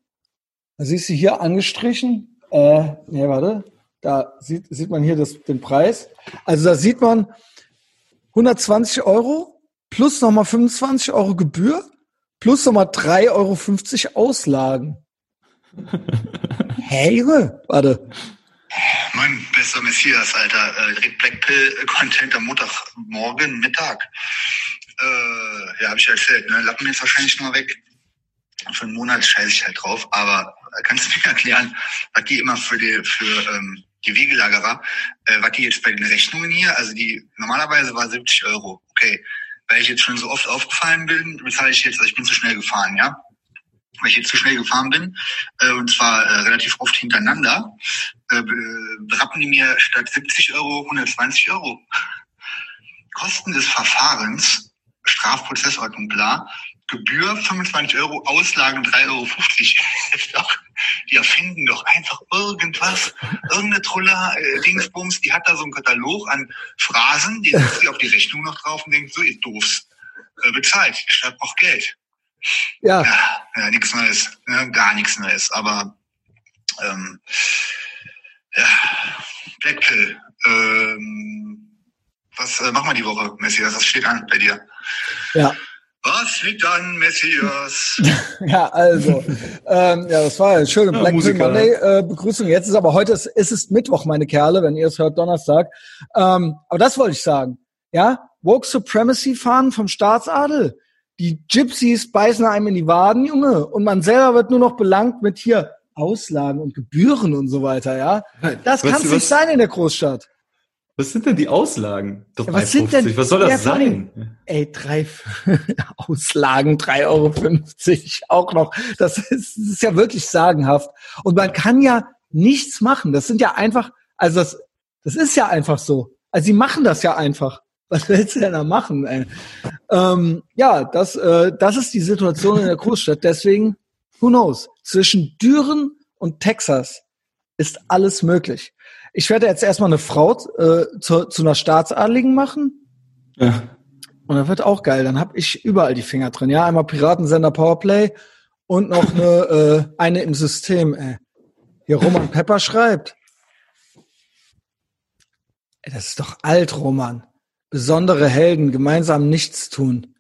Da siehst du hier angestrichen. Äh, nee, warte. Da sieht, sieht man hier das, den Preis. Also da sieht man 120 Euro plus nochmal 25 Euro Gebühr plus nochmal 3,50 Euro Auslagen. Hey, Junge, warte.
Mein bester Messias, Alter. Äh, direkt Black Pill Content am Montagmorgen, Mittag. Äh, ja, habe ich erzählt, ne? Lappen jetzt wahrscheinlich nur weg. Für einen Monat scheiße ich halt drauf. Aber kannst du mir *laughs* erklären, was die immer für die, für, ähm, die Wegelagerer, äh, was die jetzt bei den Rechnungen hier, also die normalerweise war 70 Euro. Okay. Weil ich jetzt schon so oft aufgefallen bin, bezahle ich jetzt, also ich bin zu schnell gefahren, ja. Weil ich jetzt zu schnell gefahren bin, äh, und zwar äh, relativ oft hintereinander, äh, be- berappen die mir statt 70 Euro 120 Euro. Kosten des Verfahrens, Strafprozessordnung bla, Gebühr 25 Euro, Auslagen 3,50 Euro. *laughs* Die erfinden doch einfach irgendwas, irgendeine Troller, äh, Dingsbums, die hat da so einen Katalog an Phrasen, die setzt sie auf die Rechnung noch drauf und denkt, so, ihr doofs, äh, bezahlt, ich schreibe auch Geld.
Ja,
Ja, ja nichts Neues, ja, gar nichts Neues, aber ähm, ja, Blackpill, ähm, was äh, machen wir die Woche, Messias? Was steht an bei dir?
ja.
Was liegt an, Messias? *laughs*
Ja, also, ähm, ja, das war eine schöne
Ja,
Black
Musiker.
Monday äh, Begrüßung. Jetzt ist aber heute, ist, ist es Mittwoch, meine Kerle, wenn ihr es hört, Donnerstag. Ähm, aber das wollte ich sagen. Ja, Woke Supremacy fahren vom Staatsadel. Die Gypsies beißen einem in die Waden, Junge. Und man selber wird nur noch belangt mit hier Auslagen und Gebühren und so weiter, ja. Das kann es nicht sein in der Großstadt.
Was sind denn die Auslagen? Doch
Ja, was sind denn-
was soll das sein?
Ey, drei *laughs* Auslagen, 3,50 Euro *laughs* auch noch. Das ist, das ist ja wirklich sagenhaft. Und man kann ja nichts machen. Das sind ja einfach, also das, das ist ja einfach so. Also sie machen das ja einfach. Was willst du denn da machen? Ey? Ähm, ja, das, äh, das ist die Situation in der Großstadt. Deswegen, who knows? Zwischen Düren und Texas ist alles möglich. Ich werde jetzt erstmal eine Frau äh, zu, zu einer Staatsadligen machen.
Ja.
Und das wird auch geil. Dann habe ich überall die Finger drin. Ja, einmal Piratensender Powerplay und noch eine, äh, eine im System. Ey. Hier Roman Pepper schreibt. Ey, das ist doch alt, Roman. Besondere Helden, gemeinsam nichts tun.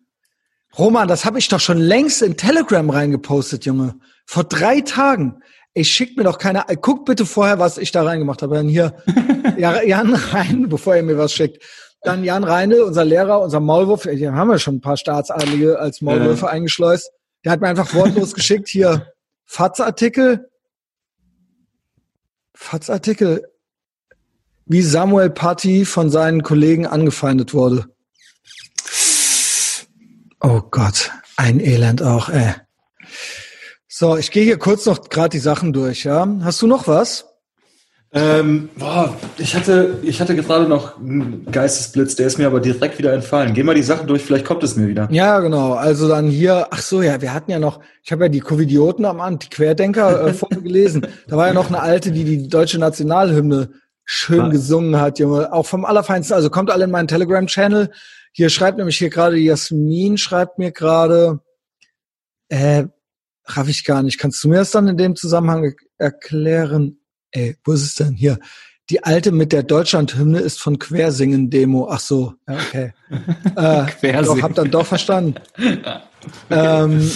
Roman, das habe ich doch schon längst in Telegram reingepostet, Junge. Vor drei Tagen. Ich schick mir doch keine. äh, Guck bitte vorher, was ich da reingemacht habe. Dann hier *laughs* Ja- Jan Rein, *laughs* bevor ihr mir was schickt. Dann Jan Reine, unser Lehrer, unser Maulwurf. Hier haben wir schon ein paar Staatsadlige als Maulwürfe eingeschleust. Der hat mir einfach wortlos geschickt. Hier FATS-Artikel. FATS-Artikel. Wie Samuel Paty von seinen Kollegen angefeindet wurde. Oh Gott, ein Elend auch, ey. So, ich gehe hier kurz noch gerade die Sachen durch, ja. Hast du noch was?
Ähm, boah, ich hatte, ich hatte gerade noch einen Geistesblitz, der ist mir aber direkt wieder entfallen. Geh mal die Sachen durch, vielleicht kommt es mir wieder.
Ja, genau. Also dann hier, ach so, ja, wir hatten ja noch, ich habe ja die Covidioten am Anfang, die Querdenker äh, *laughs* vorgelesen. Da war ja noch eine alte, die die deutsche Nationalhymne schön
Was?
gesungen hat, Junge. Auch vom Allerfeinsten. Also kommt alle in meinen Telegram-Channel. Hier schreibt nämlich hier gerade Jasmin, schreibt mir gerade, äh, raff ich gar nicht. Kannst du mir das dann in dem Zusammenhang er- erklären? Ey, wo ist es denn hier? Die alte mit der Deutschlandhymne ist von Quersingen-Demo. Ach so, ja, okay. *laughs* äh,
Quersingen.
doch, hab dann doch verstanden. *laughs* ähm,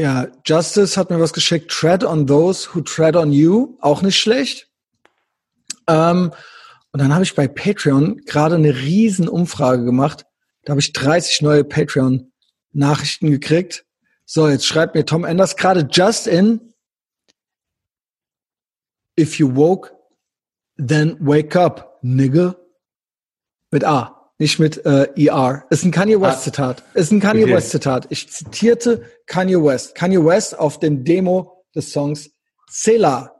ja, Justice hat mir was geschickt. Tread on those who tread on you. Auch nicht schlecht. Ähm, und dann habe ich bei Patreon gerade eine riesen Umfrage gemacht. Da habe ich 30 neue Patreon-Nachrichten gekriegt. So, jetzt schreibt mir Tom Enders gerade just in. If you woke, then wake up, nigga. Mit A, nicht mit äh, ER. Ist ein Kanye West
Ah.
Zitat. Ist ein Kanye
Okay.
West Zitat. Ich zitierte Kanye West. Kanye West auf dem Demo des Songs Cela.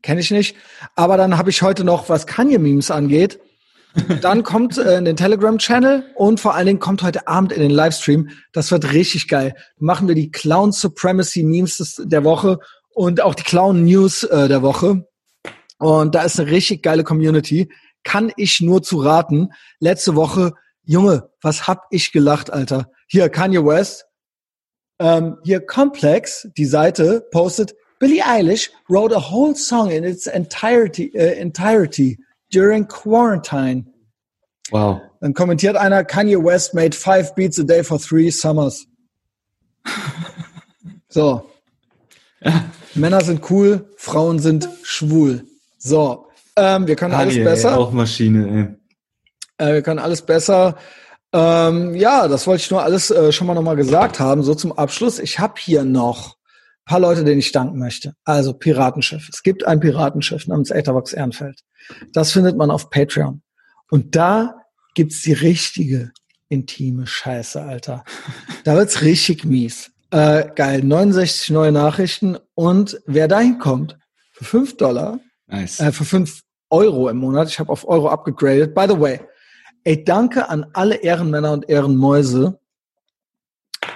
Kenne ich nicht. Aber dann habe ich heute noch, was Kanye-Memes angeht. Dann kommt äh, in den Telegram-Channel und vor allen Dingen kommt heute Abend in den Livestream. Das wird richtig geil. Machen wir die Clown Supremacy Memes der Woche und auch die Clown News äh, der Woche. Und da ist eine richtig geile Community. Kann ich nur zu raten. Letzte Woche, Junge, was hab ich gelacht, Alter. Hier, Kanye West. Ähm, hier Complex, die Seite, postet, Billie Eilish wrote a whole song in its entirety, äh, entirety during quarantine.
Wow.
Dann kommentiert einer, Kanye West made five beats a day for three summers. *laughs* So. *laughs* Männer sind cool, Frauen sind schwul. So. Ähm, wir können alles
Kanye,
besser.
Ey, auch Maschine, ey.
Äh, wir können alles besser. Ähm, ja, das wollte ich nur alles äh, schon mal nochmal gesagt haben. So zum Abschluss. Ich habe hier noch paar Leute, denen ich danken möchte. Also Piratenschiff. Es gibt ein Piratenschiff namens Etherbox Ehrenfeld. Das findet man auf Patreon. Und da gibt's die richtige intime Scheiße, Alter. Da wird's richtig mies. Äh, geil, 69 neue Nachrichten. Und wer dahin kommt, für 5 Dollar,
Nice.
äh, für 5 Euro im Monat. Ich habe auf Euro abgegradet. By the way, ey, danke an alle Ehrenmänner und Ehrenmäuse,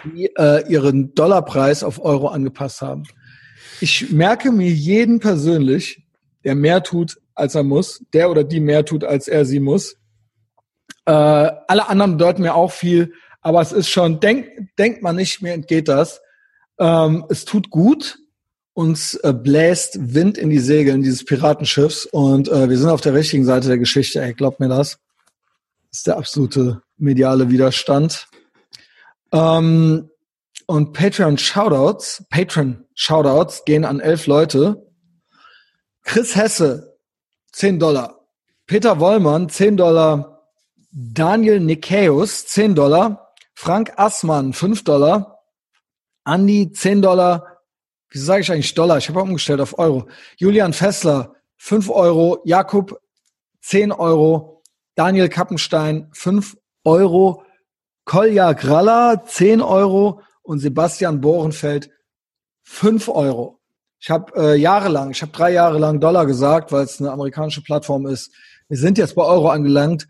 die äh, ihren Dollarpreis auf Euro angepasst haben. Ich merke mir jeden persönlich, der mehr tut, als er muss, der oder die mehr tut, als er sie muss. Äh, alle anderen bedeuten mir auch viel, aber es ist schon, denk, denkt man nicht, mir entgeht das. Ähm, es tut gut, uns äh, bläst Wind in die Segeln dieses Piratenschiffs und äh, wir sind auf der richtigen Seite der Geschichte, ey, glaubt mir das. Das ist der absolute mediale Widerstand. Ähm, und Patreon Shoutouts, Patreon Shoutouts gehen an elf Leute. Chris Hesse, 10 Dollar. Peter Wollmann, 10 Dollar. Daniel Nikeus, 10 Dollar. Frank Assmann, 5 Dollar. Andy, 10 Dollar. Wieso sage ich eigentlich Dollar? Ich habe umgestellt auf Euro. Julian Fessler, 5 Euro. Jakub, 10 Euro. Daniel Kappenstein, 5 Euro. Kolja Gralla, 10 Euro. Und Sebastian Borenfeld, 5 Euro. Ich habe äh, jahrelang, ich habe drei Jahre lang Dollar gesagt, weil es eine amerikanische Plattform ist. Wir sind jetzt bei Euro angelangt.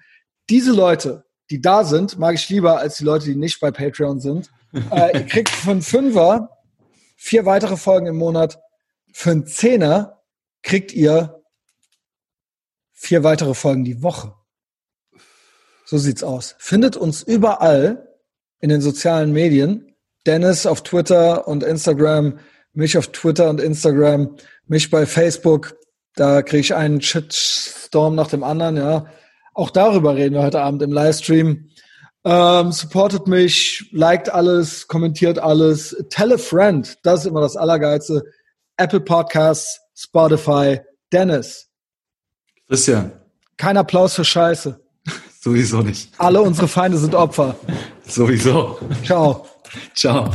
Diese Leute, die da sind, mag ich lieber als die Leute, die nicht bei Patreon sind. Äh, ihr kriegt für einen Fünfer vier weitere Folgen im Monat. Für einen Zehner kriegt ihr vier weitere Folgen die Woche. So sieht's aus. Findet uns überall in den sozialen Medien. Dennis auf Twitter und Instagram, mich auf Twitter und Instagram, mich bei Facebook. Da kriege ich einen Shitstorm nach dem anderen, ja. Auch darüber reden wir heute Abend im Livestream. Ähm, supportet mich, liked alles, kommentiert alles. Tell a friend, das ist immer das Allergeilste. Apple Podcasts, Spotify, Dennis.
Christian.
Kein Applaus für Scheiße.
Sowieso nicht.
Alle unsere Feinde sind Opfer.
Sowieso.
Ciao.
Ciao.